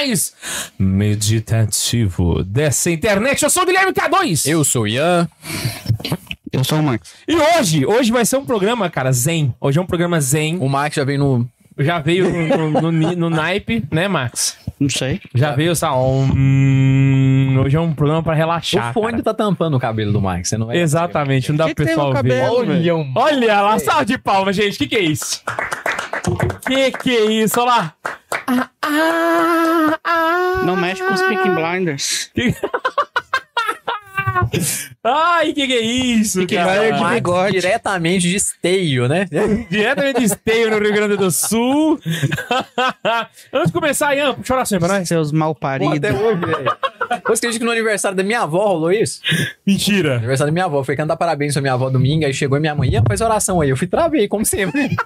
mais meditativo dessa internet. Eu sou o Guilherme K2. Eu sou o Ian. Eu sou o Max. E hoje, hoje vai ser um programa, cara, zen. Hoje é um programa zen. O Max já veio no. Já veio no, no, no, no naipe, né, Max? Não sei. Já veio essa. Hum, hoje é um programa pra relaxar. o fone cara. tá tampando o cabelo do Max. Você não vai Exatamente, não dá Que pro que pessoal ver. Olha, um... Olha lá, salve de palmas, gente. Que que é isso? Que que é isso? Olha lá. Ah, ah, ah. Não mexe com os Peaky Blinders. Ai, que que é isso, Que cara? vai de bigode. diretamente de esteio, né? Diretamente de Esteio, no Rio Grande do Sul. Antes de começar, Ian, puxa oração pra nós. Seus mal Pô, paridos. até hoje, velho. Você acredita que no aniversário da minha avó rolou isso? Mentira. Aniversário da minha avó. Foi cantar parabéns pra minha avó domingo. Aí chegou minha mãe. Ian, faz oração aí. Eu fui travei, como sempre.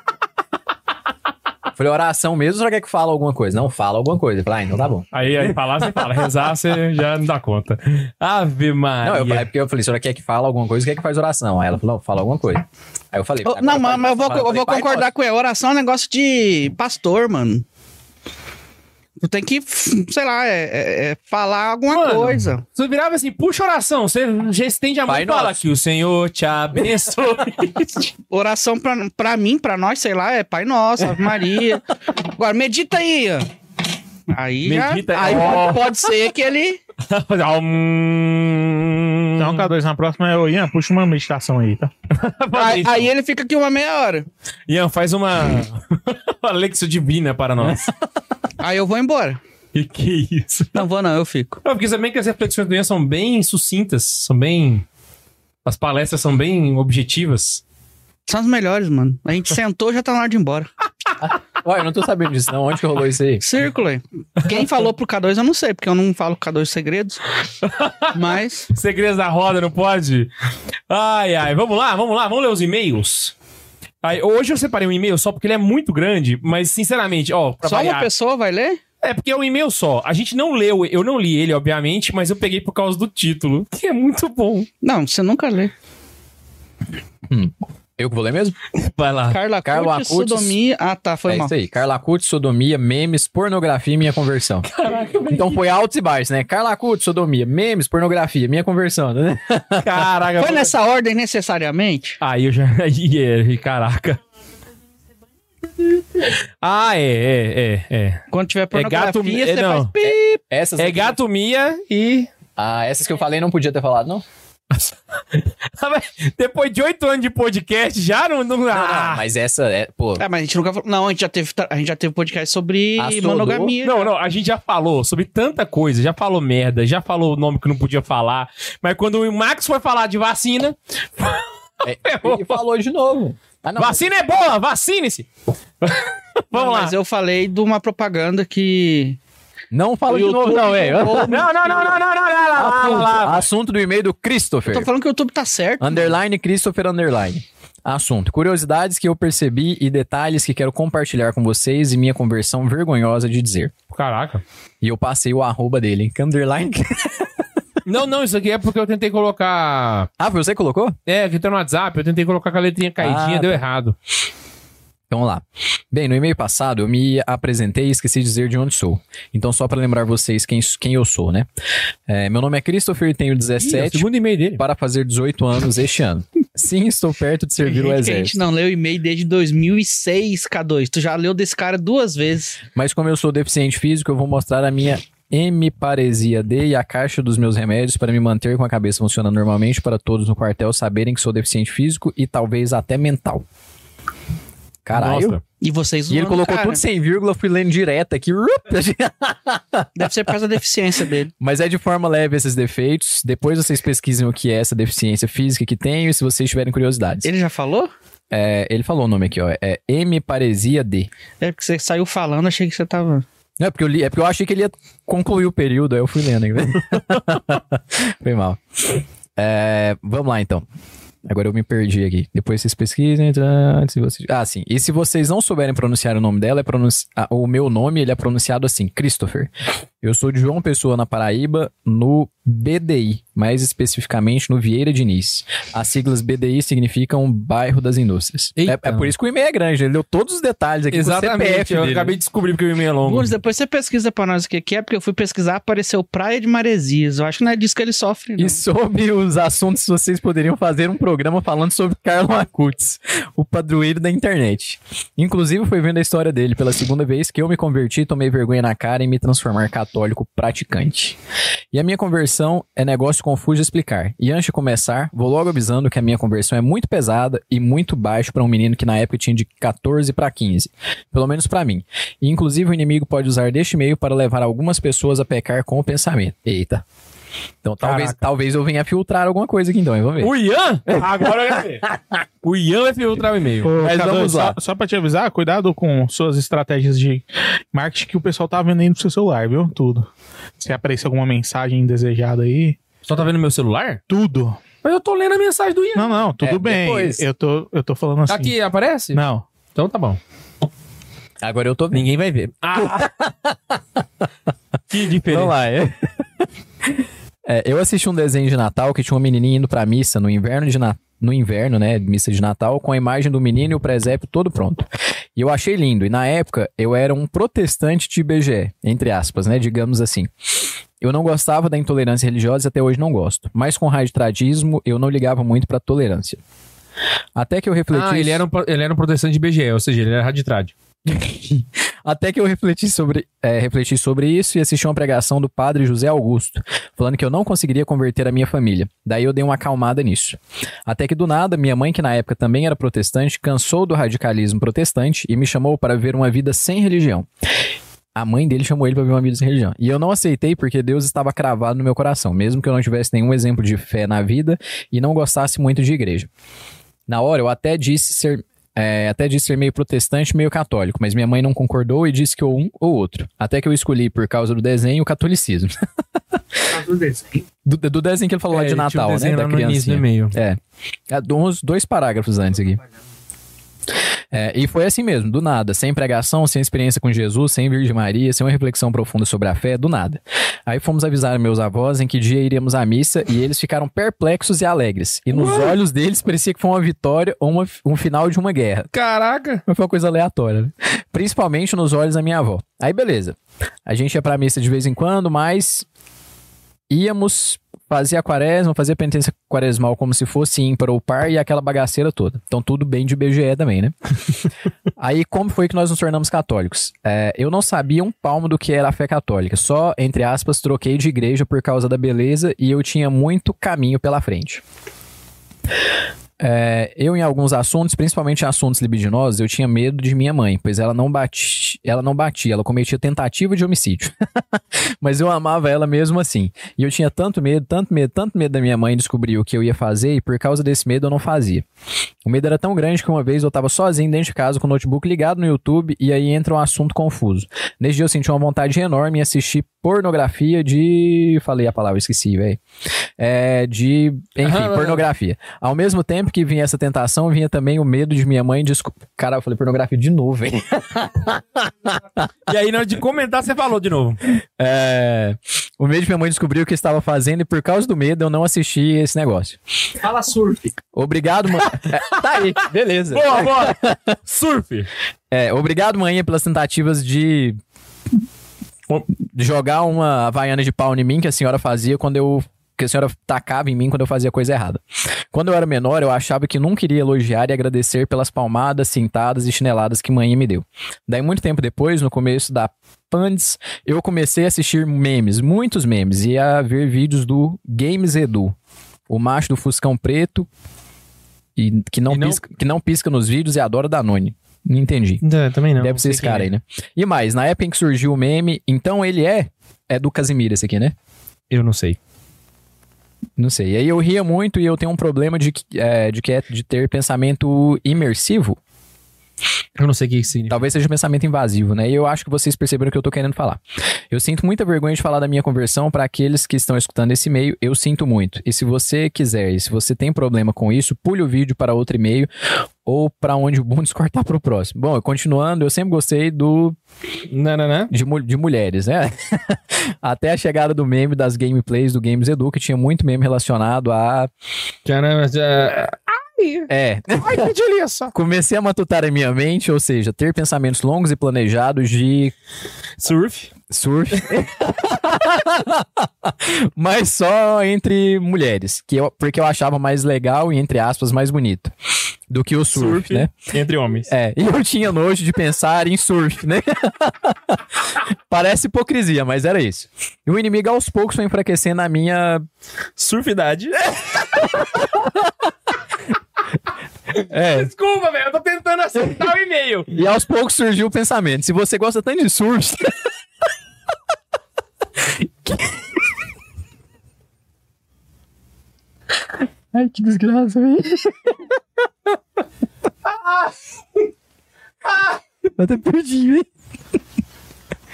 Falei, oração mesmo, ou você quer que fala alguma coisa? Não, fala alguma coisa. Eu Falei, ah, então tá bom. Aí, aí falar, você fala. Rezar, você já não dá conta. Ave Maria. Não, eu falei, porque eu falei, a senhora quer que fala alguma coisa, quer que faz oração? Aí ela falou, não, fala alguma coisa. Aí eu falei, não, mas, mas eu vou, eu vou concordar com ele. Oração é um negócio de pastor, mano. Tu tem que, sei lá, é, é- é falar alguma Mano, coisa. Você virava assim, puxa oração. Você já estende a mão Pai e fala que o Senhor te abençoe. Oração pra, pra mim, pra nós, sei lá, é Pai Nosso, Ave Maria. Agora, medita aí. Aí, Medita- já, aí Ó. pode ser que ele... Hum... Então, K2, na próxima é o Ian, puxa uma meditação aí, tá? Aí, aí ele fica aqui uma meia hora. Ian, faz uma uma divina para nós. Aí eu vou embora. que que é isso? Não vou não, eu fico. Não, porque também que as reflexões do Ian são bem sucintas, são bem... As palestras são bem objetivas. São os melhores, mano. A gente sentou, já tá na hora de ir embora. Ué, eu não tô sabendo disso, não. Onde que rolou isso aí? Círculo aí. Quem falou pro K2 eu não sei, porque eu não falo com K2 segredos. Mas. Segredos da roda, não pode? Ai, ai, vamos lá, vamos lá, vamos ler os e-mails. Aí, hoje eu separei um e-mail só porque ele é muito grande, mas sinceramente, ó, pra Só uma variar- pessoa vai ler? É porque é um e-mail só. A gente não leu, eu não li ele, obviamente, mas eu peguei por causa do título, que é muito bom. Não, você nunca lê. Eu que vou ler mesmo? Vai lá. Carla, Carla Curtis, Curtis. sodomia. Ah, tá, foi é mal. isso aí. Carla Curtis, sodomia, memes, pornografia e minha conversão. então foi altos e baixos, né? Carla Curtis, sodomia, memes, pornografia, minha conversão, né? Caraca. Foi nessa ordem necessariamente? Aí eu já. É, caraca. Ah, é, é, é, é. Quando tiver pornografia, gato- é, você não. faz pi. Essas É aqui- gato Mia e. Ah, essas que eu falei não podia ter falado, não? Depois de oito anos de podcast, já não. não, Não, ah. não, mas essa é, pô. Ah, mas a gente nunca falou. Não, a gente já teve, a gente já teve podcast sobre Ah, monogamia. Não, não, a gente já falou sobre tanta coisa, já falou merda, já falou o nome que não podia falar. Mas quando o Max foi falar de vacina, É, ele falou de novo. Ah, não. vacina é boa, vacine-se. Vamos Não, lá. Mas eu falei de uma propaganda que. Não fala de novo, não, velho. Não, não, não, não, não, não, não, não, não, Assunto, do e-mail do Christopher. Tô falando que o YouTube tá certo. Underline Christopher Underline. Assunto: curiosidades que eu percebi e detalhes que quero compartilhar com vocês e minha conversão vergonhosa de dizer. Caraca. E eu passei o arroba dele. Que Underline. Não, não, isso aqui é porque eu tentei colocar. ah, foi você que colocou? É, que tá no WhatsApp, eu tentei colocar com a letrinha caidinha, Ah, deu tá. errado. Então vamos lá. Bem, no e-mail passado eu me apresentei e esqueci de dizer de onde sou. Então, só para lembrar vocês quem, quem eu sou, né? É, meu nome é Christopher e tenho Ih, é o 17 segundo e-mail dele. para fazer 18 anos este ano. Sim, estou perto de servir o que a gente exército. não leu e-mail desde 2006, K2. Tu já leu desse cara duas vezes. Mas como eu sou deficiente físico, eu vou mostrar a minha hemiparesia D e a caixa dos meus remédios para me manter com a cabeça funcionando normalmente para todos no quartel saberem que sou deficiente físico e talvez até mental. Caralho. Nossa. E vocês E ele colocou cara. tudo sem vírgula, eu fui lendo direto aqui. Deve ser por causa da deficiência dele. Mas é de forma leve esses defeitos. Depois vocês pesquisem o que é essa deficiência física que tenho e se vocês tiverem curiosidades. Ele já falou? É, ele falou o nome aqui, ó. É hemiparesia D. É porque você saiu falando, achei que você tava. Não, é porque eu li, é porque eu achei que ele ia concluir o período, aí eu fui lendo. Foi mal. É, vamos lá, então. Agora eu me perdi aqui. Depois vocês pesquisem. tá, de vocês... Ah, sim. E se vocês não souberem pronunciar o nome dela, é pronunci... ah, o meu nome ele é pronunciado assim, Christopher. Eu sou de João Pessoa, na Paraíba, no BDI, mais especificamente no Vieira Diniz. As siglas BDI significam Bairro das Indústrias. É, é por isso que o e-mail é grande, ele deu todos os detalhes aqui Exatamente. CPF eu dele. acabei de descobrir porque o e-mail é longo. Depois você pesquisa pra nós o que que é, porque eu fui pesquisar, apareceu Praia de Maresias. Eu acho que não é disso que ele sofre, não. E sobre os assuntos, vocês poderiam fazer um programa falando sobre Carlo Acutis, o padroeiro da internet. Inclusive, foi vendo a história dele pela segunda vez que eu me converti, tomei vergonha na cara e me transformar católico praticante. E a minha conversão é negócio confuso de explicar. E antes de começar, vou logo avisando que a minha conversão é muito pesada e muito baixo para um menino que na época tinha de 14 para 15. Pelo menos para mim. E inclusive o inimigo pode usar deste meio para levar algumas pessoas a pecar com o pensamento. Eita. Então talvez, Caraca. talvez eu venha filtrar alguma coisa aqui então, hein? vamos ver. O Ian? Agora eu quero ver. O Ian vai filtrar o e-mail. Ô, Mas K2, vamos só, lá. só pra te avisar, cuidado com suas estratégias de marketing que o pessoal tá vendo aí no seu celular, viu? Tudo. Se aparecer alguma mensagem indesejada aí, Só tá vendo meu celular? tudo. Mas eu tô lendo a mensagem do Ian. Não, não, tudo É, bem. depois. Eu tô, eu tô falando assim. Aqui aparece? Não. Então tá bom. Agora eu tô vendo. Ninguém vai ver. Ah. que diferença. Vamos lá. É. É, eu assisti um desenho de Natal que tinha uma menininha indo pra missa no inverno de na- no inverno, né, missa de Natal, com a imagem do menino e o presépio todo pronto. E eu achei lindo. E na época eu era um protestante de IBGE, entre aspas, né, digamos assim. Eu não gostava da intolerância religiosa e até hoje não gosto. Mas com radicalismo eu não ligava muito pra tolerância. Até que eu refleti. Ah, ele era, um, ele era um protestante de BGE, ou seja, ele era raditrade. Até que eu refleti sobre, é, refleti sobre isso e assisti uma pregação do padre José Augusto, falando que eu não conseguiria converter a minha família. Daí eu dei uma acalmada nisso. Até que do nada, minha mãe, que na época também era protestante, cansou do radicalismo protestante e me chamou para ver uma vida sem religião. A mãe dele chamou ele para ver uma vida sem religião. E eu não aceitei porque Deus estava cravado no meu coração, mesmo que eu não tivesse nenhum exemplo de fé na vida e não gostasse muito de igreja. Na hora, eu até disse ser é, até disse ser meio protestante, meio católico, mas minha mãe não concordou e disse que ou um ou outro. Até que eu escolhi, por causa do desenho, o catolicismo. do, do desenho que ele falou lá É, de ele tinha um Natal, né? desenho Da lá do e-mail. É. É, Uns dois parágrafos antes aqui. É, e foi assim mesmo, do nada, sem pregação, sem experiência com Jesus, sem Virgem Maria, sem uma reflexão profunda sobre a fé, do nada. Aí fomos avisar meus avós em que dia iríamos à missa e eles ficaram perplexos e alegres. E nos olhos deles parecia que foi uma vitória ou uma- um final de uma guerra. Caraca! Mas foi uma coisa aleatória, né? Principalmente nos olhos da minha avó. Aí, beleza. A gente ia pra missa de vez em quando, mas íamos fazer a quaresma, fazer a penitência quaresmal como se fosse ímpar ou par e aquela bagaceira toda. Então, tudo bem de BGE também, né? Aí, como foi que nós nos tornamos católicos? É, eu não sabia um palmo do que era a fé católica. Só, entre aspas, troquei de igreja por causa da beleza e eu tinha muito caminho pela frente. É, eu, em alguns assuntos, principalmente em assuntos libidinosos, eu tinha medo de minha mãe, pois ela não batia, ela não batia, ela cometia tentativa de homicídio. Mas eu amava ela mesmo assim. E eu tinha tanto medo, tanto medo, tanto medo da minha mãe descobrir o que eu ia fazer, e por causa desse medo eu não fazia. O medo era tão grande que uma vez eu tava sozinho dentro de casa com o notebook ligado no YouTube e aí entra um assunto confuso. Nesse dia eu senti uma vontade enorme em assistir pornografia de. Falei a palavra, esqueci, velho. É, de. Enfim, pornografia. Ao mesmo tempo que vinha essa tentação, vinha também o medo de minha mãe desculpa. Cara, eu falei pornografia de novo, velho. E aí, na hora de comentar, você falou de novo. É, o medo de minha mãe descobrir o que estava fazendo e por causa do medo eu não assisti esse negócio. Fala surf. Obrigado, mãe. É, tá aí, beleza. Boa, boa! Surf! É, obrigado, mãe, pelas tentativas de de jogar uma havaiana de pau em mim que a senhora fazia quando eu que a senhora tacava em mim quando eu fazia coisa errada. Quando eu era menor, eu achava que nunca iria elogiar e agradecer pelas palmadas, cintadas e chineladas que mãe me deu. Daí, muito tempo depois, no começo da Pandes, eu comecei a assistir memes, muitos memes, e a ver vídeos do Games Edu, o macho do Fuscão Preto, e que não, E não- Pisca, que não pisca nos vídeos e adora Danone. Não entendi. também não. Deve ser esse cara aí, né? E mais, na época em que surgiu o meme, então ele é. É do Casimiro esse aqui, né? Eu não sei. Não sei. E aí eu ria muito e eu tenho um problema de, que- é, de, que é de ter pensamento imersivo. Eu não sei o que isso significa. Talvez seja um pensamento invasivo, né? E eu acho que vocês perceberam o que eu tô querendo falar. Eu sinto muita vergonha de falar da minha conversão para aqueles que estão escutando esse e-mail. Eu sinto muito. E se você quiser, e se você tem problema com isso, pule o vídeo para outro e-mail ou para onde o Bundes cortar pro próximo. Bom, continuando, eu sempre gostei do Não, não, não. de, de mulheres, né? Até a chegada do meme das gameplays do Games Edu, que tinha muito meme relacionado a. Caramba, já... É. Ai, que delícia. Comecei a matutar em minha mente, ou seja, ter pensamentos longos e planejados de Surf. Surf. Mas só entre mulheres, que eu, porque eu achava mais legal e, entre aspas, mais bonito do que o surf, né? Entre homens. É, e eu tinha nojo de pensar em surf, né? Parece hipocrisia, mas era isso. E o inimigo aos poucos foi enfraquecendo a minha. Surfidade. É, Desculpa, velho. Eu tô tentando acertar o e-mail. e aos poucos surgiu o pensamento: se você gosta tanto de surf. Ai, que desgraça, velho. Até perdi, velho.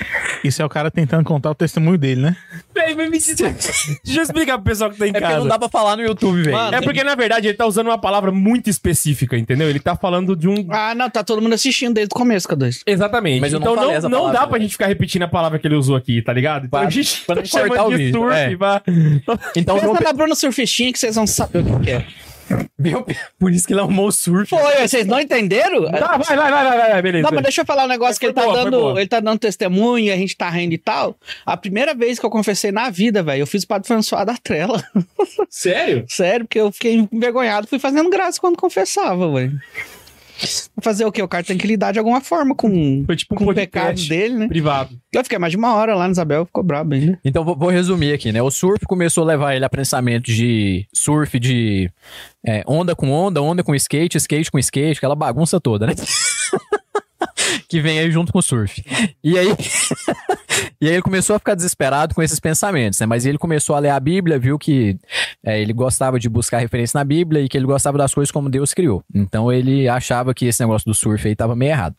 Isso é o cara tentando contar o testemunho dele, né? Véi, mas me diz... Deixa eu explicar pro pessoal que tá em É porque casa. não dá pra falar no YouTube, velho. É porque, na verdade, ele tá usando uma palavra muito específica, entendeu? Ele tá falando de um. Ah, não, tá todo mundo assistindo desde o começo, K2. Exatamente. Mas eu não então não, essa não palavra, dá pra né? gente ficar repetindo a palavra que ele usou aqui, tá ligado? Então Pra- a gente pra tá não cortar chamando o de vídeo, surf. é. pra- Então, Pensa na Bruna Surfistinha que vocês vão saber o que é. Meu- por isso que ele arrumou o surf. Foi, vocês não entenderam? Tá, vai, vai, vai, vai, beleza. Não, mas deixa eu falar um negócio que ele tá, dando, ele tá dando testemunho e a gente tá rindo e tal. A primeira vez que eu confessei na vida, velho, eu fiz o Padre François da trela. Sério? Sério, porque eu fiquei envergonhado, fui fazendo graça quando confessava, velho. Fazer o quê? O cara tem que lidar de alguma forma com, Foi tipo um com o pecado dele, né? privado. Eu fiquei mais de uma hora lá no Isabel, ficou brabo ainda. Então, vou, vou resumir aqui, né? O surf começou a levar ele a pensamentos de surf de é, onda com onda, onda com skate, skate com skate, aquela bagunça toda, né? que vem aí junto com o surf. E aí, e aí ele começou a ficar desesperado com esses pensamentos, né? Mas ele começou a ler a Bíblia, viu que é, ele gostava de buscar referência na Bíblia e que ele gostava das coisas como Deus criou. Então ele achava que esse negócio do surf aí tava meio errado.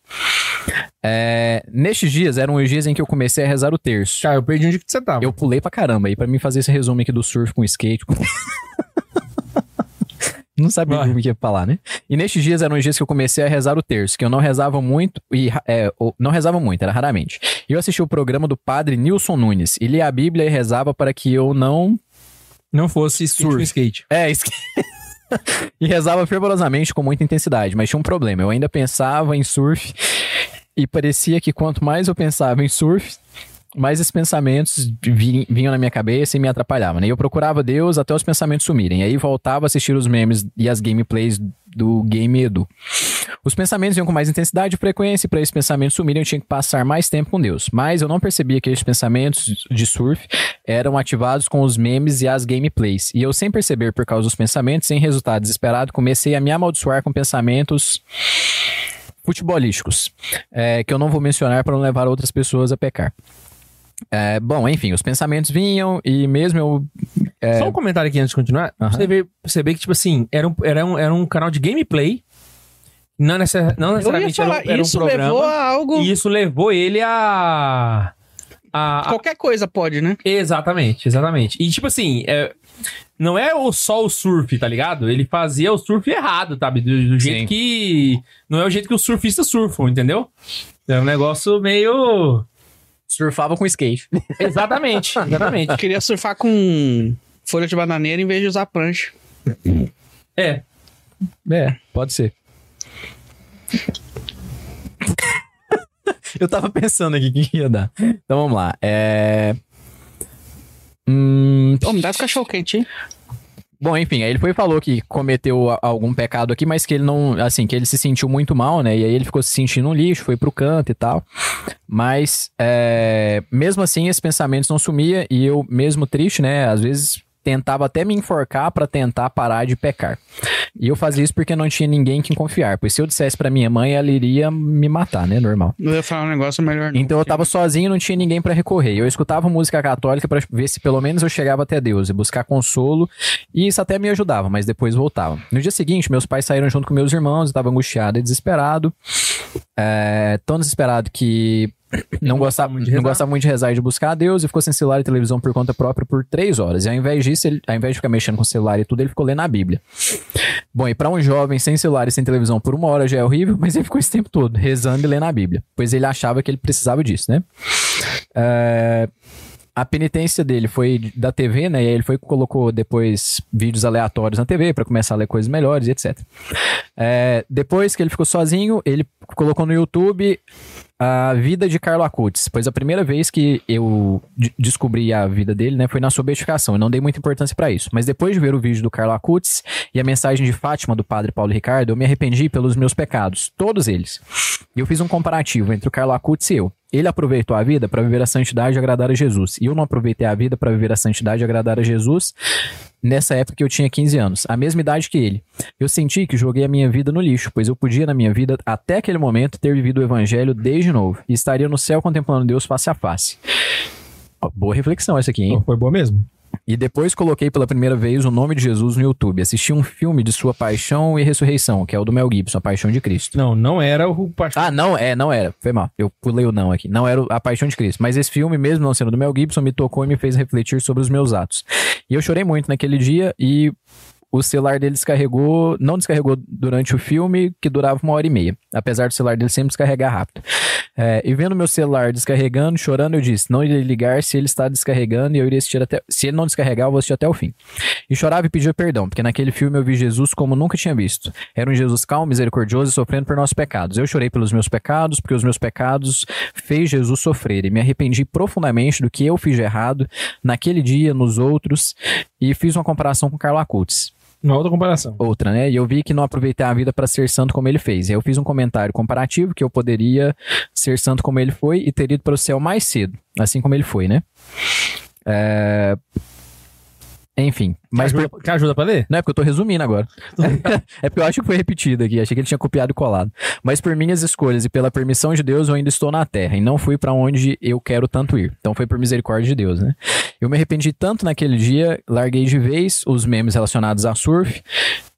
É, nestes dias, eram os dias em que eu comecei a rezar o terço. Cara, eu perdi onde que você tava. Eu pulei pra caramba aí pra mim fazer esse resumo aqui do surf com skate. com- Não sabia como que ia falar, né? E nestes dias eram os dias que eu comecei a rezar o terço, que eu não rezava muito, e é, não rezava muito, era raramente. E eu assisti o programa do padre Nilson Nunes, e lia a Bíblia e rezava para que eu não. Não fosse skate Surf. com skate. É, skate. e rezava fervorosamente com muita intensidade, mas tinha um problema. Eu ainda pensava em surf, e parecia que quanto mais eu pensava em surf, mais esses pensamentos vi- vinham na minha cabeça e me atrapalhavam. Né? E eu procurava Deus até os pensamentos sumirem. E aí voltava a assistir os memes e as gameplays do Game Edu. Os pensamentos vinham com mais intensidade e frequência, e para esses pensamentos sumirem eu tinha que passar mais tempo com Deus. Mas eu não percebia que esses pensamentos de surf eram ativados com os memes e as gameplays. E eu, sem perceber por causa dos pensamentos, sem resultado desesperado, comecei a me amaldiçoar com pensamentos futebolísticos, é, que eu não vou mencionar para não levar outras pessoas a pecar. É, bom, enfim, os pensamentos vinham e mesmo eu. Só um comentário aqui antes de continuar. Aham. Você vê, perceber que, tipo assim, era um, era um, era um canal de gameplay. Não, não necessariamente era um, falar, era um isso programa. levou a algo... E isso levou ele a. a, a- Qualquer coisa pode, né? Exatamente, exatamente. E tipo assim, é, não é o, só o surf, tá ligado? Ele fazia o surf errado, sabe? Do, do jeito Sim. que. Não é o jeito que os surfistas surfam, entendeu? É um negócio meio. Surfava com skate. Exatamente, exatamente. Queria surfar com folha de bananeira em vez de usar prancha. É. É, pode ser. Eu tava pensando aqui o que ia dar. Então vamos lá. É. Hum, Ô, me dá esse cachorro quente, hein? Bom, enfim, aí ele foi e falou que cometeu algum pecado aqui, mas que ele não, assim, que ele se sentiu muito mal, né? E aí ele ficou se sentindo um lixo, foi pro canto e tal. Mas, é, mesmo assim, esses pensamentos não sumia e eu, mesmo triste, né? Às vezes tentava até me enforcar pra tentar parar de pecar. E eu fazia isso porque não tinha ninguém que confiar, pois se eu dissesse pra minha mãe, ela iria me matar, né? Normal. Eu ia falar um negócio melhor não. Então eu tava sozinho e não tinha ninguém pra recorrer. Eu escutava música católica pra ver se pelo menos eu chegava até Deus e buscar consolo. E isso até me ajudava, mas depois voltava. No dia seguinte, meus pais saíram junto com meus irmãos, eu tava angustiado e desesperado. É, tão desesperado que não gostava, muito de não rezar. gostava muito de rezar e de buscar a Deus e ficou sem celular e televisão por conta própria por três horas. E ao invés disso, ele, ao invés de ficar mexendo com o celular e tudo, ele ficou lendo a Bíblia. Bom, e pra um jovem sem celular e sem televisão por uma hora já é horrível, mas ele ficou esse tempo todo rezando e lendo a Bíblia, pois ele achava que ele precisava disso, né? É, a penitência dele foi da TV, né? E aí ele foi colocou depois vídeos aleatórios na TV pra começar a ler coisas melhores e etc. É, depois que ele ficou sozinho, ele colocou no YouTube a vida de Carlo Acutis, pois a primeira vez que eu de- descobri a vida dele, né, foi na sua beatificação. Eu não dei muita importância pra isso, mas depois de ver o vídeo do Carlo Acutis e a mensagem de Fátima do Padre Paulo Ricardo, eu me arrependi pelos meus pecados, todos eles. E eu fiz um comparativo entre o Carlo Acutis e eu. Ele aproveitou a vida para viver a santidade e agradar a Jesus, e eu não aproveitei a vida para viver a santidade e agradar a Jesus nessa época eu tinha 15 anos, a mesma idade que ele. Eu senti que joguei a minha vida no lixo, pois eu podia, na minha vida, até aquele momento, ter vivido o evangelho desde novo e estaria no céu contemplando Deus face a face. Boa reflexão essa aqui, hein? Foi boa mesmo? E depois coloquei pela primeira vez o nome de Jesus no YouTube. Assisti um filme de sua paixão e ressurreição, que é o do Mel Gibson, A Paixão de Cristo. Não, não era o pastor. Ah, não, é, não era. Foi mal. Eu pulei o não aqui. Não era o A Paixão de Cristo. Mas esse filme, mesmo não sendo do Mel Gibson, me tocou e me fez refletir sobre os meus atos. E eu chorei muito naquele dia e o celular dele descarregou, não descarregou durante o filme, que durava uma hora e meia. Apesar do celular dele sempre descarregar rápido. É, e vendo meu celular descarregando, chorando, eu disse: não irei ligar se ele está descarregando e eu iria assistir até. Se ele não descarregar, eu vou assistir até o fim. E chorava e pedia perdão, porque naquele filme eu vi Jesus como nunca tinha visto. Era um Jesus calmo, misericordioso e sofrendo por nossos pecados. Eu chorei pelos meus pecados, porque os meus pecados fez Jesus sofrer. E me arrependi profundamente do que eu fiz de errado naquele dia, nos outros, e fiz uma comparação com Carlo Acutis Uma outra comparação. outra, né? E eu vi que não aproveitei a vida para ser santo como ele fez. Eu fiz um comentário comparativo que eu poderia ser santo como ele foi e ter ido para o céu mais cedo, assim como ele foi, né? É... Enfim, mas Quer ajuda, quer ajuda pra ler? não é porque eu tô resumindo agora. é porque eu acho que foi repetido aqui. Achei que ele tinha copiado e colado. Mas por minhas escolhas e pela permissão de Deus, eu ainda estou na terra. E não fui pra onde eu quero tanto ir. Então foi por misericórdia de Deus, né? Eu me arrependi tanto naquele dia, larguei de vez os memes relacionados a surf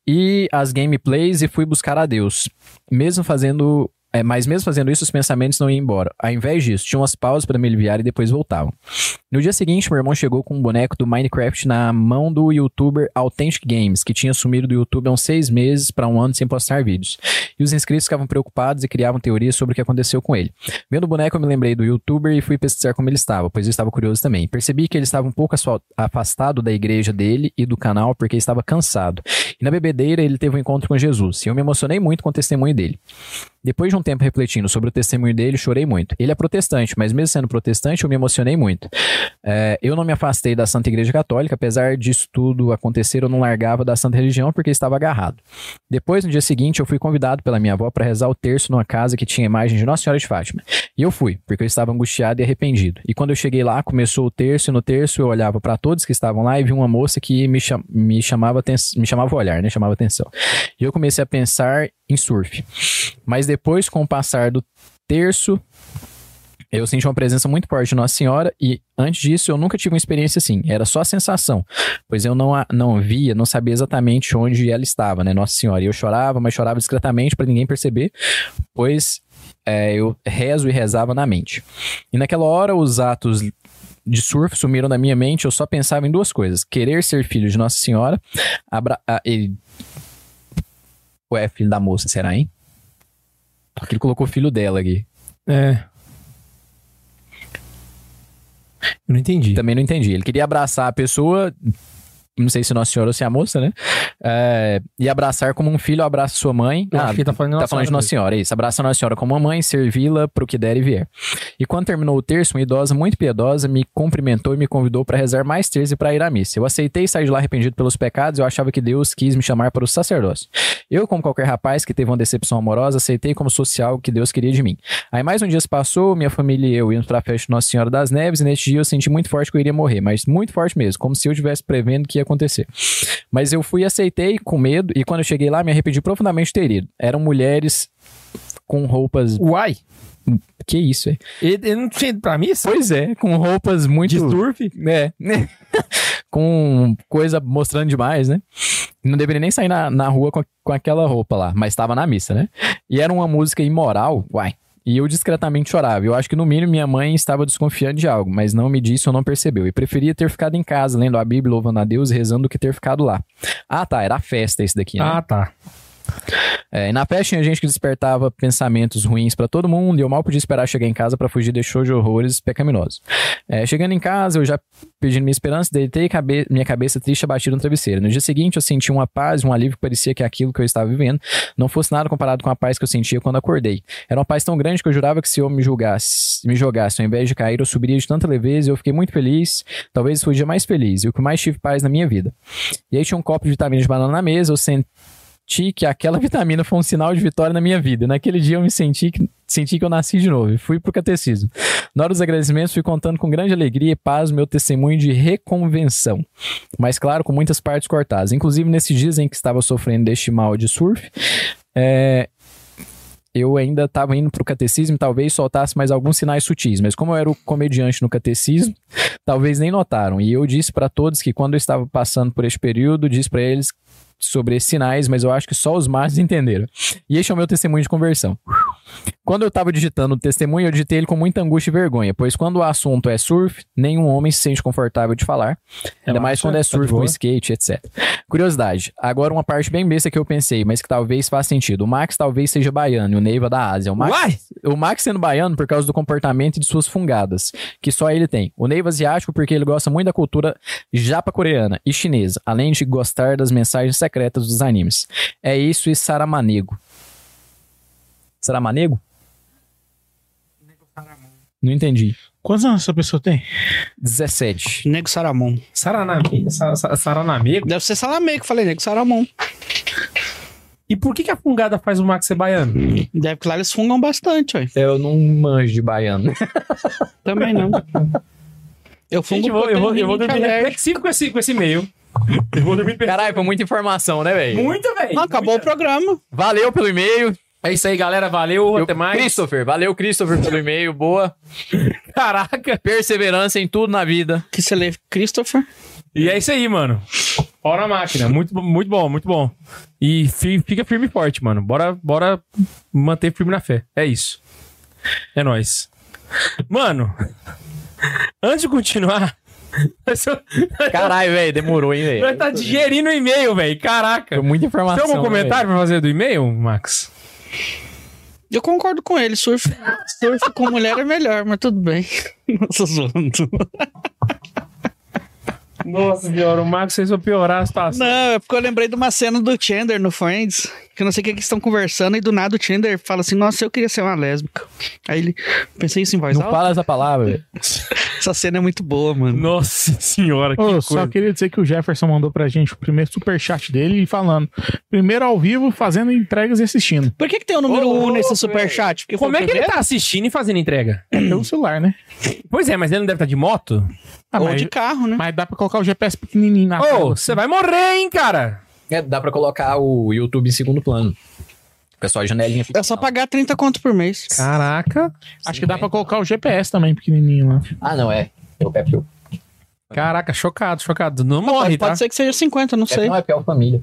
e as gameplays e fui buscar a Deus. Mesmo fazendo. É, mas mesmo fazendo isso, os pensamentos não iam embora. Ao invés disso, tinha umas pausas para me aliviar e depois voltavam. No dia seguinte, meu irmão chegou com um boneco do Minecraft na mão do youtuber Authentic Games, que tinha sumido do YouTube há uns seis meses para um ano sem postar vídeos. E os inscritos ficavam preocupados e criavam teorias sobre o que aconteceu com ele. Vendo o boneco, eu me lembrei do youtuber e fui pesquisar como ele estava, pois eu estava curioso também. Percebi que ele estava um pouco afastado da igreja dele e do canal porque estava cansado. E na bebedeira ele teve um encontro com Jesus. E eu me emocionei muito com o testemunho dele. Depois de um tempo refletindo sobre o testemunho dele, chorei muito. Ele é protestante, mas mesmo sendo protestante, eu me emocionei muito. É, eu não me afastei da Santa Igreja Católica, apesar disso tudo acontecer, eu não largava da Santa Religião porque estava agarrado. Depois, no dia seguinte, eu fui convidado pela minha avó para rezar o terço numa casa que tinha imagem de Nossa Senhora de Fátima. E eu fui, porque eu estava angustiado e arrependido. E quando eu cheguei lá, começou o terço, e no terço eu olhava para todos que estavam lá e vi uma moça que me, cham- me chamava me chamava olhar, né? Chamava atenção. E eu comecei a pensar em surf. Mas depois, com o passar do terço, eu senti uma presença muito forte de Nossa Senhora e antes disso eu nunca tive uma experiência assim. Era só a sensação, pois eu não, a- não via, não sabia exatamente onde ela estava, né, Nossa Senhora. E eu chorava, mas chorava discretamente para ninguém perceber, pois é, eu rezo e rezava na mente. E naquela hora os atos de surf sumiram da minha mente, eu só pensava em duas coisas: querer ser filho de Nossa Senhora, abra ah, ele... Ué, filho da moça, será, hein? Porque ele colocou filho dela aqui. É. Eu não entendi. Também não entendi. Ele queria abraçar a pessoa, não sei se Nossa Senhora ou se é a moça, né? É, e abraçar como um filho abraça sua mãe. Eu acho que tá falando de Tá Nossa falando de Senhora Nossa Senhora, é isso. Abraça Nossa Senhora como uma mãe, servi-la pro que der e vier. E quando terminou o terço, uma idosa muito piedosa me cumprimentou e me convidou para rezar mais terço e para ir à missa. Eu aceitei sair de lá arrependido pelos pecados, eu achava que Deus quis me chamar para o sacerdócio. Eu, como qualquer rapaz que teve uma decepção amorosa, aceitei como social o que Deus queria de mim. Aí mais um dia se passou, minha família e eu íamos pra festa de Nossa Senhora das Neves, e neste dia eu senti muito forte que eu iria morrer, mas muito forte mesmo, como se eu estivesse prevendo que ia acontecer. Mas eu fui e aceitei com medo, e quando eu cheguei lá, me arrependi profundamente de ter ido. Eram mulheres com roupas. Uai! Que isso, é? Ele, ele não tinha ido pra missa? Pois é, com roupas muito. De surf? É. com coisa mostrando demais, né? Não deveria nem sair na, na rua com, com aquela roupa lá, mas estava na missa, né? E era uma música imoral, uai. E eu discretamente chorava. Eu acho que no mínimo minha mãe estava desconfiando de algo, mas não me disse ou não percebeu. E preferia ter ficado em casa, lendo a Bíblia, louvando a Deus rezando do que ter ficado lá. Ah, tá, era a festa esse daqui, né? Ah, tá. É, e na festa tinha gente que despertava pensamentos ruins pra todo mundo e eu mal podia esperar chegar em casa pra fugir de show de horrores pecaminosos. É, chegando em casa, eu já pedindo minha esperança, deitei cabe- minha cabeça triste abatida no travesseiro. No dia seguinte, eu senti uma paz, um alívio que parecia que aquilo que eu estava vivendo não fosse nada comparado com a paz que eu sentia quando acordei. Era uma paz tão grande que eu jurava que se eu me julgasse, me jogasse ao invés de cair, eu subiria de tanta leveza e eu fiquei muito feliz. Talvez foi o dia mais feliz e o que mais tive paz na minha vida. E aí tinha um copo de vitamina de banana na mesa, eu senti senti que aquela vitamina foi um sinal de vitória na minha vida. Naquele dia eu me senti que, senti que eu nasci de novo e fui pro catecismo. Na hora dos agradecimentos, fui contando com grande alegria e paz o meu testemunho de reconvenção. Mas, claro, com muitas partes cortadas. Inclusive, nesses dias em que estava sofrendo deste mal de surf, é, eu ainda estava indo pro catecismo e talvez soltasse mais alguns sinais sutis, mas como eu era o comediante no catecismo, talvez nem notaram. E eu disse para todos que quando eu estava passando por este período, disse para eles sobre sinais, mas eu acho que só os machos entenderam. E este é o meu testemunho de conversão. Quando eu estava digitando o testemunho, eu digitei ele com muita angústia e vergonha, pois quando o assunto é surf, nenhum homem se sente confortável de falar, ainda mais Relaxa, quando é tá surf com boa. skate, etc. Curiosidade, agora uma parte bem besta que eu pensei, mas que talvez faça sentido. O Max talvez seja baiano e o Neiva da Ásia. O Max, Uai! o Max sendo baiano por causa do comportamento e de suas fungadas, que só ele tem. O Neiva asiático porque ele gosta muito da cultura japa-coreana e chinesa, além de gostar das mensagens secretas dos animes. É isso e Saramanego. Saramanego? Não entendi. Quantos anos essa pessoa tem? 17. Nego Saramon. Saraname... Sa- Sa- Saranamego? Deve ser eu falei, Nego Saramon. E por que, que a fungada faz o Max ser baiano? Deve que lá eles fungam bastante, ué. Eu não manjo de baiano. Também não. Eu fungo Gente, eu vou, eu vou, eu vou dormir reflexivo com esse, com esse e-mail. Eu vou dormir. Caralho, foi muita informação, né, velho? Muito, velho. Acabou o programa. Valeu pelo e-mail. É isso aí, galera. Valeu. Eu- Até mais. Christopher, valeu, Christopher, pelo e-mail. Boa. Caraca. Perseverança em tudo na vida. Que você lê Christopher. E é isso aí, mano. Na máquina. Muito, muito bom, muito bom. E fi- fica firme e forte, mano. Bora, bora manter firme na fé. É isso. É nóis. Mano, antes de continuar, Caralho, velho, demorou, hein, velho. tá digerindo o e-mail, velho. Caraca. Foi muita informação. Tem algum né, comentário pra fazer do e-mail, Max? Eu concordo com ele. Surf, surf com mulher é melhor, mas tudo bem. Nossa, zoando. Nossa senhora, o Max fez eu piorar a situação. Não, é porque eu lembrei de uma cena do Chandler no Friends, que eu não sei o que que eles estão conversando, e do nada o Chandler fala assim, nossa, eu queria ser uma lésbica. Aí ele, pensei isso em voz Não alta. fala essa palavra, velho. Essa cena é muito boa, mano. Nossa senhora, que Ô, coisa. só queria dizer que o Jefferson mandou pra gente o primeiro superchat dele e falando. Primeiro ao vivo, fazendo entregas e assistindo. Por que que tem o número Ô, 1 nesse louco, superchat? Porque Como é que ele tá assistindo e fazendo entrega? É pelo celular, né? Pois é, mas ele não deve estar de moto? Ah, Ou mas, de carro, né? mas dá pra colocar o GPS pequenininho na Ô, você vai morrer, hein, cara? É, dá pra colocar o YouTube em segundo plano. Fica só a janelinha. É só pagar 30 conto por mês. Caraca. Acho que dá pra colocar o GPS também pequenininho lá. Ah, não, é. É o Pepe. Caraca, chocado, chocado. Não Pode, morre, tá? pode ser que seja 50, não sei. Não, é porque é o família.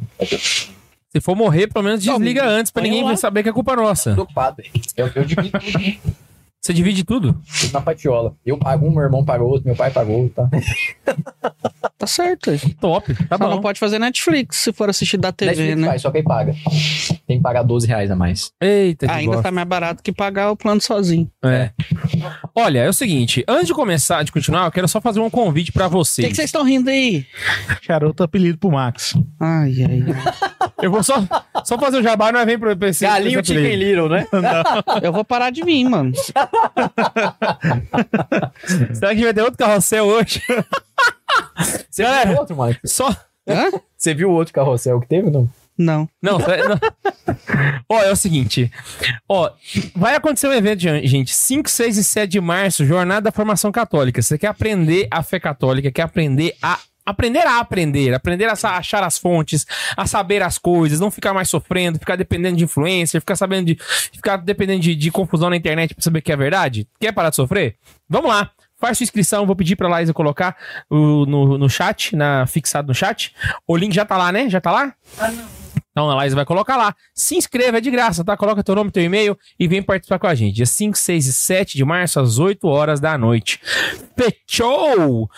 Se for morrer, pelo menos desliga antes pra ninguém lá. saber que é culpa nossa. Tô ocupado, velho. Eu, eu divido tudo Você divide tudo? na patiola. Eu pago um, meu irmão pagou outro, meu pai pagou, tá? Tá certo. Top, tá Só não bom. pode fazer Netflix se for assistir da TV, Netflix né? faz, só quem paga. Tem que pagar 12 reais a mais. Eita, de Ah, ainda bosta. tá mais barato que pagar o plano sozinho. É. Olha, é o seguinte, antes de começar, de continuar, eu quero só fazer um convite pra O vocês. que que vocês estão rindo aí? Charuto apelido pro Max. Ai, ai, ai. Eu vou só, só fazer o jabá, não é vem pro PC. Galinho Chicken Little, né? Eu vou parar de vir, mano. Será que vai ter outro carrossel hoje? Você Galera. viu outro, Mike? Só. Hã? Você viu o outro carrossel que teve ou não? Não. Não, não. Ó, é o seguinte. Ó, vai acontecer um evento, gente. 5, 6 e 7 de março, Jornada da Formação Católica. Você quer aprender a fé católica, quer aprender a. Aprender a aprender, aprender a achar as fontes, a saber as coisas, não ficar mais sofrendo, ficar dependendo de influencer, ficar sabendo de. ficar dependendo de, de confusão na internet pra saber que é verdade. Quer parar de sofrer? Vamos lá. Faz sua inscrição, vou pedir pra Laísa colocar o- no, no chat, na, fixado no chat. O link já tá lá, né? Já tá lá? Então a Laísa vai colocar lá. Se inscreva, é de graça, tá? Coloca teu nome, teu e-mail e vem participar com a gente. Dia 5, 6 e 7 de março, às 8 horas da noite. Fechou!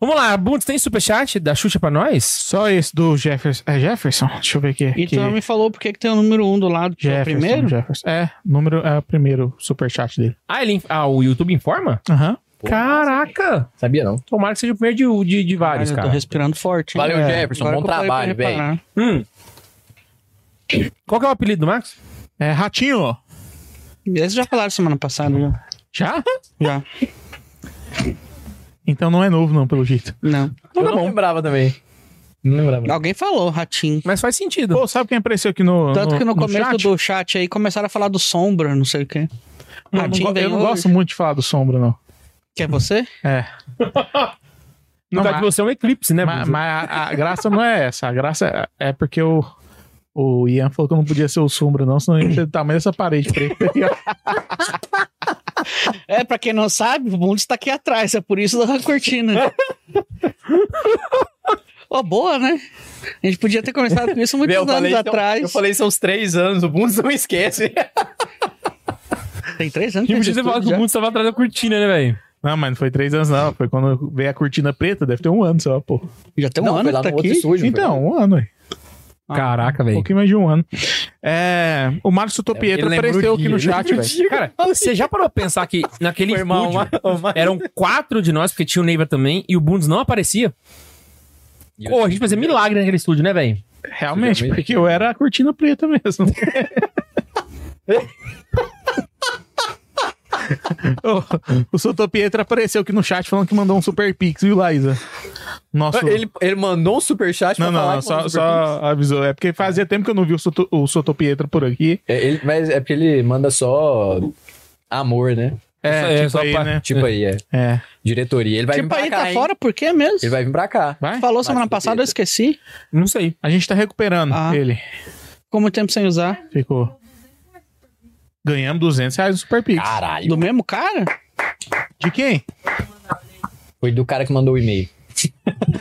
Vamos lá, Bundes, tem superchat da Xuxa pra nós? Só esse do Jefferson. É Jefferson? Deixa eu ver aqui. E que... tu não me falou porque que tem o número 1 um do lado. que é o Jefferson, primeiro? Jefferson. É, número é o primeiro superchat dele. Ah, ele, ah, o YouTube informa? Aham. Caraca! Sabia não. Tomara que seja o primeiro de, de, de vários, Olha, eu tô cara. respirando forte. hein? Valeu, É, Jefferson. agora Bom que trabalho, velho. Hum. Qual que é o apelido do Max? É Ratinho. Esse já falaram semana passada, já. Já? Já. Então não é novo, não, pelo jeito. Não. Eu não lembrava também. Não lembrava. Alguém falou, ratinho. Mas faz sentido. Pô, sabe quem apareceu aqui no. Tanto que no, começo chat? do chat aí começaram a falar do Sombra, não sei o quê. Não, Ratinho não, eu não hoje. gosto muito de falar do Sombra, não. Que é você? É. No Não, caso de mas- você é um eclipse, né? Mas, mas a, a graça não é essa. A graça é, é porque o, o Ian falou que eu não podia ser o Sombra, não, senão ia ter o tamanho dessa parede preta. É, pra quem não sabe, o mundo está aqui atrás, é por isso da cortina. Ó, boa, né? A gente podia ter começado com isso muitos Meu, eu anos falei, então, atrás. eu falei isso há uns três anos, o Bundes não esquece. Tem três anos A gente podia ter falado que o mundo estava atrás da cortina, né, velho? não, mas não foi três anos, não. Foi quando veio a cortina preta, deve ter um ano só, pô. Já tem um não, ano foi lá que tá no outro aqui. estúdio. Então, um ano, aí. Ah, Caraca, Um velho. pouquinho mais de um ano. É, o Ele lembrou apareceu aqui no chat, velho. Cara, você já parou pra pensar que naquele estúdio uma- uma- eram quatro de nós, porque tinha o Neiva também, e o Bundes não aparecia? Pô, a gente fazia milagre naquele estúdio, né, velho? Realmente, Realmente. porque eu era a cortina preta mesmo. o, o Sotopietro apareceu aqui no chat falando que mandou um super pix, viu, Laísa? Nosso... Ele, ele mandou um superchat Não, pra não, falar não, que só, mandou só avisou. É porque fazia tempo que eu não vi o, Soto, o Sotopietro por aqui. É, ele- mas é porque ele manda só amor, né? É, Só- é, tipo só aí, pra- né? Tipo aí, é. É. Diretoria. Ele vai vir Tipo pra aí, cá, tá hein? fora, por quê mesmo? Ele vai vir pra cá. Vai? Falou semana Mas, passada, eu esqueci. Não sei. A gente tá recuperando Ah. ele. Ficou muito tempo sem usar. Ficou. Ganhamos 200 reais no super pix. Caralho. Do mesmo cara? De quem? Foi do cara que mandou o e-mail.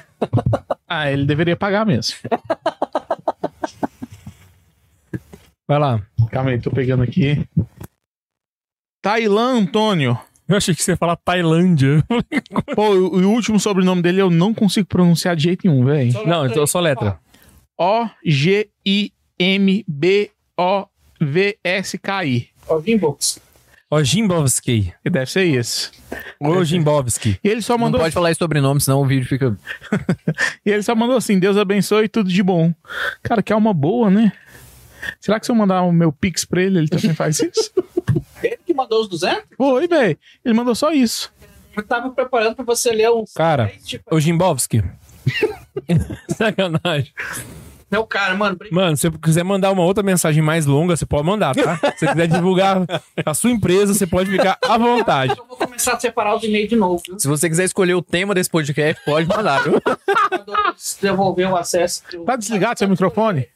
Ah, ele deveria pagar mesmo. Vai lá. Calma aí, tô pegando aqui. Tailã Antônio. Eu achei que você ia falar Tailândia. Pô, o, o último sobrenome dele eu não consigo pronunciar de jeito nenhum, velho. Não, então só letra. O-G-I-M-B-O-V-S-K-I. Ó, Jimbovski. Que deve ser esse. Ô, Jimbovski. E ele só Não mandou, pode falar esse sobrenome, senão o vídeo fica. e ele só mandou assim: Deus abençoe e tudo de bom. Cara, que alma boa, né? Será que se eu mandar o meu pix pra ele, ele também faz isso? Ele que mandou os 200? Foi, velho. Ele mandou só isso. Eu tava preparando pra você ler uns. Cara, ô Jimbovski. Sacanagem. Não, cara, mano. Mano, se você quiser mandar uma outra mensagem mais longa, você pode mandar, tá? Se você quiser divulgar a sua empresa, você pode ficar à vontade. Eu vou começar a separar os e-mails de novo, viu? Se você quiser escolher o tema desse podcast, pode mandar, viu? Devolver o acesso. Tá desligado seu microfone?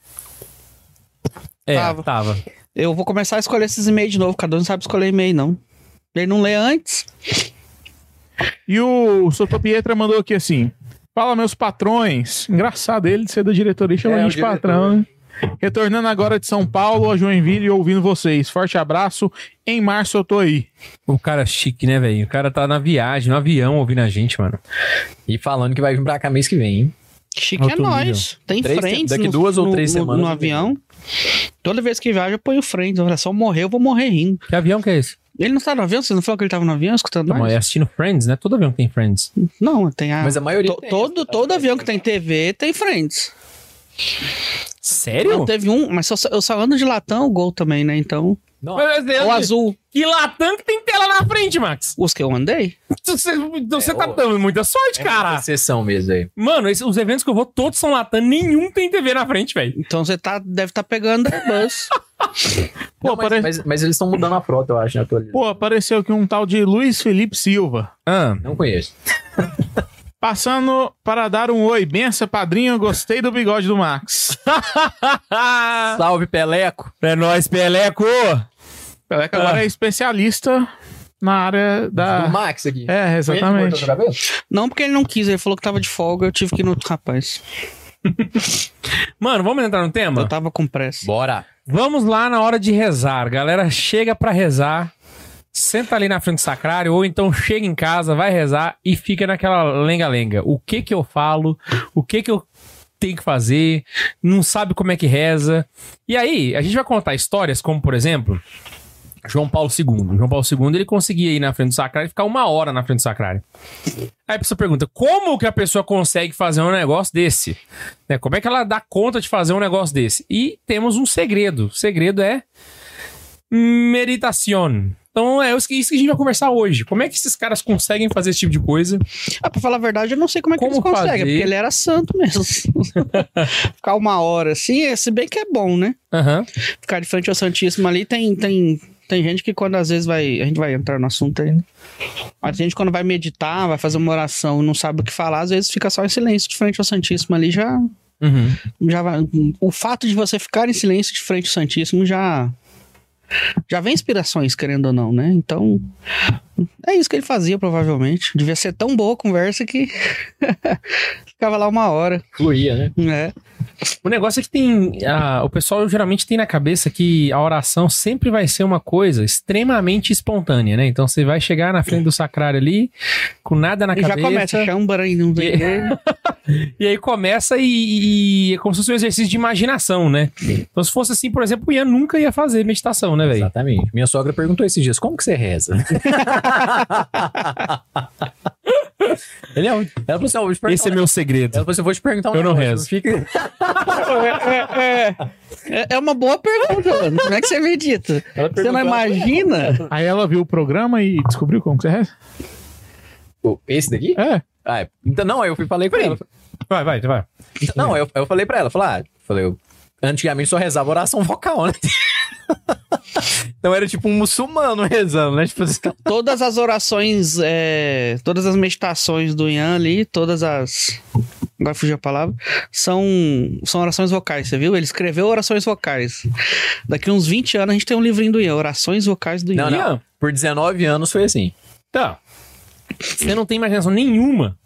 É, Tava. tava. Eu vou começar a escolher esses e-mails de novo. Cada um não sabe escolher e-mail, não. Ele não lê antes. E o Sotopietra mandou aqui assim: Fala, meus patrões. Engraçado ele ser da diretoria e chamar É, a gente de diretor. patrão, né? Retornando agora de São Paulo a Joinville e ouvindo vocês. Forte abraço. Em março eu tô aí. O cara é chique, né, velho? O cara tá na viagem, no avião, ouvindo a gente, mano. E falando que vai vir pra cá mês que vem, hein? Chique é Outro nós. Tem Três- friends daqui no- duas ou no- três no- semanas No eu avião. Toda vez que viaja, eu ponho friends. Olha, eu morrer, eu vou morrer rindo. Que avião que é esse? Ele não tá no avião? Você não falou que ele tava no avião escutando Não, nós? é assistindo Friends, né? Todo avião tem Friends. Não, tem a... Mas a maioria to- tem, todo, todo avião que tem TV tem friends. Sério? Não, teve um, mas eu só, eu só ando de latão, o gol também, né? Então... Não, Mas, é, O azul. Que Latam que tem tela na frente, Max. Os que eu andei? Você, você É, tá ô. dando muita sorte, é cara. uma exceção mesmo aí. Mano, esse- os eventos que eu vou, todos são Latam, nenhum tem TV na frente, velho. Então você tá, deve estar pegando Airbus. Pô, Não, mas, apare- mas- mas eles estão mudando a frota, eu acho, na atualidade. Pô, apareceu aqui um tal de Luiz Felipe Silva. Ah, Não conheço. Passando para dar um oi. Benção, padrinho. Gostei do bigode do Max. Salve, Peleco. é nóis, Peleco. Peleca agora é especialista na área da. Do Max aqui. É, exatamente. Não porque ele não quis, ele falou que tava de folga, eu tive que ir no outro rapaz. Mano, vamos entrar no tema? Eu tava com pressa. Bora. Vamos lá na hora de rezar. Galera, chega pra rezar. Senta ali na frente do sacrário, ou então chega em casa, vai rezar e fica naquela lenga-lenga. O que que eu falo? O que que eu tenho que fazer? Não sabe como é que reza. E aí, a gente vai contar histórias como, por exemplo, João Paulo II. João Paulo II, ele conseguia ir na frente do sacrário e ficar uma hora na frente do sacrário. Aí a pessoa pergunta, como que a pessoa consegue fazer um negócio desse? Né, Como é que ela dá conta de fazer um negócio desse? E temos um segredo. O segredo é meditação. Então é isso que a gente vai conversar hoje. Como é que esses caras conseguem fazer esse tipo de coisa? Ah, pra falar a verdade, eu não sei como é que Como eles conseguem, fazer? porque ele era santo mesmo. Ficar uma hora assim, se bem que é bom, né? Aham. Ficar de frente ao Santíssimo ali, tem, tem, tem gente que quando às vezes vai. A gente vai entrar no assunto aí, né? Mas tem gente quando vai meditar, vai fazer uma oração e não sabe o que falar, às vezes fica só em silêncio de frente ao Santíssimo ali, já. Uhum. já vai, o fato de você ficar em silêncio de frente ao Santíssimo já. Já vem inspirações, querendo ou não, né? Então. É isso que ele fazia, provavelmente. Devia ser tão boa a conversa que. Ficava lá uma hora. Fluía, né? né? O negócio é que tem. ah, o pessoal geralmente tem na cabeça que a oração sempre vai ser uma coisa extremamente espontânea, né? Então você vai chegar na frente do sacrário ali, com nada na E já cabeça. começa, chambara e não vem. E aí começa e, e é como se fosse um exercício de imaginação, né? Então, se fosse assim, por exemplo, o Ian nunca ia fazer meditação, né, velho? Exatamente. Minha sogra perguntou esses dias, como que você reza? Ele é, ela falou assim, ó, vou te perguntar. Esse é meu segredo. Ela falou assim, eu vou te perguntar um Eu não negócio, rezo. Fica... É, é uma boa pergunta, mano. Como é que você medita? Ela Você não perguntou- imagina? Aí ela viu o programa e descobriu como que você reza? Pô, Esse daqui? É. Ah, é. então, não, aí eu fui falei com ela. Vai, vai, vai. Não, eu, eu falei pra ela, falei, ah, falei, eu antigamente só rezava oração vocal, né? então era tipo um muçulmano rezando, né? Tipo assim, Todas as orações, é, todas as meditações do Ian ali, todas as. Agora fugiu a palavra. São, são orações vocais, você viu? Ele escreveu orações vocais. Daqui uns 20 anos a gente tem um livrinho do Ian, Orações Vocais do Ian. não, não. Por 19 anos foi assim. Tá. Você não tem imaginação nenhuma.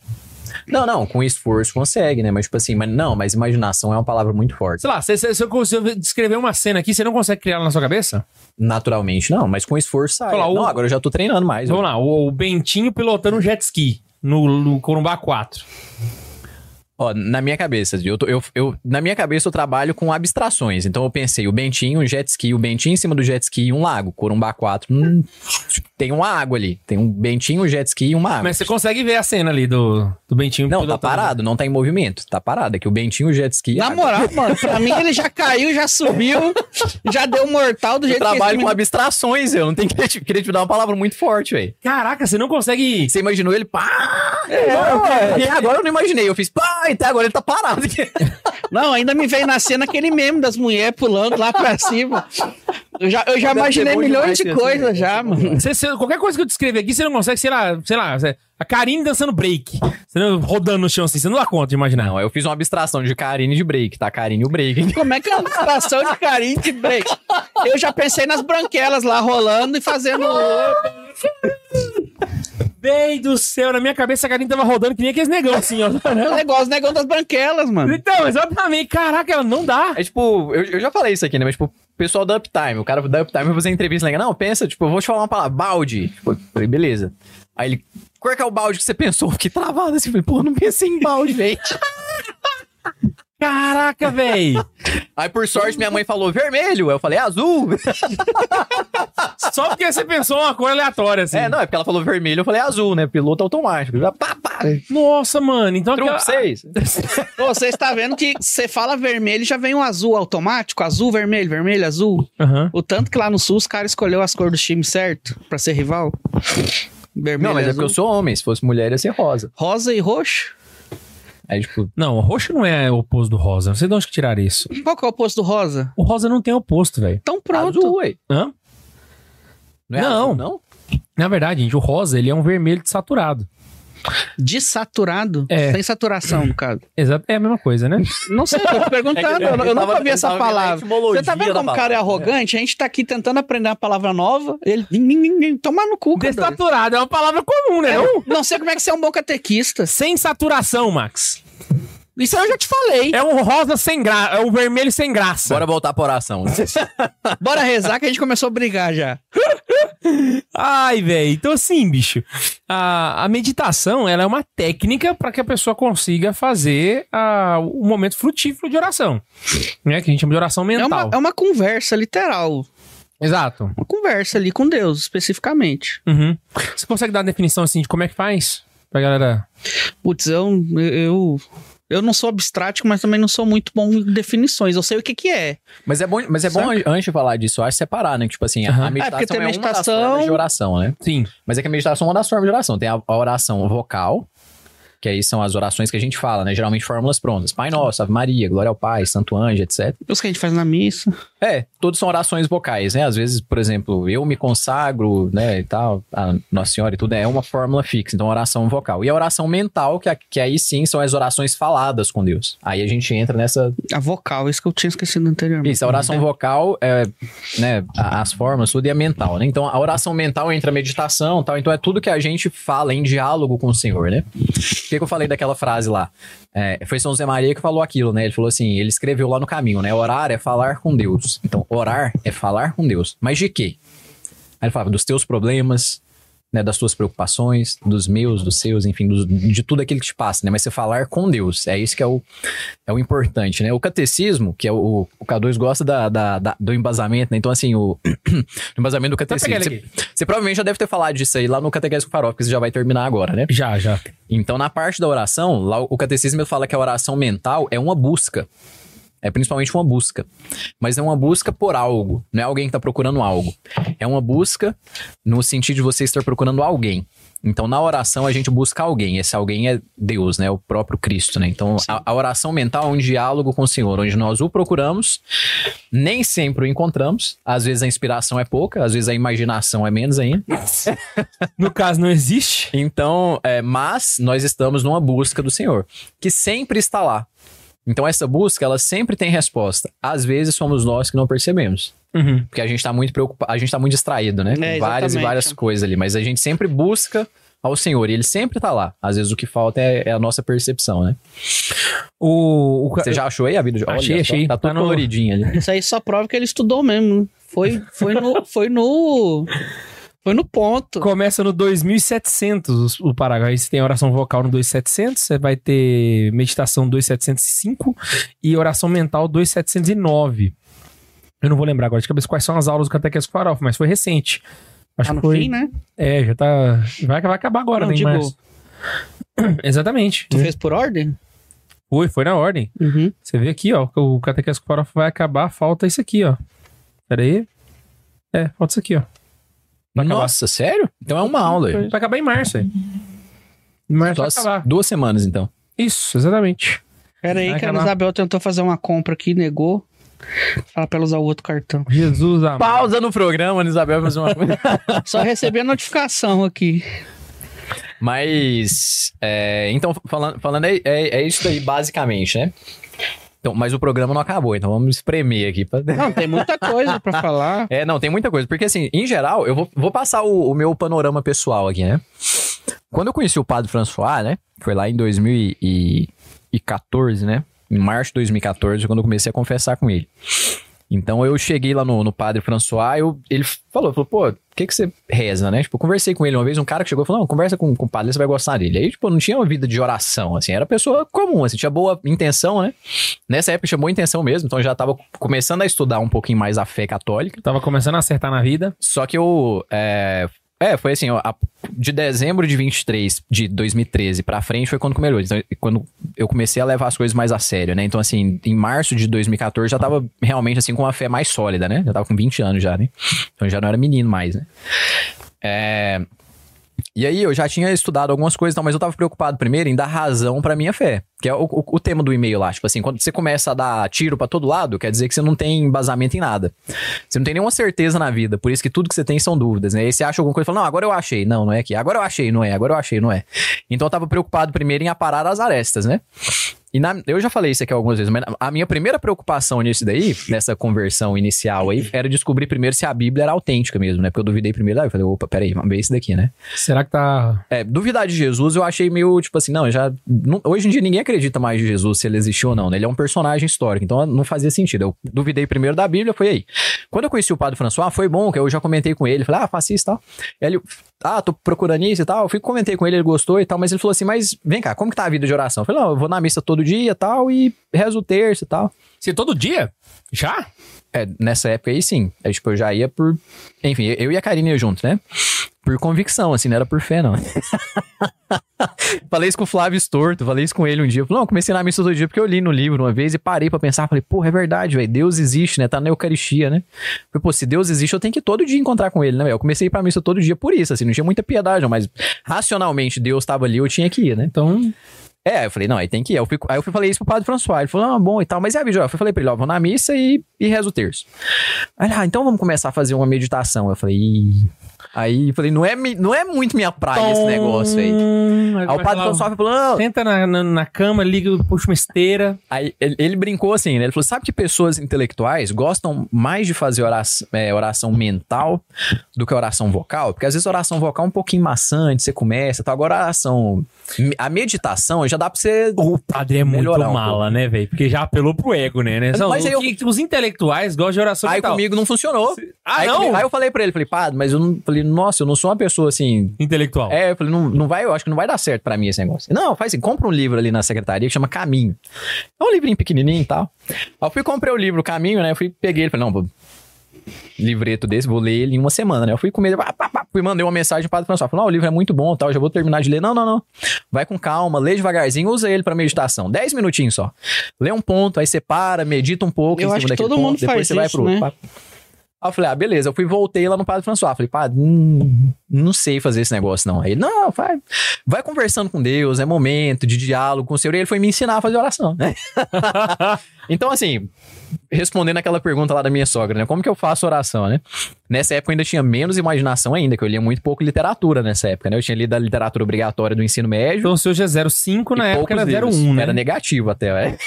Não, não, com esforço consegue, né? Mas tipo assim, mas não, mas imaginação é uma palavra muito forte. Sei lá, se, se, se eu se eu descrever uma cena aqui, você não consegue criar ela na sua cabeça? Naturalmente, não, mas com esforço sai. Fala, o- Não, agora eu já tô treinando mais. Vamos lá, o, o Bentinho pilotando um jet ski no, no Corumbá 4. Ó, na minha cabeça, eu, tô- eu, eu- na minha cabeça eu trabalho com abstrações. Então eu pensei, o Bentinho, um jet ski, o Bentinho em cima do jet ski e um lago. Corumbá 4, hum, tem uma água ali. Tem um Bentinho, um jet ski e uma água. Mas você consegue ver a cena ali do, do Bentinho Não, tá parado, não tá em movimento. Tá parado. É que o Bentinho, o jet ski. Na água. moral, mano, pra mim ele já caiu, já subiu, já deu mortal do Eu jeito que trabalho com menino- abstrações, eu não tenho que queria te dar uma palavra muito forte, velho. Caraca, você não consegue. Você imaginou ele, pá! e agora eu não imaginei, eu fiz, pá, até agora ele tá parado. Não, ainda me veio na cena aquele meme das mulheres pulando lá pra cima. Eu já, eu já Deve imaginei milhões de assim, coisas já, mano. Você- você- qualquer coisa que eu descrever aqui, você não consegue, sei lá, sei lá, a Karine dançando break. Você não, rodando no chão assim, você não dá conta de imaginar. Não, eu fiz uma abstração de Karine e de break, tá? Karine e o break. Como é que é a ilustração de carinho de break? Eu já pensei nas branquelas lá rolando e fazendo. Bem do céu, na minha cabeça a Karine tava rodando que nem aqueles negão assim, ó. É igual os negão das branquelas, mano. Então, exatamente. Caraca, ela não dá. É tipo, eu, eu já falei isso aqui, né? Mas, tipo, o pessoal da Uptime, o cara da Uptime vai fazer entrevista, né? Não, pensa, tipo, eu vou te falar uma palavra, balde. Tipo, falei, beleza. Aí ele, qual é que é o balde que você pensou? Fiquei travado assim, falei, pô, não pensei em balde, velho. Caraca, véi. Aí, por sorte, minha mãe falou vermelho. Aí eu falei azul. Só porque você pensou uma cor aleatória, assim. É, não, é porque ela falou vermelho, eu falei azul, né? Piloto automático. Já, pá, pá. Nossa, mano. Então Truque aquela- 6. Ô, Você está vendo que você fala vermelho já vem um azul automático? Azul, vermelho, vermelho, azul. Aham. O tanto que lá no sul os caras escolheu as cores do time certo pra ser rival. Vermelho, Não, mas é azul. porque eu sou homem. Se fosse mulher, ia ser rosa. Rosa e roxo? Aí, tipo, Não, o roxo não é o oposto do rosa. Não sei de onde que tiraram isso. Qual que é o oposto do rosa? O rosa não tem oposto, velho. Então pronto. azul, ué. Hã? Não é Não. azul, não? Na verdade, gente, o rosa, ele é um vermelho saturado. Desaturado? É. Sem saturação, no caso. Exato. É a mesma coisa, né? Não sei, eu tô perguntando. eu, eu nunca vi essa palavra. Você tá vendo como o cara é arrogante? arrogante? A gente tá aqui tentando aprender uma palavra nova. Ele. Tomar no cu, cara. Desaturado é uma palavra comum, né? não? Não sei como é que você é um bom catequista. Sem saturação, Max. Isso eu já te falei. É um rosa sem graça. É um vermelho sem graça. Bora voltar pra oração. Bora rezar que a gente começou a brigar já. Ai, velho. Então, assim, bicho, a, a meditação ela é uma técnica para que a pessoa consiga fazer a, o momento frutífero de oração. Né? Que a gente chama de oração É mental. uma, é uma conversa literal. Exato. Uma conversa ali com Deus, especificamente. Uhum. Você consegue dar uma definição assim de como é que faz? Pra galera. Putz, eu, eu, eu não sou abstrático, mas também não sou muito bom em definições. Eu sei o que que é. Mas é bom, mas é bom antes de falar disso, eu acho separar, né? Tipo assim, a- Aham. a É, meditação porque tem é, uma das meditação- formas de oração, né? Sim. Mas é que a meditação é uma das formas de oração. Tem a, a oração vocal, que aí são as orações que a gente fala, né? Geralmente fórmulas prontas. Pai Nosso, Ave Maria, Glória ao Pai, Santo Anjo, etc. Os que a gente faz na missa. É, todos são orações vocais, né? Às vezes, por exemplo, eu me consagro, né, e tal, a Nossa Senhora e tudo, é uma fórmula fixa, então oração vocal. E a oração mental, que, que aí sim são as orações faladas com Deus. Aí a gente entra nessa... A vocal, isso que eu tinha esquecido anteriormente. Isso, a oração vocal, é, né, as formas, tudo, e a mental, né? Então, a oração mental entra a meditação tal, então é tudo que a gente fala em diálogo com o Senhor, né? O que, eu falei daquela frase lá? É, foi São José Maria que falou aquilo, né? Ele falou assim, ele escreveu lá no caminho, né? Orar é falar com Deus. Então, orar é falar com Deus. Mas de quê? Aí ele falava dos teus problemas, né, das tuas preocupações, dos meus, dos seus, enfim, dos- de tudo aquilo que te passa, né? Mas você falar com Deus, é isso que é o, é o importante, né? O catecismo, que é o, o K2 gosta da, da- da- do embasamento, né? Então, assim, o, o embasamento do catecismo. Você, você provavelmente já deve ter falado disso aí lá no Catequese com Farol, porque você já vai terminar agora, né? Já, já. Então, na parte da oração, lá o catecismo fala que a oração mental é uma busca. É principalmente uma busca. Mas é uma busca por algo. Não é alguém que está procurando algo. É uma busca no sentido de você estar procurando alguém. Então, na oração, a gente busca alguém. Esse alguém é Deus, né? O próprio Cristo, né? Então, a, a oração mental é um diálogo com o Senhor, onde nós o procuramos, nem sempre o encontramos. Às vezes a inspiração é pouca, às vezes a imaginação é menos ainda. No caso, não existe. Então, é, mas nós estamos numa busca do Senhor, que sempre está lá. Então, essa busca, ela sempre tem resposta. Às vezes somos nós que não percebemos. Uhum. Porque a gente está muito preocupado, a gente tá muito distraído, né? Com É, várias e várias coisas ali. Mas a gente sempre busca ao Senhor e ele sempre tá lá. Às vezes o que falta é, é a nossa percepção, né? O, o Você já achou aí a vida de Olha Achei, só, achei. Tá Tá tudo no- coloridinho ali. Isso aí só prova que ele estudou mesmo. Foi, foi no. Foi no. Foi no ponto. Começa no 2700 o parágrafo. Aí você tem oração vocal no 2700, você vai ter meditação 2705 e oração mental 2709. Eu não vou lembrar agora de cabeça quais são as aulas do Catequese Farofa, mas foi recente. Acho Tá que no foi. fim, né? É, já tá. Vai, vai acabar agora, Não, né? em digo- março. Exatamente. Tu fez por ordem? Foi, foi na ordem. Uhum. Você vê aqui, ó, que o Catequese Farofa vai acabar, falta isso aqui, ó. Pera aí. É, falta isso aqui, ó. Vai acabar. Nossa, sério? Então é uma aula. aí. Vai acabar em março, aí. Em março Só vai as acabar. duas semanas, então. Isso, exatamente. Pera aí Vai que a. Isabel tentou fazer uma compra aqui, negou. Fala pra ela usar o outro cartão. Jesus amado. Pausa no programa, Ana Isabel, fazer uma coisa. Só recebi a notificação aqui. Mas, é, então, falando, falando é, é, é isso aí, basicamente, né? Então, mas o programa não acabou, então vamos espremer aqui. Pra... Não, tem muita coisa pra falar. É, não, tem muita coisa. Porque, assim, em geral, eu vou, vou passar o, o meu panorama pessoal aqui, né? Quando eu conheci o Padre François, né? Foi lá em 2014, né? Em março de 2014, quando eu comecei a confessar com ele. Então eu cheguei lá no, no Padre François, eu, ele falou, falou, pô, o que que você reza, né? Tipo, eu conversei com ele uma vez, um cara que chegou e falou, não, conversa com, com o padre, você vai gostar dele. Aí, tipo, não tinha uma vida de oração, assim, era pessoa comum, assim, tinha boa intenção, né? Nessa época tinha boa intenção mesmo, então eu já tava começando a estudar um pouquinho mais a fé católica. Tava começando a acertar na vida. Só que eu. É, é, foi assim, ó, a- de dezembro de 23, de 2013 pra frente foi quando melhorou. Então, quando eu comecei a levar as coisas mais a sério, né? Então, assim, em março de 2014 já tava realmente, assim, com uma fé mais sólida, né? Já tava com 20 anos já, né? Então já não era menino mais, né? É, E aí eu já tinha estudado algumas coisas, tal, mas eu tava preocupado primeiro em dar razão pra minha fé. Que é o, o- o tema do e-mail lá. Tipo assim, quando você começa a dar tiro pra todo lado, quer dizer que você não tem embasamento em nada. Você não tem nenhuma certeza na vida. Por isso que tudo que você tem são dúvidas, né? E aí você acha alguma coisa e fala, não, agora eu achei. Não, não é aqui. Agora eu achei, não é. Agora eu achei, não é. Então eu tava preocupado primeiro em aparar as arestas, né? E na- eu já falei isso aqui algumas vezes, mas a minha primeira preocupação nisso daí, nessa conversão inicial aí, era descobrir primeiro se a Bíblia era autêntica mesmo, né? Porque eu duvidei primeiro, aí eu falei, opa, peraí, vamos ver isso daqui, né? Será que tá. É, duvidar de Jesus eu achei meio, tipo assim, não, já. não- hoje em dia ninguém acredita mais de Jesus se ele existiu ou não, né? Ele é um personagem histórico, então não fazia sentido. Eu duvidei primeiro da Bíblia, foi aí. Quando eu conheci o Padre François, foi bom, que eu já comentei com ele, falei, ah, faça isso e tal. Ele, ah, tô procurando isso e tal. Eu fui, comentei com ele, ele gostou e tal, mas ele falou assim, mas vem cá, como que tá a vida de oração? Eu falei, não, eu vou na missa todo dia e tal, e rezo terço e tal. Você todo dia? Já? É, nessa época aí sim. É, tipo, eu já ia por. Enfim, eu e a Karine ia junto, né? Por convicção, assim, não era por fé, não. falei isso com o Flávio Storto, falei isso com ele um dia. Falei, não, comecei na missa todo dia porque eu li no livro uma vez e parei pra pensar. Falei, porra, é verdade, velho. Deus existe, né? Tá na Eucaristia, né? Falei, pô, se Deus existe, eu tenho que todo dia encontrar com ele, né? Eu comecei pra missa todo dia por isso, assim, não tinha muita piedade, não, mas racionalmente Deus tava ali, eu tinha que ir, né? Então. É, eu falei, não, aí tem que ir. Aí eu fui, aí eu fui falei isso pro padre François. Ele falou, ah, bom e tal. Mas a vídeo? Eu falei pra ele, ó, vou na missa e, e rezo o terço. Aí, ah, então vamos começar a fazer uma meditação. Eu falei, Ih. Aí eu falei, não é, não é muito minha praia esse negócio aí. Aí Aí o padre François falou, não. Senta na, na, na cama, liga, puxa uma esteira. Aí ele, ele brincou assim, né? Ele falou: sabe que pessoas intelectuais gostam mais de fazer oração, é, oração mental do que oração vocal? Porque às vezes oração vocal é um pouquinho maçante, você começa, tá? Agora a oração. A meditação já dá pra você. O padre é muito um mala, né, velho? Porque já apelou pro ego, né? né? Mas aí o que- Os intelectuais gostam de oração Aí mental. comigo não funcionou. Ah, aí, não? comigo- aí eu falei pra ele, falei, padre, mas eu não. Falei, nossa, eu não sou uma pessoa assim. Intelectual. É, eu falei, não, não vai, eu acho que não vai dar certo pra mim esse negócio. Não, faz assim, compra um livro ali na secretaria que chama Caminho. É um livrinho pequenininho e tal. Aí eu fui comprei o livro Caminho, né? Eu fui, peguei ele, falei, não, vou- livreto desse, vou ler ele em uma semana, né? Eu fui com medo, pá, pá, pá, fui mandei uma mensagem para o François, falei, não, o livro é muito bom, tal, já vou terminar de ler. Não, não, não. Vai com calma, lê devagarzinho, usa ele pra meditação. 10 minutinhos só. Lê um ponto, aí você para, medita um pouco Eu em acho cima que daquele todo ponto, mundo depois faz você vai isso, pro outro. né? Aí eu falei, ah, beleza. Eu fui voltei lá no Padre François. Falei, padre, hum, não sei fazer esse negócio, não. Aí, ele, não, vai, vai conversando com Deus, é momento de diálogo com o Senhor. E ele foi me ensinar a fazer oração, né? então, assim, respondendo aquela pergunta lá da minha sogra, né? Como que eu faço oração, né? Nessa época eu ainda tinha menos imaginação ainda, que eu lia muito pouco literatura nessa época, né? Eu tinha lido a literatura obrigatória do ensino médio. Então o seu já é 05, na época era livros. 01, né? Era negativo até, é.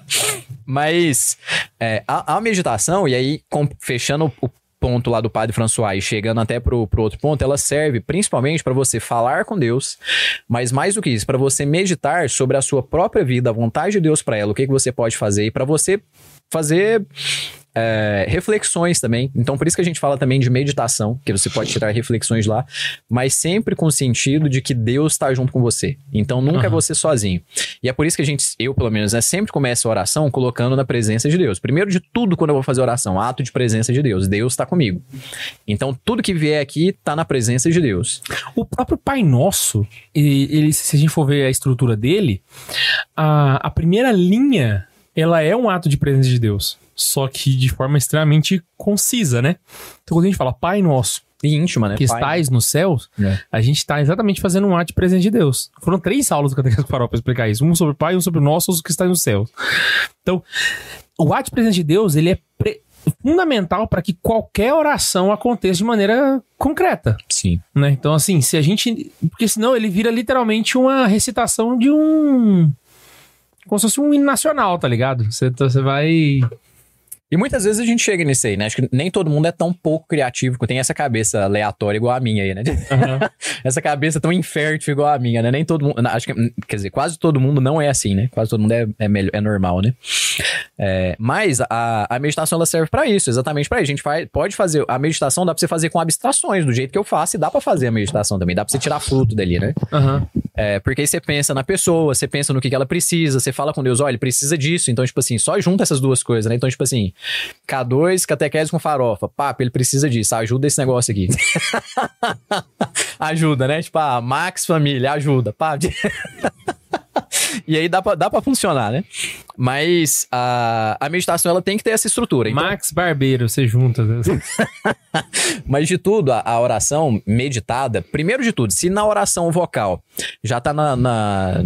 Mas é, a, a meditação, e aí com- fechando o ponto lá do Padre François e chegando até pro, pro outro ponto, ela serve principalmente para você falar com Deus, mas mais do que isso, para você meditar sobre a sua própria vida, a vontade de Deus para ela, o que, que você pode fazer e para você fazer é, reflexões também. Então, por isso que a gente fala também de meditação, que você pode tirar reflexões lá, mas sempre com o sentido de que Deus está junto com você. Então, nunca é Aham. você sozinho. E é por isso que a gente, eu pelo menos, né, sempre começo a oração colocando na presença de Deus. Primeiro de tudo, quando eu vou fazer oração, ato de presença de Deus. Deus está comigo. Então, tudo que vier aqui está na presença de Deus. O próprio Pai Nosso, e- ele, se a gente for ver a estrutura dele, a, a primeira linha, ela é um ato de presença de Deus. Só que de forma extremamente concisa, né? Então quando a gente fala Pai Nosso, E íntima, né? que Pai? estais nos céus, É. a gente está exatamente fazendo um ato de presença de Deus. Foram três aulas do Catequese Farol para explicar isso. Um sobre o Pai, um sobre o Nosso, os que estão nos céus. Então, o ato de presença de Deus, ele é pre- fundamental para que qualquer oração aconteça de maneira concreta Sim. né? Então, assim, se a gente. Porque senão ele vira literalmente uma recitação de um. Como se fosse um hino nacional, tá ligado? Você, você vai. E muitas vezes a gente chega nisso aí, né? Acho que nem todo mundo é tão pouco criativo, que tem essa cabeça aleatória igual a minha aí, né? essa cabeça tão infértil igual a minha, né? Nem todo mundo. Acho que, quer dizer, quase todo mundo não é assim, né? Quase todo mundo é, é, melhor, é normal, né? É, mas a, a meditação ela serve pra isso, exatamente pra isso. A gente faz, pode fazer. A meditação dá pra você fazer com abstrações, do jeito que eu faço, e dá pra fazer a meditação também. Dá pra você tirar fruto dali, né? Aham. É, porque aí você pensa na pessoa, você pensa no que, que ela precisa, você fala com Deus, olha, ele precisa disso. Então, tipo assim, só junta essas duas coisas, né? Então, tipo assim, K2, catequese com farofa. Papo, ele precisa disso, ajuda esse negócio aqui. ajuda, né? Tipo, ah, Max Família, ajuda. Pá. e aí dá pra, dá pra funcionar, né? Mas a, a meditação ela tem que ter essa estrutura. Então, Max Barbeiro, você junta. né? Mas de tudo, a, a oração meditada, primeiro de tudo, se na oração vocal já tá na, na,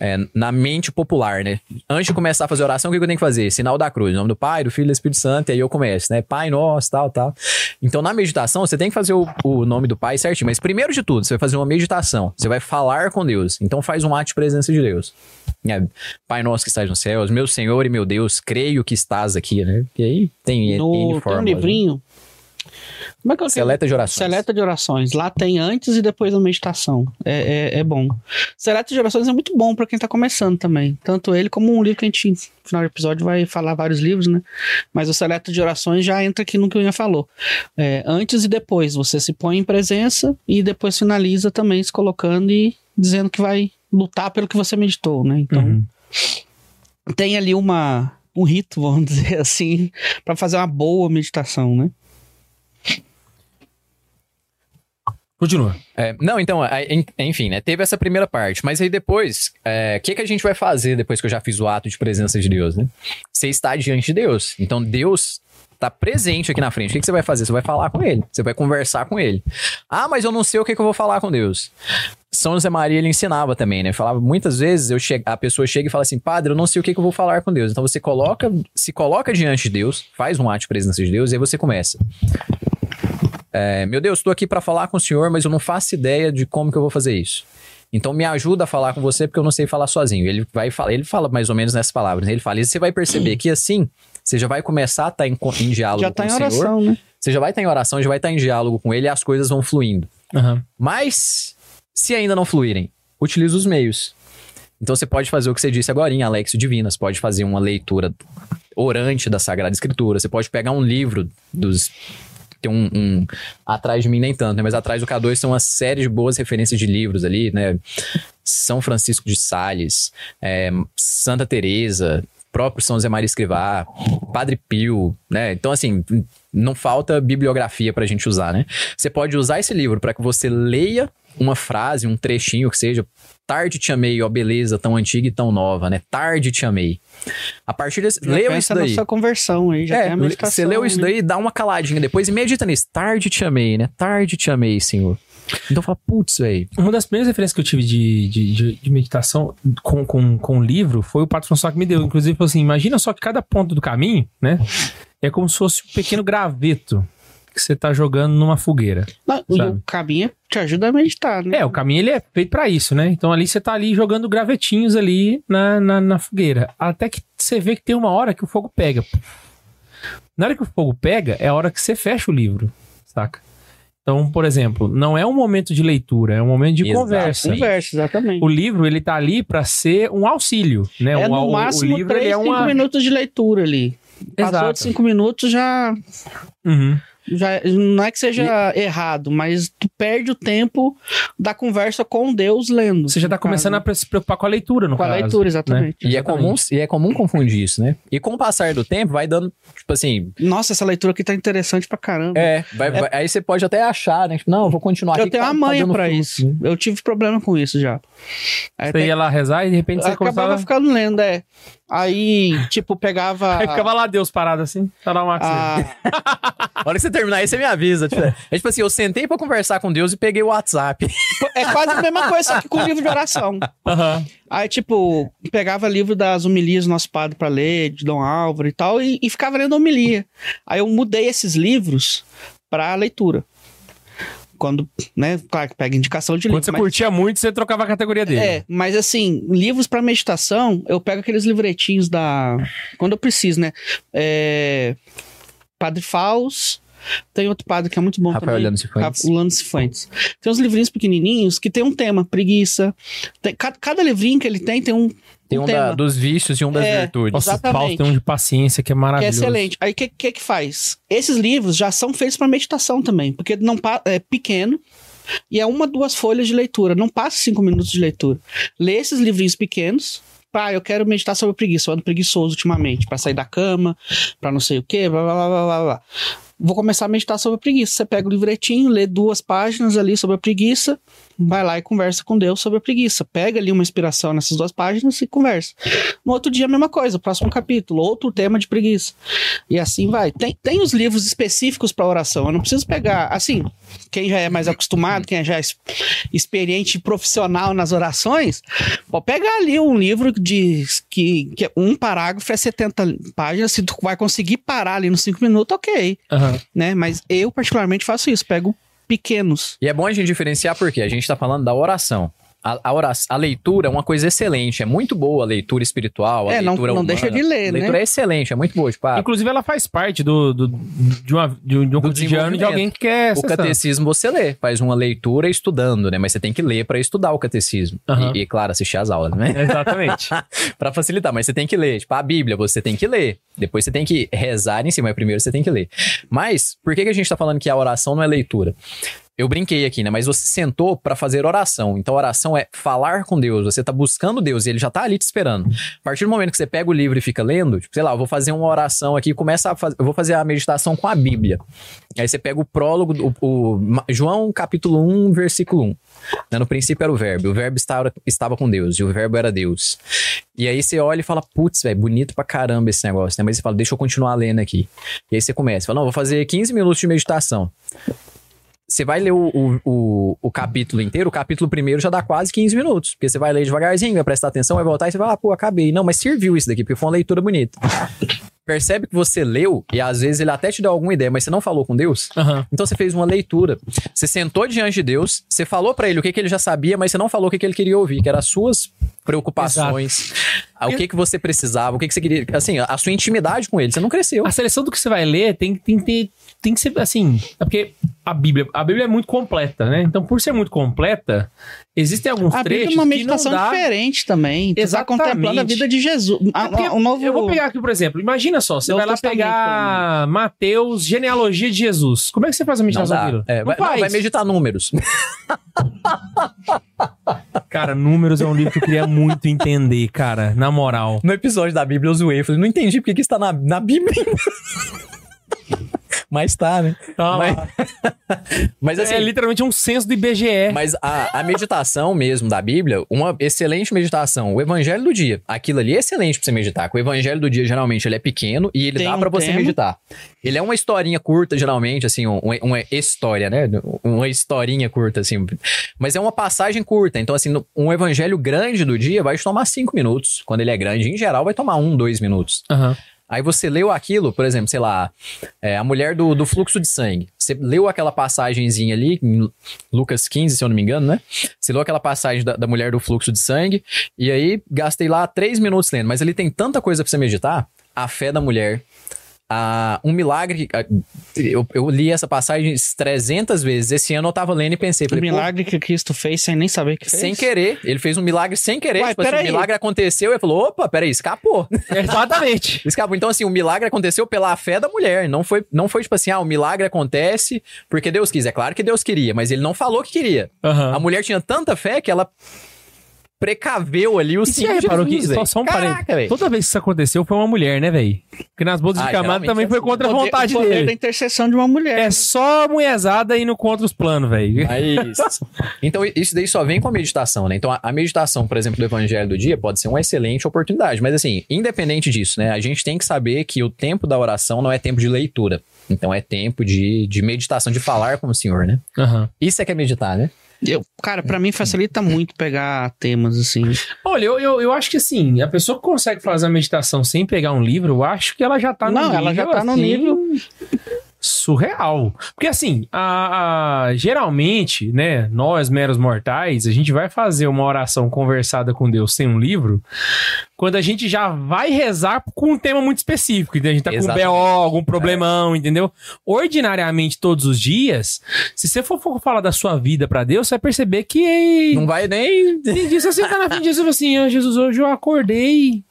é, na mente popular, né? Antes de começar a fazer oração, o que eu tenho que fazer? Sinal da cruz, em nome do Pai, do Filho e do Espírito Santo, e aí eu começo, né? Pai nosso, tal, tal. Então na meditação, você tem que fazer o, o nome do Pai certinho. Mas primeiro de tudo, você vai fazer uma meditação. Você vai falar com Deus. Então faz um ato de presença de Deus. É, Pai nosso que estás nos céus, meu Senhor e meu Deus, creio que estás aqui, né? E aí tem N No, tem um fórmulas, né? Como é que eu Seleta de orações. Seleta de orações. Lá tem antes e depois da meditação. É, é, é bom. Seleta de orações é muito bom pra quem tá começando também. Tanto ele como um livro que a gente, no final do episódio, vai falar vários livros, né? Mas o Seleta de orações já entra aqui no que o Ian falou. É, antes e depois. Você se põe em presença e depois finaliza também se colocando e dizendo que vai lutar pelo que você meditou, né? Então, Uhum. tem ali uma um rito, vamos dizer assim, pra fazer uma boa meditação, né? Continua. É, não, então, enfim, né? Teve essa primeira parte. Mas aí depois, o que, que a gente vai fazer depois que eu já fiz o ato de presença de Deus, né? Você está diante de Deus. Então, Deus tá presente aqui na frente. O que, que você vai fazer? Você vai falar com ele. Você vai conversar com ele. Ah, mas eu não sei o que, que eu vou falar com Deus. São José Maria, ele ensinava também, né? Falava muitas vezes, eu che... a pessoa chega e fala assim, padre, eu não sei o que, que eu vou falar com Deus. Então você coloca, se coloca diante de Deus, faz um ato de presença de Deus, e aí você começa. É, meu Deus, estou aqui para falar com o senhor, mas eu não faço ideia de como que eu vou fazer isso. Então me ajuda a falar com você, porque eu não sei falar sozinho. Ele vai falar, ele fala mais ou menos nessas palavras. né? Ele fala, e você vai perceber que assim, você já vai começar a estar em, co- em diálogo Já com tá o em Senhor. oração, né? Você já vai estar em oração, já vai estar em diálogo com ele e as coisas vão fluindo. Aham. Mas, se ainda não fluírem, utilize os meios. Então você pode fazer o que você disse agora, em Alexio Divina. Você pode fazer uma leitura orante da Sagrada Escritura. Você pode pegar um livro dos. Tem um, um- Atrás de mim nem tanto, né? Mas atrás do K2 são uma série de boas referências de livros ali, né? São Francisco de Sales, é, Santa Teresa, próprio São José Maria Escrivá, Padre Pio, né? Então, assim, não falta bibliografia pra gente usar, né? Você pode usar esse livro para que você leia uma frase, um trechinho que seja Tarde te amei, ó beleza tão antiga e tão nova, né? Tarde te amei. A partir desse. Já Leu pensa isso na daí. sua conversão aí, já É, tem a meditação. você leu isso né? daí, dá uma caladinha depois e medita nisso. Tarde te amei, né? Tarde te amei, Senhor. Então fala, putz, velho. Uma das primeiras referências que eu tive de, de, de- de meditação com, com, com o livro foi o Pato François que me deu. Inclusive, falou assim: imagina só que cada ponto do caminho, né? É como se fosse um pequeno graveto que você tá jogando numa fogueira. Não, e sabe? o caminho te ajuda a meditar, né? É, o caminho ele é feito pra isso, né? Então ali você tá ali jogando gravetinhos ali na, na, na fogueira. Até que você vê que tem uma hora que o fogo pega. Na hora que o fogo pega, é a hora que você fecha o livro, saca? Então, por exemplo, não é um momento de leitura, é um momento de Exato. conversa. Conversa, exatamente. O livro, ele tá ali pra ser um auxílio, né? é Um- no o- máximo o livro, 3, ele é 5 uma... minutos de leitura ali. Passou Exato. de 5 minutos já, Uhum. Já. Não é que seja errado, mas tu perde o tempo da conversa com Deus lendo. Você já tá começando caso. a se preocupar com a leitura, no Com a caso. leitura, né? exatamente. E é, Exatamente. comum, e é comum confundir isso, né? E com o passar do tempo, vai dando, tipo assim, Nossa, essa leitura aqui tá interessante pra caramba. é, vai- vai- aí você pode até achar, né? Tipo, não, eu vou continuar aqui. Eu tenho tá- uma tá manha dando pra isso. né? Eu tive problema com isso já. Aí Você até- ia lá rezar e de repente você acabava começava... ficando lendo, é. Aí, tipo, pegava. Aí ficava lá Deus parado assim, tá lá uma a, A hora que você terminar aí, você me avisa. Tipo, é tipo assim, eu sentei pra conversar com Deus e peguei o WhatsApp. É quase a mesma coisa só que com livro de oração. Aham. Aí, tipo, pegava livro das homilias do nosso padre pra ler, de Dom Álvaro e tal, e, e ficava lendo homilia. Aí eu mudei esses livros pra leitura. Quando, né, claro que pega indicação de livro. Quando você mas- curtia muito, você trocava a categoria dele. É, mas assim, livros pra meditação, eu pego aqueles livretinhos da. Quando eu preciso, né? É, Padre Faus. Tem outro padre que é muito bom Rafael também. Lano Cifuentes. Tem uns livrinhos pequenininhos que tem um tema, preguiça. Tem- ca- cada, livrinho que ele tem tem um, Tem um um da- dos vícios e um das É. virtudes. Nossa, o Exatamente. Paulo tem um de paciência que é que é maravilhoso. excelente. Aí o que, que que faz? Esses livros já são feitos para meditação também, porque não é pequeno e é uma, duas folhas de leitura. Não passa cinco minutos de leitura. Lê esses livrinhos pequenos. Pá, eu quero meditar sobre preguiça. Eu ando preguiçoso ultimamente, para sair da cama, para não sei o quê, blá blá blá blá blá, blá. Vou começar a meditar sobre a preguiça. Você pega o livretinho, lê duas páginas ali sobre a preguiça, vai lá e conversa com Deus sobre a preguiça. Pega ali uma inspiração nessas duas páginas e conversa. No outro dia, a mesma coisa, próximo capítulo, outro tema de preguiça. E assim vai. Tem, tem os livros específicos para oração. Eu não preciso pegar, assim, quem já é mais acostumado, quem já é experiente e profissional nas orações, pode pegar ali um livro de que, que um parágrafo é 70 páginas, se tu vai conseguir parar ali nos 5 minutos, ok, Aham. né? Mas eu particularmente faço isso, pego pequenos. E é bom a gente diferenciar porque a gente tá falando da oração. A, a, oração, a leitura é uma coisa excelente, é muito boa a leitura espiritual, a É, não- leitura não humana. deixa de ler, A né? leitura é excelente, é muito boa. Tipo, ah, Inclusive, ela faz parte do, do- de, uma, de um, de um Do cotidiano de alguém que quer o catecismo você lê, faz uma leitura estudando, né? Mas você tem que ler pra estudar o catecismo. Aham. E, e, claro, assistir às aulas, né? Exatamente. Pra facilitar, mas você tem que ler. Tipo, a Bíblia você tem que ler. Depois você tem que rezar em cima, mas primeiro você tem que ler. Mas, por que, que a gente tá falando que a oração não é leitura? Eu brinquei aqui, né? Mas você sentou pra fazer oração. Então, oração é falar com Deus. Você tá buscando Deus e ele já tá ali te esperando. A partir do momento que você pega o livro e fica lendo, tipo, sei lá, eu vou fazer uma oração aqui, começa a fazer, eu vou fazer a meditação com a Bíblia. Aí você pega o prólogo, o, Ma- João capítulo 1, versículo 1. Né, No princípio era o verbo, o verbo estava, estava com Deus, e o verbo era Deus. E aí você olha e fala, putz, velho, bonito pra caramba esse negócio, né? Mas você fala, deixa eu continuar lendo aqui. E aí você começa, fala, não, vou fazer 15 minutos de meditação. Você vai ler o, o, o, o capítulo inteiro, o capítulo primeiro já dá quase 15 minutos. Porque você vai ler devagarzinho, vai prestar atenção, vai voltar e você vai, ah, pô, acabei. Não, mas serviu isso daqui, porque foi uma leitura bonita. Percebe que você leu e às vezes ele até te deu alguma ideia, mas você não falou com Deus? Aham. Então você fez uma leitura. Você sentou diante de Deus, você falou pra ele o que, que ele já sabia, mas você não falou o que, que ele queria ouvir, que eram as suas preocupações, ah, o que, que você precisava, o que, que você queria. Assim, a sua intimidade com ele. Você não cresceu. A seleção do que você vai ler tem, tem, tem, tem que ser assim. É porque a Bíblia, a Bíblia é muito completa, né? Então, por ser muito completa, existem alguns A Bíblia trechos é uma que meditação não dá... diferente também. Tu tá Exatamente. contemplando a vida de Jesus. A- É a- o novo... Eu vou pegar aqui, por exemplo, imagina só, você Novo vai lá pegar Mateus, genealogia de Jesus. Como é que você faz a meditação daquilo? É, não vai, vai meditar números. Cara, Números é um livro que eu queria muito entender, cara, na moral. No episódio da Bíblia eu zoei. Eu falei, não entendi porque que isso tá na, na Bíblia. Mas tá, né? Tá mas, mas assim, é literalmente um censo do IBGE. Mas a, a meditação mesmo da Bíblia, uma excelente meditação. O evangelho do dia. Aquilo ali é excelente pra você meditar. O evangelho do dia, geralmente, ele é pequeno e ele Tem dá um pra você tema. meditar. Ele é uma historinha curta, geralmente, assim, um- uma história, né? Uma historinha curta, assim. Mas é uma passagem curta. Então, assim, um evangelho grande do dia vai te tomar cinco minutos. Quando ele é grande, em geral, vai tomar um, dois minutos. Aham. Aí você leu aquilo, por exemplo, sei lá, é, a mulher do, do fluxo de sangue. Você leu aquela passagenzinha ali, em Lucas 15, se eu não me engano, né? Você leu aquela passagem da, da mulher do fluxo de sangue, e aí gastei lá três minutos lendo. Mas ali tem tanta coisa pra você meditar. A fé da mulher, um milagre. eu, eu li essa passagem 300 vezes. Esse ano eu tava lendo e pensei, falei, pô, milagre que Cristo fez sem nem saber que fez. sem querer. Ele fez um milagre sem querer. Uai, tipo assim, o peraí. milagre aconteceu e falou: opa, peraí, escapou. Exatamente. Escapou. Então, assim, o milagre aconteceu pela fé da mulher. Não foi, não foi tipo assim, ah, o milagre acontece porque Deus quis. É claro que Deus queria, mas ele não falou que queria. Aham. A mulher tinha tanta fé que ela precaveu ali o E já de reparou Jesus, que, só, só um parênteses, toda vez que isso aconteceu foi uma mulher, né, velho? Porque nas bodas Ah, de camada também é foi assim. contra a vontade o poder dele. da intercessão de uma mulher. É só a mulherzada indo contra os planos, velho. Mas, então, isso daí só vem com a meditação, né? Então, a, a meditação, por exemplo, do evangelho do dia pode ser uma excelente oportunidade. Mas, assim, independente disso, né? A gente tem que saber que o tempo da oração não é tempo de leitura. Então, é tempo de, de meditação, de falar com o Senhor, né? Aham. Isso é que é meditar, né? Eu, cara, pra mim facilita muito pegar temas assim. Olha, eu, eu, eu acho que assim, a pessoa que consegue fazer a meditação sem pegar um livro, eu acho que ela já tá no Não, nível. ela já tá no assim, nível- Surreal. Porque assim, a, a- geralmente, né, nós meros mortais, a gente vai fazer uma oração conversada com Deus sem um livro, quando a gente já vai rezar com um tema muito específico, entendeu? A gente tá Exatamente. com BO, algum problemão, entendeu? Ordinariamente, todos os dias, se você for, for falar da sua vida pra Deus, você vai perceber que Não vai nem. tem dia você tá na frente de Jesus e fala assim, ah, Jesus, hoje eu acordei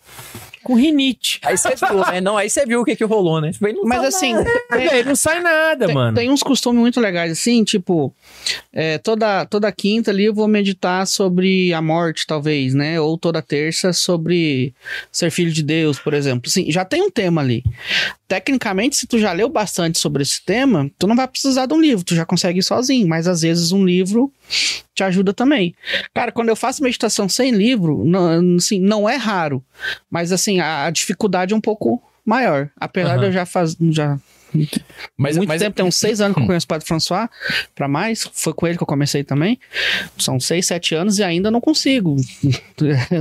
com rinite. Aí você viu, né? Não, aí você viu o que que rolou, né? Não Mas tá assim, Véi, não sai nada, tem- mano. tem uns costumes muito legais assim, tipo, é, toda, toda quinta ali eu vou meditar sobre a morte, talvez, né? Ou toda terça sobre ser filho de Deus, por exemplo. Sim, já tem um tema ali. tecnicamente, se tu já leu bastante sobre esse tema, tu não vai precisar de um livro, tu já consegue ir sozinho, mas às vezes um livro te ajuda também. Cara, quando eu faço meditação sem livro, não, assim, não é raro, mas assim, a, a dificuldade é um pouco maior. Apesar Aham. de eu já fazer. Já Mas, muito mas tempo, tem uns seis anos que eu conheço o Padre François, pra mais. Foi com ele que eu comecei também. São seis, sete anos e ainda não consigo.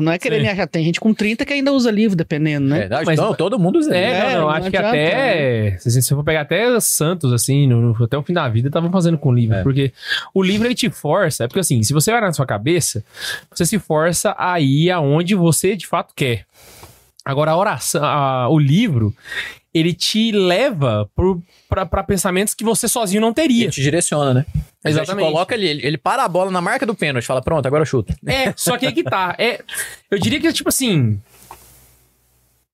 Não é querer Sim. me achar. Tem gente com 30 que ainda usa livro, dependendo, né? Verdade, Mas- não, todo mundo usa. É, né? não, não, não acho que adianta, até. Se você for pegar até Santos, assim, no- no- até o fim da vida, estavam fazendo com livro. É. Porque o livro ele te força. É porque assim, se você vai na sua cabeça, você se força a ir aonde você de fato quer. Agora, a oração, a- o livro, ele te leva para pensamentos que você sozinho não teria. Ele te direciona, né? Ele Exatamente. coloca ali, ele, ele para a bola na marca do pênalti, fala, pronto, agora chuta. É, só que aí que tá. É, eu diria que, tipo assim.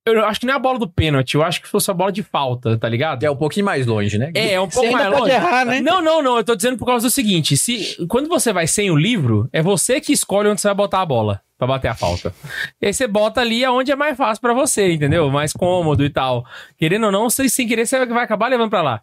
Eu acho que não é a bola do pênalti, eu acho que fosse a bola de falta, tá ligado? É um pouquinho mais longe, né? É, é um pouco mais longe. errar, né? Não, não, não. Eu tô dizendo por causa do seguinte: se quando você vai sem o livro, é você que escolhe onde você vai botar a bola pra bater a falta. E aí você bota ali aonde é mais fácil pra você, entendeu? Mais cômodo e tal. Querendo ou não, sem querer, você vai acabar levando pra lá.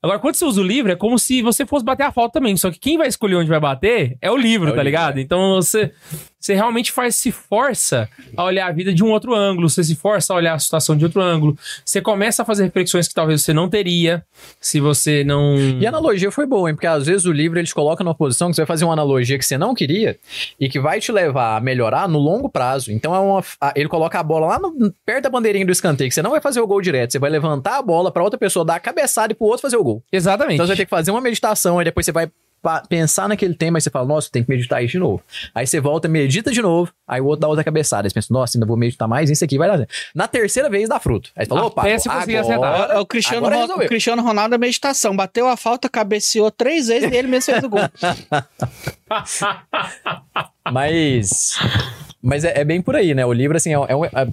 Agora, quando você usa o livro, é como se você fosse bater a falta também. Só que quem vai escolher onde vai bater é o livro, É o tá livro, ligado? é. Então você, você realmente faz, se força a olhar a vida de um outro ângulo, você se força a olhar a situação de outro ângulo. Você começa a fazer reflexões que talvez você não teria se você não. E a analogia foi boa, hein? Porque às vezes o livro ele te coloca numa posição que você vai fazer uma analogia que você não queria e que vai te levar a melhorar no longo prazo. Então é uma, ele coloca a bola lá no- perto da bandeirinha do escanteio, que você não vai fazer o gol direto, você vai levantar a bola pra outra pessoa dar a cabeçada e pro outro fazer o gol. Exatamente. Então você vai ter que fazer uma meditação, aí depois você vai pensar naquele tema, aí você fala, nossa, tem que meditar isso de novo. Aí você volta, medita de novo, aí o outro dá outra cabeçada. Aí você pensa, nossa, ainda vou meditar mais, isso aqui vai dar. Na terceira vez dá fruto. Aí você fala, opa, Até você conseguir acertar. É o Cristiano, agora Ron- resolveu. o Cristiano Ronaldo da meditação. Bateu a falta, cabeceou três vezes e ele mesmo fez o gol. Mas. Mas é, é bem por aí, né? O livro, assim, é, é um- é-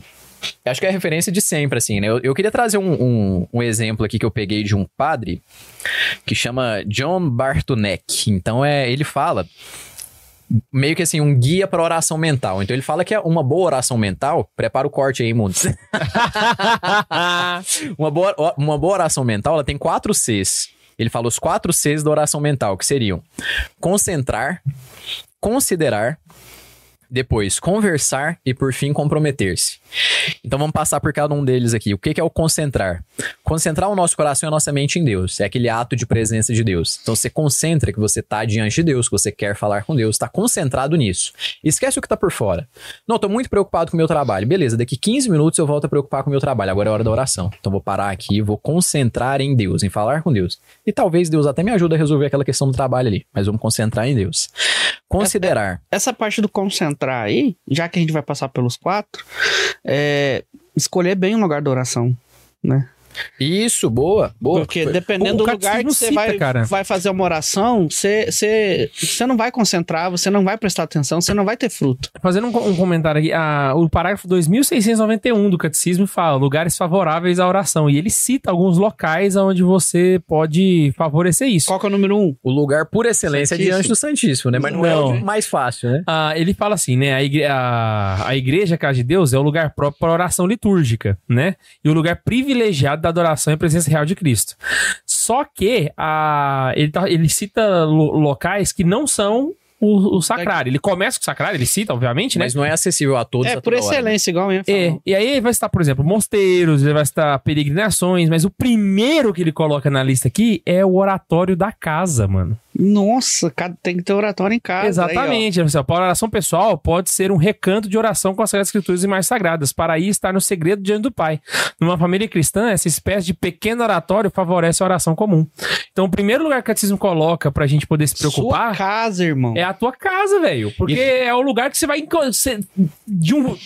acho que é a referência de sempre, assim, né? Eu, eu queria trazer um, um, um exemplo aqui que eu peguei de um padre que chama John Bartunek. Então, é, ele fala meio que assim, um guia para oração mental. Então, ele fala que é uma boa oração mental. Prepara o corte aí, Mundos. uma, boa, uma boa oração mental, ela tem quatro Cs. Ele fala os quatro Cs da oração mental, que seriam concentrar, considerar, depois conversar e por fim comprometer-se. Então vamos passar por cada um deles aqui. O que é o concentrar? Concentrar o nosso coração e a nossa mente em Deus. É aquele ato de presença de Deus. Então você concentra que você está diante de Deus, que você quer falar com Deus, está concentrado nisso. Esquece o que está por fora. Não, estou muito preocupado com o meu trabalho. Beleza, daqui 15 minutos eu volto a preocupar com o meu trabalho. Agora é hora da oração. Então vou parar aqui, vou concentrar em Deus, em falar com Deus. E talvez Deus até me ajude a resolver aquela questão do trabalho ali, mas vamos concentrar em Deus. Considerar. Essa parte do concentrar aí, já que a gente vai passar pelos quatro, é escolher bem o lugar da oração, né? Isso, boa, boa. Porque dependendo o do lugar que você cita, vai, cara. vai fazer uma oração, você, você, você não vai concentrar, você não vai prestar atenção, você não vai ter fruto. Fazendo um, um comentário aqui, a- o parágrafo 2691 do catecismo fala lugares favoráveis à oração. E ele cita alguns locais onde você pode favorecer isso. Qual que é o número um? O lugar por excelência é Santíssimo. diante do Santíssimo, né? Mas não, é Não. o mais fácil, né? Ah, ele fala assim, né? A, igre a, a igreja, a casa de Deus, é o lugar próprio para oração litúrgica, né? E o lugar privilegiado da adoração e presença real de Cristo. Só que a, ele, tá- ele cita lo- locais que não são o, o sacrário. Ele começa com o sacrário, ele cita, obviamente, né? Mas não é acessível a todos. É, a por hora, né? excelência, igual eu ia É, e aí ele vai citar, por exemplo, mosteiros, ele vai citar peregrinações, mas o primeiro que ele coloca na lista aqui é o oratório da casa, mano. Nossa, tem que ter oratório em casa. Exatamente. Assim, ó, para a oração pessoal, pode ser um recanto de oração com as Sagradas Escrituras e mais sagradas, para aí estar no segredo diante do Pai. Numa família cristã, essa espécie de pequeno oratório favorece a oração comum. Então, o primeiro lugar que o catecismo coloca pra gente poder se Sua preocupar casa, irmão. é a tua casa, velho. Porque é o lugar que você vai. de um.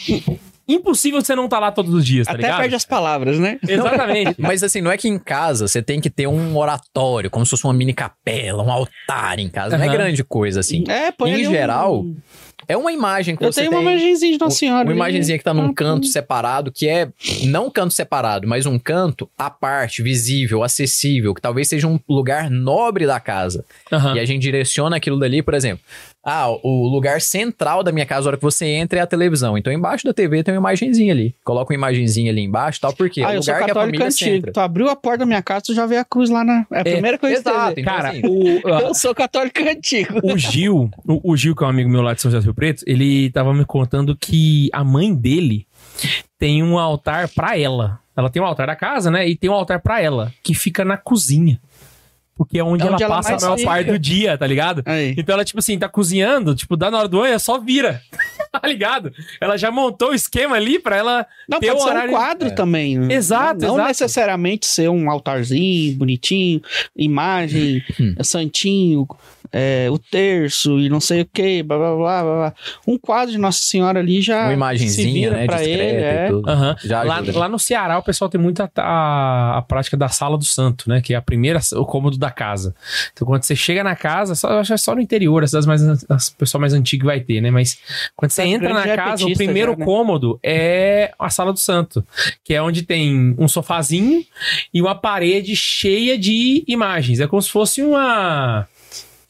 Impossível você não estar lá todos os dias, tá Até ligado? perde as palavras, né? Exatamente. Mas assim, não é que em casa você tem que ter um oratório, como se fosse uma mini capela, um altar em casa. Não é grande coisa, assim. É, põe Em ali um- geral, É uma imagem que Eu você tenho tem. uma imagenzinha de Nossa Senhora. Uma imagenzinha que tá num Ah, canto separado, que é não um canto separado, mas um canto à parte, visível, acessível, que talvez seja um lugar nobre da casa. Aham. E a gente direciona aquilo dali, por exemplo. Ah, o lugar central da minha casa, a hora que você entra, é a televisão. Então, embaixo da TV tem uma imagenzinha ali. Coloca uma imagenzinha ali embaixo tal, porque ah, é o lugar que a família antigo. centra. Tu abriu a porta da minha casa, tu já vê a cruz lá na. É a primeira coisa que você Exato. vê. Então, Cara, assim, o, Eu sou católico antigo. o Gil, o, o Gil, que é um amigo meu lá de São José do Rio Preto, ele tava me contando que a mãe dele tem um altar pra ela. Ela tem um altar da casa, né? E tem um altar pra ela, que fica na cozinha. Porque é onde, É onde ela, ela passa a maior fica. parte do dia, tá ligado? Aí. Então ela, tipo assim, tá cozinhando, tipo, dá na hora do banho, é só vira. tá ligado? Ela já montou o esquema ali pra ela Não, ter pode o ser horário. um quadro É. também. né? Exato, Não exato. necessariamente ser um altarzinho, bonitinho, imagem, Hum. santinho, é, o terço e não sei o que, blá, blá, blá, blá, blá. Um quadro de Nossa Senhora ali já uma se imagenzinha, né? pra ele, é. e. Já Lá, lá no Ceará, o pessoal tem muito a, a, a prática da sala do santo, né? Que é a primeira, o cômodo da casa. Então, quando você chega na casa, só, eu acho que é só no interior, as cidades mais, as pessoal mais antigo vai ter, né? Mas quando você Cidade entra na é casa, o primeiro já, né? cômodo é a sala do santo, que é onde tem um sofazinho e uma parede cheia de imagens. É como se fosse uma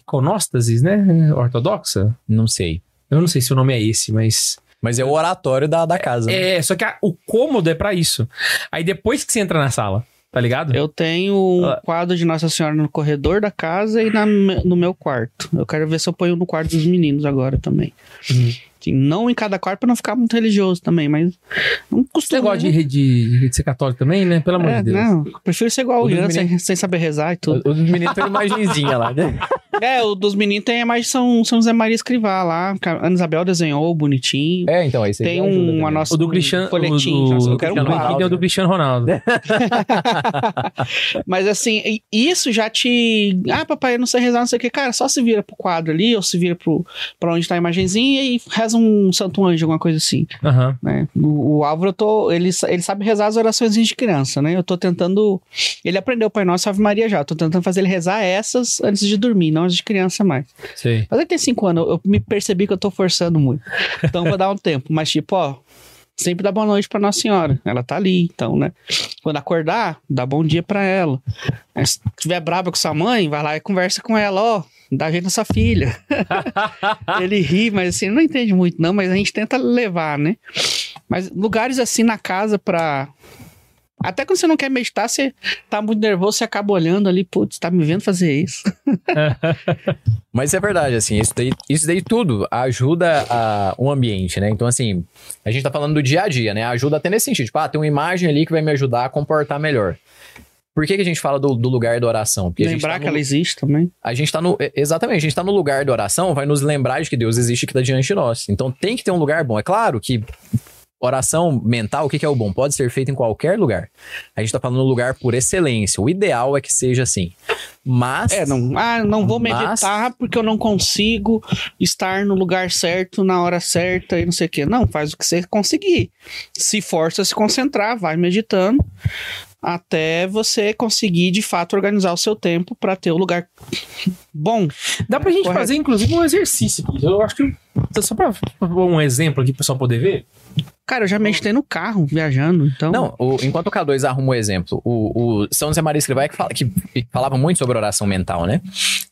iconóstasis, né? Ortodoxa. Não sei. Eu não sei se o nome é esse, mas Mas é o oratório da, da casa. né? é, só que a- o cômodo é pra isso. Aí depois que você entra na sala, tá ligado? Eu tenho um Ah. quadro de Nossa Senhora no corredor da casa e na- no meu quarto. Eu quero ver se eu ponho no quarto dos meninos agora também. Uhum. Assim, não em cada quarto pra não ficar muito religioso também, mas não Você costumo. gosta né? de, de, de ser católico também, né? Pelo amor É, de Deus. não, prefiro ser igual O Ian, sem, sem saber rezar e tudo. O, o dos meninos tem uma imagenzinha lá, né? É, o dos meninos tem a imagem de São, São José Maria Escrivá lá. a Ana Isabel desenhou bonitinho. É, então, aí você tem um, uma nossa O do um Cristiano. O, do, nossa, eu quero um Cristiano. Ronaldo é o do Cristiano Ronaldo. Mas assim, isso já te. Ah, papai, eu não sei rezar, não sei o que. Cara, só se vira pro quadro ali, ou se vira pro, pra onde tá a imagenzinha e reza um santo anjo, alguma coisa assim. Aham. Né? O, o Álvaro, eu tô, ele, ele sabe rezar as orações de criança, né? Eu tô tentando. Ele aprendeu o Pai Nosso e Ave Maria já. Eu tô tentando fazer ele rezar essas antes de dormir, não as de criança mais. Sei. Mas ele tem cinco anos, eu, eu me percebi que eu tô forçando muito. Então vou dar um tempo. Mas, tipo, ó, sempre dá boa noite pra Nossa Senhora. Ela tá ali, então, né? Quando acordar, dá bom dia pra ela. Se tiver brava com sua mãe, vai lá e conversa com ela, ó. Dá jeito na sua filha. ele ri, mas assim, não entende muito, não, mas a gente tenta levar, né? Mas lugares assim na casa pra. Até quando você não quer meditar, você tá muito nervoso, você acaba olhando ali, putz, tá me vendo fazer isso. Mas é verdade, assim, isso daí, isso daí tudo ajuda a, o ambiente, né? Então, assim, a gente tá falando do dia a dia, né? Ajuda até nesse sentido. Tipo, ah, tem uma imagem ali que vai me ajudar a comportar melhor. Por que, que a gente fala do, do lugar da oração? Porque Lembrar tá que no- ela existe também. a gente tá no. Exatamente, a gente tá no lugar da oração, vai nos lembrar de que Deus existe aqui tá diante de nós. Então tem que ter um lugar bom. É claro que oração mental, o que, que é o bom? Pode ser feito em qualquer lugar. A gente tá falando no lugar por excelência. O ideal é que seja assim. Mas. É, não, ah, não vou Mas- meditar porque eu não consigo estar no lugar certo, na hora certa e não sei o quê. Não, faz o que você conseguir. Se força a se concentrar, vai meditando até você conseguir de fato organizar o seu tempo para ter o lugar bom. Dá pra gente Correto. fazer, inclusive, um exercício aqui. Eu acho que. Só pra um exemplo aqui pro pessoal poder ver. Cara, eu já meditei no carro, viajando, então. Não, o- enquanto o K2 arruma o exemplo, o, o São José Maria Escrivá é que, fala, que que falava muito sobre oração mental, né?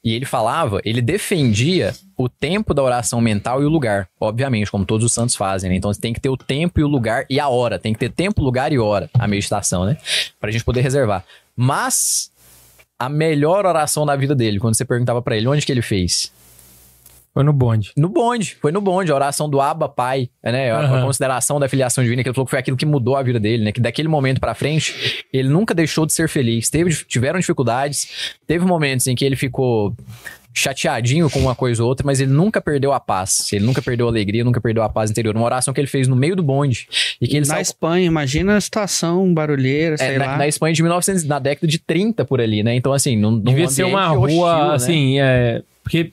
E ele falava, ele defendia o tempo da oração mental e o lugar, obviamente, como todos os santos fazem, né? Então tem que ter o tempo e o lugar e a hora, tem que ter tempo, lugar e hora, a meditação, né? Pra gente poder reservar. Mas a melhor oração da vida dele, quando você perguntava pra ele onde que ele fez, Foi no bonde. no bonde, foi no bonde, a oração do Abba Pai, né? A, a Aham. consideração da filiação divina, que ele falou que foi aquilo que mudou a vida dele, né? Que daquele momento pra frente, ele nunca deixou de ser feliz. Teve, tiveram dificuldades, teve momentos em que ele ficou chateadinho com uma coisa ou outra, mas ele nunca perdeu a paz. Ele nunca perdeu a alegria, nunca perdeu a paz interior. Uma oração que ele fez no meio do bonde e que ele na saiu- Espanha, imagina a situação barulheira, é, sei na, lá. na Espanha de 1900, na década de 30 por ali, né? Então assim, num Devia ser uma rua, hostil, né? assim, é. Porque,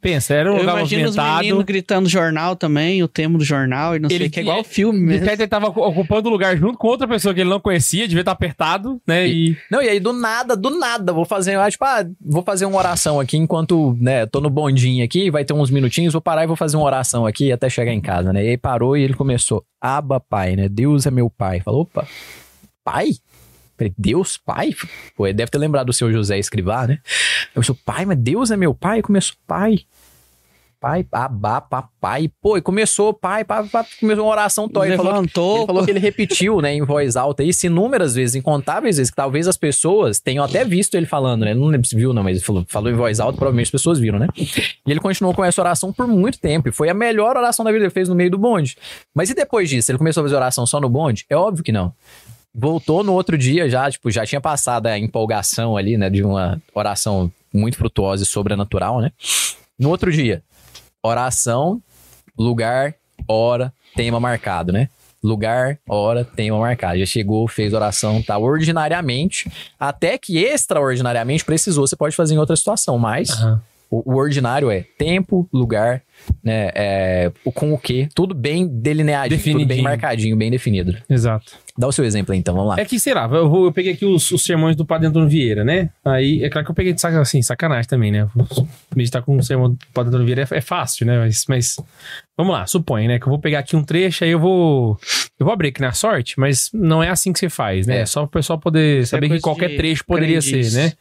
pensa, era um Eu lugar imagino os movimentado. meninos gritando jornal também, o tema do jornal e não sei Ele o que, é igual filme De mesmo. ele tava ocupando o lugar junto com outra pessoa que ele não conhecia, devia estar apertado, né? E. Não, e aí do nada, do nada, vou fazer, tipo, ah, vou fazer uma oração aqui enquanto, né, tô no bondinho aqui, vai ter uns minutinhos, vou parar e vou fazer uma oração aqui até chegar em casa, né? E aí parou e ele começou, Aba Pai, né? Deus é meu pai. Falou, opa, pai? Falei, Deus, pai? Pô, ele deve ter lembrado do seu José Escrivá, né? Eu sou pai, mas Deus é meu pai? Começou, pai. pai, babá, papai. Pô, e começou, pai, pai, pai começou uma oração tó. Ele falou, Levantou. ele falou que ele repetiu, né, em voz alta isso inúmeras vezes, incontáveis vezes, que talvez as pessoas tenham até visto ele falando, né? Não lembro se viu, não, mas ele falou, falou em voz alta, provavelmente as pessoas viram, né? E ele continuou com essa oração por muito tempo. E foi a melhor oração da vida que ele fez no meio do bonde. Mas e depois disso? Ele começou a fazer oração só no bonde? É óbvio que não. Voltou no outro dia já, tipo, já tinha passado a empolgação ali, né? De uma oração muito frutuosa e sobrenatural, né? No outro dia, oração, lugar, hora, tema marcado, né? Lugar, hora, tema marcado. Já chegou, fez oração, tá? Ordinariamente, até que extraordinariamente precisou, você pode fazer em outra situação, mas Aham. o, o ordinário é tempo, lugar, né? É, o com o que, tudo bem delineadinho, tudo bem marcadinho, bem definido. Exato. Dá o seu exemplo aí, então, vamos lá. É que, sei lá, eu, eu peguei aqui os, os sermões do Padre Antônio Vieira, né? Aí, é claro que eu peguei de assim, sacanagem também, né? Meditar com o sermão do Padre Antônio Vieira é, é fácil, né? Mas, mas, vamos lá, supõe, né? Que eu vou pegar aqui um trecho, aí eu vou. Eu vou abrir aqui na sorte, mas não é assim que você faz, né? É, É. só o pessoal poder Isso é saber que coisa qualquer trecho poderia ser, né?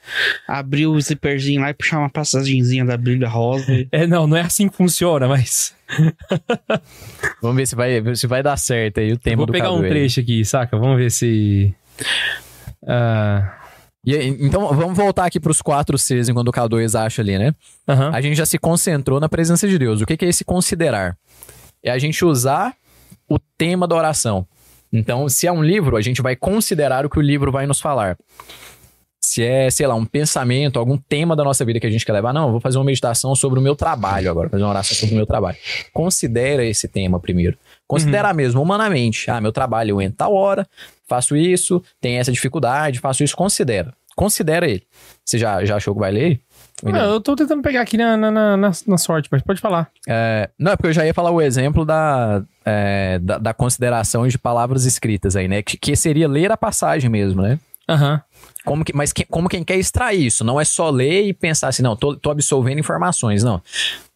Abrir o zíperzinho lá e puxar uma passagenzinha da brilha rosa. É, não, não é assim que funciona, mas. Vamos ver se vai, se vai dar certo aí o Eu tema vou do pegar um trecho aqui, saca? Vamos ver se. Ah, E então, vamos voltar aqui pros quatro Cs enquanto o K2 acha ali, né? aham. A gente já se concentrou na presença de Deus. O que que é esse considerar? É a gente usar o tema da oração. Então, se é um livro, a gente vai considerar o que o livro vai nos falar. Se é, sei lá, um pensamento, algum tema da nossa vida que a gente quer levar, não, eu vou fazer uma meditação sobre o meu trabalho agora, fazer uma oração sobre o meu trabalho. Considera esse tema primeiro. Considera mesmo, humanamente. Ah, meu trabalho, eu entro tal hora, faço isso, tem essa dificuldade, faço isso, considera. Considera ele. Você já, já achou que vai ler? Ah, não? eu tô tentando pegar aqui na, na, na, na- sorte, mas pode falar. É, não, é porque eu já ia falar o exemplo da, é, da, da consideração de palavras escritas aí, né? Que, que seria ler a passagem mesmo, né? Aham. Como que, mas que- como quem quer extrair isso? Não é só ler e pensar assim, não, tô, tô absolvendo informações, não.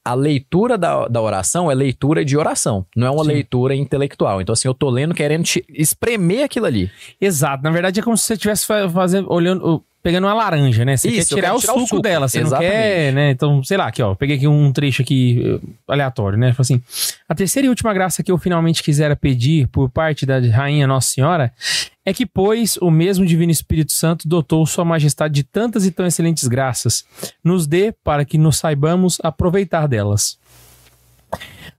A leitura da, da oração é leitura de oração, não é uma Sim. leitura intelectual. Então, assim, eu tô lendo querendo te espremer aquilo ali. Exato. Na verdade, é como se você estivesse fa- fazendo, olhando, pegando uma laranja, né? Você Isso, quer tirar, o, tirar o suco suco. dela, você Exatamente. não quer, né? Então, sei lá, aqui, ó. Peguei aqui um trecho aqui eh, aleatório, né? Fala assim: a terceira e última graça que eu finalmente quisera pedir por parte da Rainha Nossa Senhora é que, pois, o mesmo Divino Espírito Santo dotou Sua Majestade de tantas e tão excelentes graças, nos dê para que nos saibamos aproveitar delas.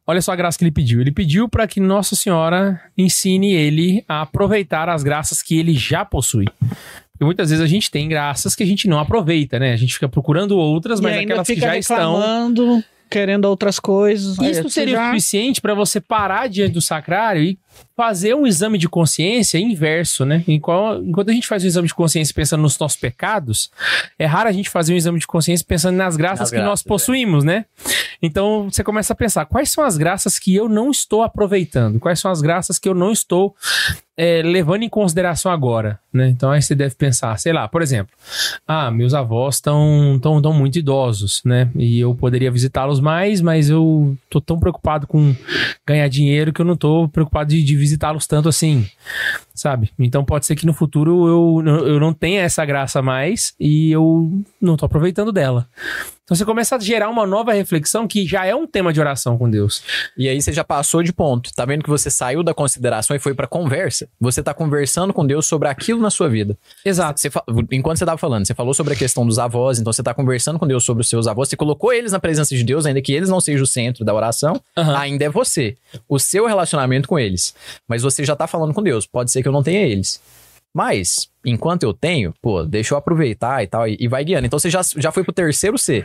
Olha só a graça que ele pediu. Ele pediu para que Nossa Senhora ensine ele a aproveitar as graças que ele já possui. Porque muitas vezes a gente tem graças que a gente não aproveita, né? A gente fica procurando outras, mas e aquelas que já estão. querendo outras coisas. Isso seria o já- suficiente para você parar diante do sacrário e fazer um exame de consciência inverso, né? Enquanto a gente faz um exame de consciência pensando nos nossos pecados, é raro a gente fazer um exame de consciência pensando nas graças Nas que nós graças, é. possuímos, né? Então você começa a pensar: quais são as graças que eu não estou aproveitando? Quais são as graças que eu não estou é, levando em consideração agora, né? Então aí você deve pensar, sei lá, por exemplo, ah, meus avós estão tão, tão muito idosos, né? E eu poderia visitá-los mais, mas eu tô tão preocupado com ganhar dinheiro que eu não tô preocupado de, de visitá-los tanto assim, sabe? Então pode ser que no futuro eu, eu não tenha essa graça mais e eu não tô aproveitando dela. Então você começa a gerar uma nova reflexão que já é um tema de oração com Deus. E aí você já passou de ponto. Tá vendo que você saiu da consideração e foi pra conversa. Você tá conversando com Deus sobre aquilo na sua vida. Exato. Você Enquanto você tava falando, você falou sobre a questão dos avós, então você tá conversando com Deus sobre os seus avós, você colocou eles na presença de Deus, ainda que eles não sejam o centro da oração, Aham. ainda é você, o seu relacionamento com eles. Mas você já tá falando com Deus, pode ser que eu não tenha eles. Mas, enquanto eu tenho, pô, deixa eu aproveitar e tal, e, e vai guiando. Então você já, já foi pro terceiro C.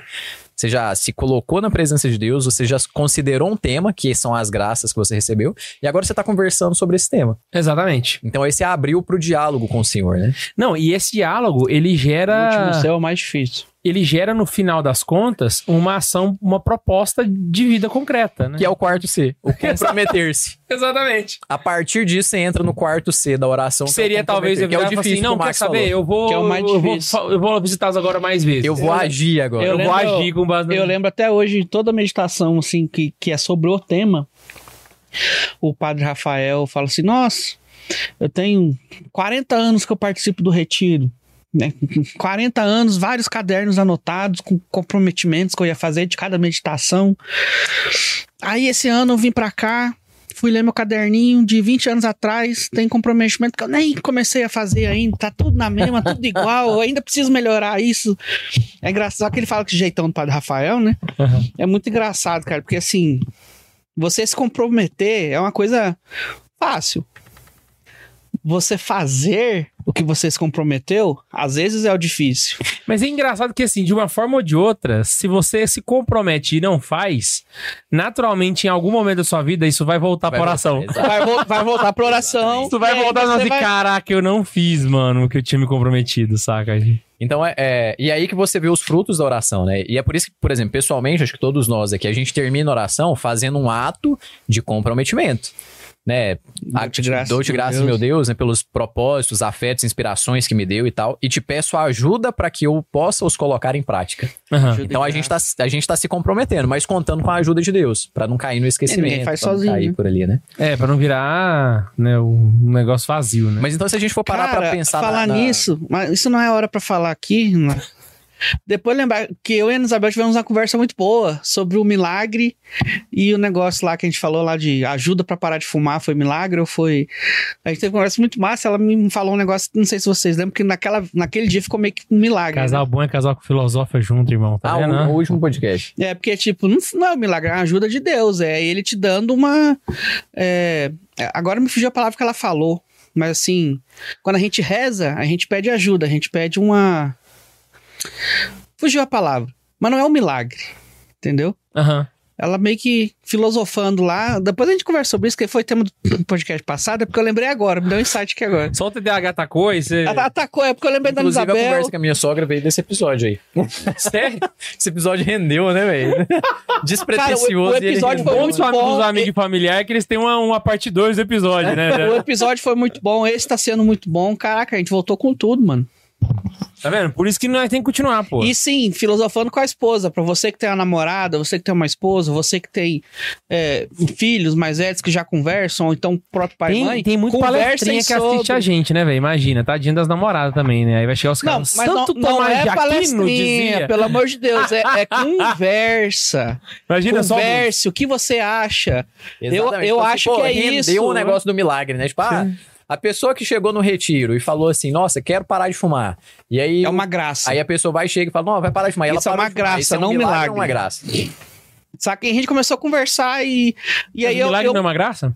Você já se colocou na presença de Deus, você já considerou um tema, que são as graças que você recebeu, e agora você tá conversando sobre esse tema. Exatamente. Então aí você abriu pro diálogo com o Senhor, né? Não, e esse diálogo, ele O gera. último céu é o mais difícil. Ele gera, no final das contas, uma ação, uma proposta de vida concreta, né? Que é o quarto C, o comprometer-se. Exatamente. A partir disso, você entra no quarto C da oração. que é o Seria talvez comprometer, eu que é o difícil assim, não, quer saber, falou. eu vou, Que é o mais eu vou, difícil. eu vou visitá-los agora mais vezes. Eu vou agir agora. Eu Eu vou lembro- agir com base. Eu lembro até hoje, toda meditação assim que, que é sobre o tema, o padre Rafael fala assim: Nossa, eu tenho 40 anos que eu participo do retiro. Né, com 40 anos, vários cadernos anotados com comprometimentos que eu ia fazer de cada meditação. Aí esse ano eu vim pra cá, fui ler meu caderninho de 20 anos atrás, tem comprometimento que eu nem comecei a fazer ainda, tá tudo na mesma, tudo igual, eu ainda preciso melhorar isso. É engraçado que ele fala que jeitão do Padre Rafael, né? Uhum. É muito engraçado, cara, porque assim, você se comprometer é uma coisa fácil. Você fazer o que você se comprometeu, às vezes é o difícil. Mas é engraçado que, assim, de uma forma ou de outra, se você se compromete e não faz, naturalmente, em algum momento da sua vida, isso vai voltar Vai pra oração. voltar. Vai, vol- vai voltar pra oração. Isso vai voltar você assim, vai- caraca, eu não fiz, mano, o que eu tinha me comprometido, saca? Então, é, é- E aí que você vê os frutos da oração, né? E é por isso que, por exemplo, pessoalmente, acho que todos nós aqui, a gente termina a oração fazendo um ato de comprometimento. Né? Dou-te graças, Dou-te meu graças, Deus. meu Deus, né? pelos propósitos, afetos, inspirações que me deu e tal. E te peço ajuda para que eu possa os colocar em prática. Ajuda Então a gente, tá, a gente tá se comprometendo, mas contando com a ajuda de Deus, para não cair no esquecimento. ninguém faz pra não sozinho, cair né? por ali, né? É, pra não virar né, um negócio vazio, né? Mas então se a gente for parar Cara, pra pensar falar na, na- nisso, mas isso não é hora pra falar aqui. né? Depois lembrar que eu e a Ana Isabel tivemos uma conversa muito boa sobre o milagre e o negócio lá que a gente falou lá de ajuda pra parar de fumar, foi milagre ou foi... A gente teve uma conversa muito massa, ela me falou um negócio, não sei se vocês lembram, que naquela, naquele dia ficou meio que um milagre. Casal bom é casal que filosofa junto, irmão. Tá Ah, vendo? o, o último podcast. É, porque, tipo, não, não é um milagre, é uma ajuda de Deus. É ele te dando uma. é, agora me fugiu a palavra que ela falou. Mas assim, quando a gente reza, a gente pede ajuda, a gente pede uma. Fugiu a palavra. Mas não é um milagre. Entendeu? Aham. Ela meio que filosofando lá. Depois a gente conversa sobre isso, que foi tema do podcast passado, é porque eu lembrei agora, me deu um insight aqui agora. Só o TDAH atacou e você... Atacou, é porque eu lembrei da Ana Inclusive, a Isabel. conversa com a minha sogra veio desse episódio aí. Sério? Esse episódio rendeu, né, velho? Despretensioso. Cara, o- o episódio foi muito bom. dos amigos e familiar é que eles têm uma, uma parte 2 do episódio, né? O episódio foi muito bom, esse tá sendo muito bom. Caraca, a gente voltou com tudo, mano. Tá vendo? Por isso que nós temos que continuar, pô. E sim, filosofando com a esposa. Pra você que tem uma namorada, você que tem uma esposa, você que tem é, filhos mais velhos que já conversam, ou então o próprio pai e Tem, mãe. tem muito palestrinha que assiste sobre. a gente, né, velho? Imagina, tadinho das namoradas também, né? Aí vai chegar os Não, caras. mas não, Santo não Tomás é palestrinha, dizia. pelo amor de Deus. É, é conversa. Imagina só. Converse, o que você acha? Eu- Exatamente. eu Então, assim, acho que é rendeu isso. o negócio do milagre, né? Tipo, ah, a pessoa que chegou no retiro e falou assim, nossa, quero parar de fumar. E aí... É uma graça. Aí a pessoa vai, chega e fala, não, vai parar de fumar. E ela Isso é uma graça, Isso é um não um milagre. milagre. ou uma graça. Saca? E a gente começou a conversar e, e aí eu, milagre eu, não é uma graça?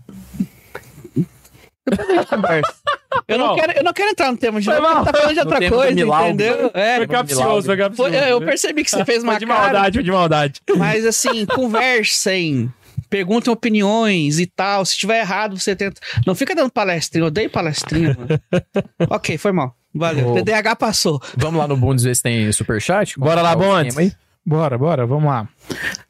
eu não Não. quero, eu não quero entrar no tema de novo, tá falando de outra coisa, milagre. entendeu? É, Foi capcioso, foi capcioso. foi- eu percebi que você fez uma Foi de cara. maldade, foi de maldade. Mas assim, conversem. Perguntem opiniões e tal. Se tiver errado, você tenta. Não fica dando palestrinha. Eu odeio palestrinha, mano. ok, foi mal. Valeu. Ô. TDAH passou. Vamos lá no Bundes ver se tem superchat? Bora lá, o Bundes. Bora, bora, vamos lá.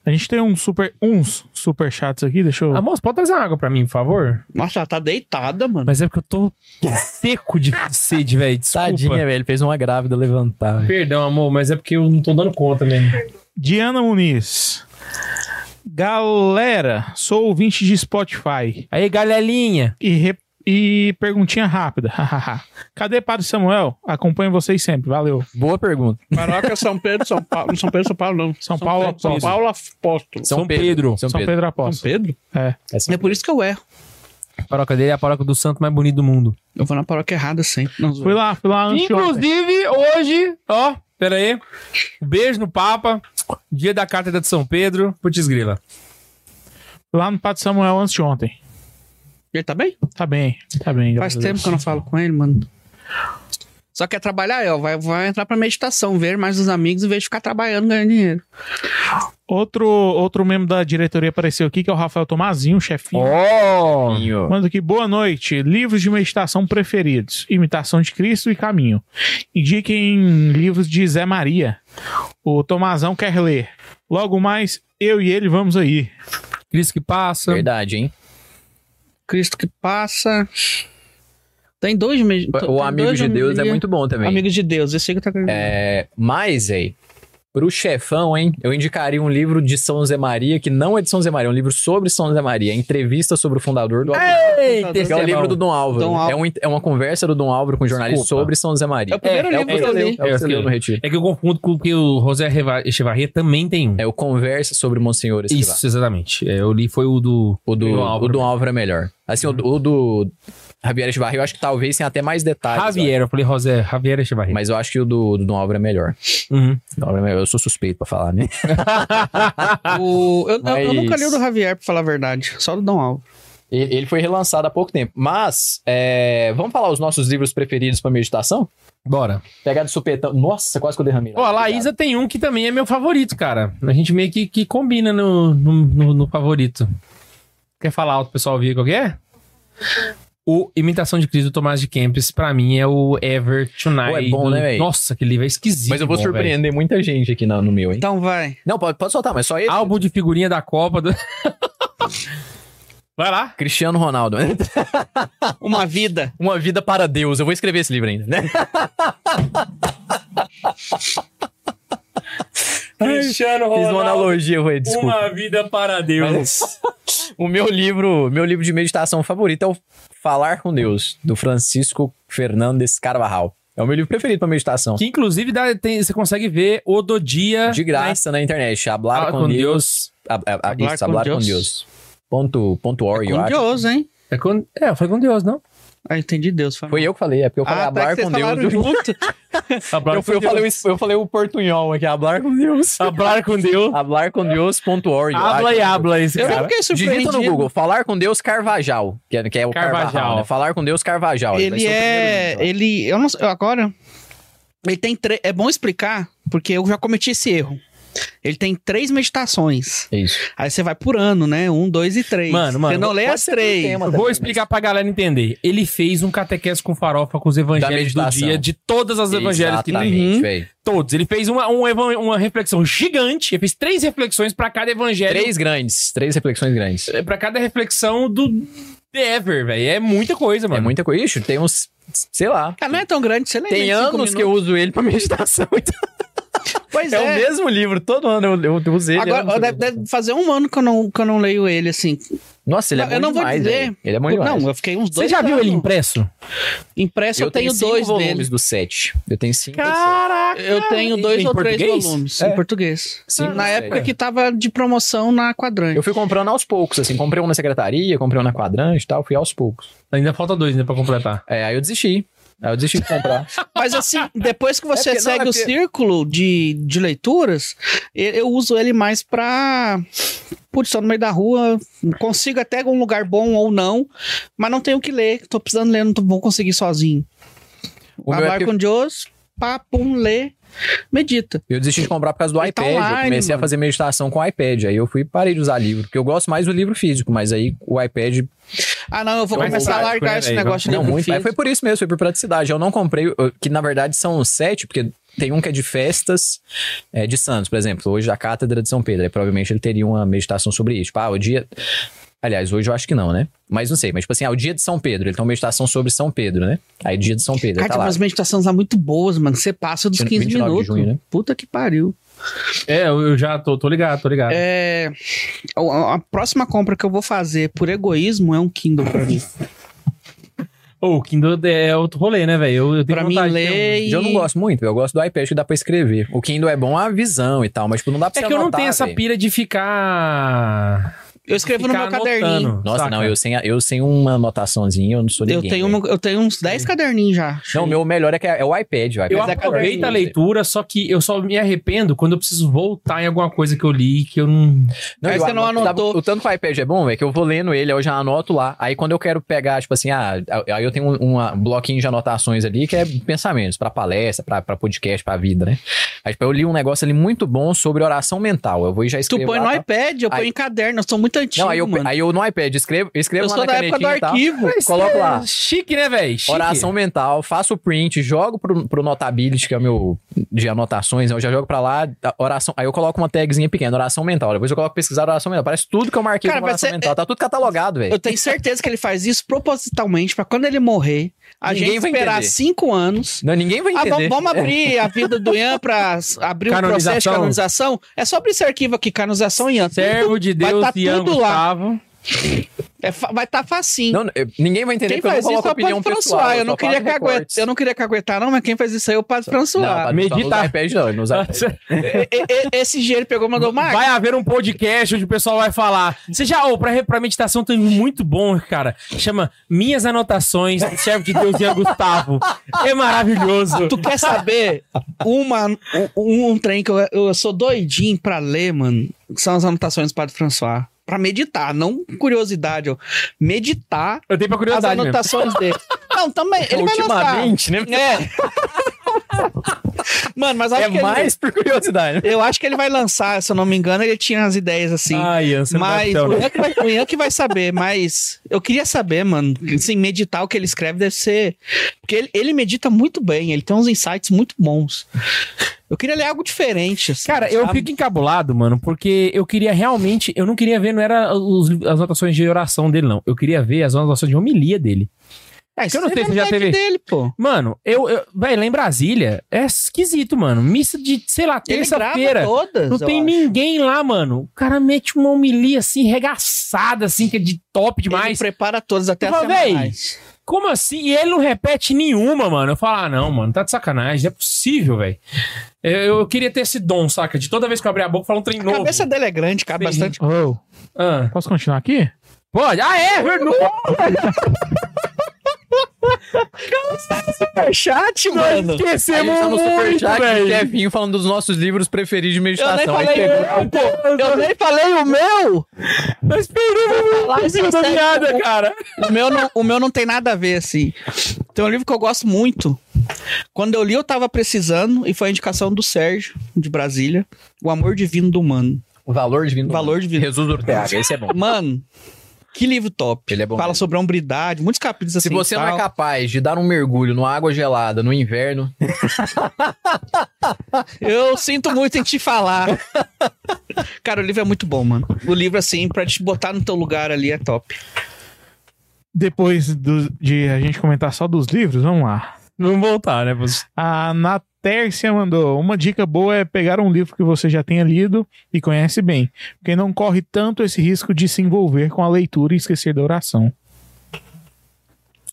A gente tem um super, uns super chats aqui, deixa eu. Ah, moço, pode trazer uma água pra mim, por favor? Nossa, ela tá deitada, mano. Mas é porque eu tô seco de sede, velho. Desculpa. Tadinha, velho. Fez uma grávida levantar. velho. Perdão, amor, mas é porque eu não tô dando conta mesmo. Diana Muniz. Galera, sou ouvinte de Spotify. Aí, galerinha. E, re- e perguntinha rápida. Cadê Padre Samuel? Acompanho vocês sempre, valeu. Boa pergunta. Paróquia São Pedro, São Paulo. São Pedro, São Paulo, não. São Paulo Pedro. São Paulo Apóstolo. São Pedro. São São Pedro. Pedro Apóstolo. Pedro? É. É São É por isso que eu erro. A paróquia dele é a paróquia do santo mais bonito do mundo. Eu vou na paróquia errada sempre. Não, Fui lá, fui lá. Inclusive, hoje, ó, pera aí. Um beijo no Papa. Dia da Cátedra de São Pedro. Putz grila. Lá no Padre Samuel antes de ontem. Ele tá bem? Tá bem, tá bem. Faz tempo Deus. que eu não falo com ele, mano. Só quer trabalhar, ó. Vai, vai entrar pra meditação, ver mais os amigos em vez de ficar trabalhando ganhando dinheiro. Outro, outro membro da diretoria apareceu aqui, que é o Rafael Tomazinho, chefinho. Pedro. Manda aqui, boa noite. Livros de meditação preferidos: Imitação de Cristo e Caminho. Indiquem livros de Zé Maria. O Tomazão quer ler. Logo mais, eu e ele vamos aí. Cristo que passa. Verdade, hein? Cristo que passa. Tem dois med- O tem Amigo dois de Deus é muito bom também. Amigo de Deus, esse aí que tá. É, mas, aí, Pro chefão, hein? Eu indicaria um livro de São José Maria, que não é de São José Maria, é um livro sobre São José Maria. É entrevista sobre o fundador do Eita, Que é o esse livro do Dom Álvaro. Dom Álvaro. É, um- é uma conversa do Dom Álvaro com jornalista Desculpa. sobre São José Maria. É o primeiro é, livro o que eu li. É o que É, leu no Retiro. É que eu confundo com o que o José Echevarria também tem um. É o Conversa sobre Monsenhor. Isso, exatamente. É, eu li foi o do... O do, Dom o Álvaro. Dom Álvaro é melhor. Assim, o, do- o do Javier Echevarria, eu acho que talvez tenha até mais detalhes. Javier, eu falei José Javier Echevarria. Mas eu acho que o do, do Dom Álvaro é melhor. Uhum. Dom Álvaro é melhor. Eu sou suspeito pra falar, né? O- eu, eu- eu Mas- nunca li o do Javier, pra falar a verdade. Só do Dom Alvo. Ele, ele foi relançado há pouco tempo. Mas, é, vamos falar os nossos livros preferidos pra meditação? Bora. Pegar de supetão. Nossa, quase que eu derramei. Ó, a Laísa tem um que também é meu favorito, cara. A gente meio que, que combina no, no, no- no favorito. Quer falar alto, pro pessoal ouvir qual que é? O Imitação de Cristo do Tomás de Kempis, pra mim, é o Ever Tonight. Pô, é bom, do- né, véi? Nossa, que livro é esquisito. Mas eu vou bom, surpreender muita gente aqui no, no meu, hein? Então vai. Não, pode, pode soltar, mas só ele. Álbum de figurinha da Copa. Do... Vai lá. Cristiano Ronaldo. Uma vida. Uma vida para Deus. Eu vou escrever esse livro ainda, né? Cristiano Fiz uma analogia, foi, desculpa. vida para Deus. O meu livro, meu livro de meditação favorito é o Falar com Deus, do Francisco Fernandes Carvajal. É o meu livro preferido para meditação. Que inclusive dá- tem- você consegue ver o do dia. De graça na internet. Hablar com, com Deus. A, a, a, Hablar isso, com hablar com Deus. Deus. Ponto, ponto org, eu Com acho. Deus, hein? É, com... é, foi com Deus, não? Ah, entendi Deus. Foi eu que falei, é porque eu falei ah, hablar tá com Deus. junto. Eu, fui- eu falei, o- eu falei o portunhol aqui, hablar com Deus. Hablar com Deus. hablar com Deus.org. eu Habla e habla esse Eu cara. fiquei surpreendido. Digita no Google, falar com Deus Carvajal, que é, que é o Carvajal. Carvajal, né? Falar com Deus Carvajal. Ele é. Ele. Eu não sei. Agora. Ele tem. tre- É bom explicar, porque eu já cometi esse erro. Ele tem três meditações. Isso. Aí você vai por ano, né? Um, dois e três. Mano, mano, Você não lê as três. tema. Vou explicar pra galera entender. Ele fez um catequese com farofa com os evangelhos do dia, de todas as evangelhos que tem. Uhum. velho. Todos. Ele fez uma, um evan- uma reflexão gigante. Ele fez três reflexões pra cada evangelho. Três grandes, três reflexões grandes. É, Pra cada reflexão do The Ever, velho. É muita coisa, mano. É muita coisa. Ixi, tem uns, sei lá. Ah, não é tão grande, você lê Tem anos que eu minutos. uso ele pra meditação. Então, Pois é, é. o mesmo livro, todo ano eu, eu uso ele. Agora, deve, deve fazer um ano que eu não, que eu não leio ele, assim. Nossa, ele é Não, bom eu não vou demais, dizer. velho. Ele é bom demais. Não, eu fiquei uns dois Você já viu ele impresso? Impresso eu, tenho, cinco dois volumes dele. do sete. Eu tenho cinco. Caraca! Eu tenho dois Em ou três volumes É. em português. Cinco na época sete. que tava de promoção na quadrante. Eu fui comprando aos poucos, assim. Comprei um na secretaria, comprei um na quadrante e tal. Fui aos poucos. Ainda falta dois, né, pra completar. É, aí eu desisti. Aí eu desisti de comprar. Mas assim, depois que você É porque- não, segue é o círculo de, de leituras, eu, eu uso ele mais pra. Putz, tô no meio da rua, consigo até um lugar bom ou não, mas não tenho o que ler. Tô precisando ler, não vou conseguir sozinho. O é porque- com Deus, pá, pum, lê, medita. Eu desisti de comprar por causa do Ele tá iPad. eu online, comecei a mano. fazer meditação com o iPad. Aí eu fui e parei de usar livro. Porque eu gosto mais do livro físico, mas aí o iPad. Ah, não, eu vou Eu começar a vou- largar né, esse velho? negócio Não, muito. Aí físico. foi por isso mesmo, foi por praticidade. Eu não comprei, que na verdade são sete, porque tem um que é de festas é, de Santos, por exemplo. Hoje a cátedra de São Pedro. Aí provavelmente ele teria uma meditação sobre isso. Tipo, ah, o dia. Aliás, hoje eu acho que não, né? Mas não sei. Mas, tipo assim, ah, o dia de São Pedro. Ele tem uma meditação sobre São Pedro, né? Aí, dia de São Pedro. Cara, aí tá tem lá. umas meditações lá muito boas, mano. Você passa dos 15 29 de minutos. junho, né? Puta que pariu. É, eu já tô, tô ligado, tô ligado. É, a, a próxima compra que eu vou fazer por egoísmo é um Kindle pra mim. Ô, o Kindle é outro rolê, né, velho? Eu, eu tenho Pra mim, vontade de ter um. ler e... Eu não gosto muito, eu gosto do iPad que dá pra escrever. O Kindle é bom a visão e tal, mas tipo, não dá pra É que eu não anotar, tenho essa velho. pira de ficar. Eu escrevo no meu caderninho. anotando, Nossa, saca? não, eu sem, eu sem uma anotaçãozinha, eu não sou Eu ninguém. tenho, velho. uma- eu tenho uns 10 caderninhos já. Não, o meu melhor é que é, é o iPad. O iPad Eu é aproveito caderninho, a leitura, só que eu só me arrependo quando eu preciso voltar em alguma coisa que eu li que eu não. Aí eu você não anoto- anotou. O tanto que o iPad é bom, é que eu vou lendo ele, eu já anoto lá. Aí quando eu quero pegar, tipo assim, ah, aí eu tenho um, uma- um bloquinho de anotações ali que é pensamentos pra palestra, pra, pra podcast, pra vida, né? Aí tipo, eu li um negócio ali muito bom sobre oração mental. Eu vou e já Tu escrevo põe lá, no tá? iPad, eu ponho Aí- em caderno. Eu sou muito muito antigo, Não, aí eu, mano. aí eu no iPad escrevo, escrevo eu lá sou na da época do tal. arquivo. Isso Coloco é lá. Chique, né, velho? Oração mental, faço o print, jogo pro, pro Notability, que é o meu de anotações, eu já jogo pra lá, oração, aí eu coloco uma tagzinha pequena, oração mental. Depois eu coloco pesquisar oração mental. Parece tudo que eu marquei Cara, oração ser- mental. Tá tudo catalogado, velho. Eu tenho certeza que ele faz isso propositalmente pra quando ele morrer, a Ninguém gente vai esperar entender. cinco anos. Não, ninguém vai Ah, entender. vamos, vamos abrir a vida do Ian pra abrir um processo de Canonização. É só abrir esse arquivo aqui, canonização Ian. Servo de vai Deus, tá Ian tudo lá. Gustavo. É fa- vai estar tá facinho. Não, ninguém vai entender quem porque eu faz não isso é coloco o opinião Padre pessoal. François. Eu não, queria caguetar, eu não queria caguetar, não, mas quem faz isso aí é o Padre François. Padre Medita. Não usa. E- e- e- Esse dia ele pegou e mandou Marcos. Vai haver um podcast onde o pessoal vai falar. Você já, ô, pra, pra meditação tem um muito bom, cara. Chama Minhas Anotações, Servo de Deus Ian Gustavo. É maravilhoso. Tu quer saber uma, um, um trem que eu, eu sou doidinho pra ler, mano? que São as anotações do Padre François. Pra meditar, não curiosidade, ó. Meditar Eu tenho pra as curiosidade mesmo. anotações dele. Não, também. Ele vai lançar. Ultimamente, né? É. Mano, mas acho É que ele- mais por curiosidade. eu acho que ele vai lançar, se eu não me engano, ele tinha as ideias assim. Ah, Ian, você mas não o Ian, que vai, o Ian que vai saber, mas eu queria saber, mano, assim, meditar o que ele escreve deve ser. Porque ele, ele medita muito bem, ele tem uns insights muito bons. Eu queria ler algo diferente. assim, Cara, eu sabe? fico encabulado, mano, porque eu queria realmente. Eu não queria ver, não era os- as anotações de oração dele, não. Eu queria ver as anotações de homilia dele. É, eu não sei se já teve- dele, pô. Mano, eu. eu velho, lá em Brasília, é esquisito, mano. Missa de, sei lá, Ele terça-feira. Não tem acho. ninguém lá, mano. O cara mete uma homilia assim, regaçada, assim, que é de top Ele demais. prepara todas até Eu véi, semanais. Como assim? E ele não repete nenhuma, mano. Eu falo, ah, não, mano, tá de sacanagem. Não é possível, velho. Eu, eu queria ter esse dom, saca? De toda vez que eu abrir a boca, falar um trem A novo. cabeça dele é grande, cabe Sim. bastante. Ô, Ah, posso continuar aqui? pode? Ah, é? Verdade. Superchat, mano. Aí Esquecemos tá no superchat velho. Kevinho falando dos nossos livros preferidos de Eu nem meditação. Falei o meu, pô. Eu nem falei o meu. Nós perdemos é piada, cara. O meu, não, o meu não tem nada a ver, assim. Tem um livro que eu gosto muito. Quando eu li, eu tava precisando, e foi a indicação do Sérgio, de Brasília. O Amor Divino do Humano. O valor divino. do Valor mundo. divino. Jesus Ortega, esse é bom. Mano, que livro top. Ele é bom Fala mesmo. sobre a hombridade, muitos capítulos assim. Se você não é capaz de dar um mergulho numa água gelada no inverno, Eu sinto muito em te falar. Cara, o livro é muito bom, mano. O livro, assim, pra te botar no teu lugar ali é top. Depois do- de a gente comentar só dos livros, vamos lá. Vamos voltar, né? você- A Natércia mandou: Uma dica boa é pegar um livro que você já tenha lido e conhece bem, porque não corre tanto esse risco de se envolver com a leitura e esquecer da oração.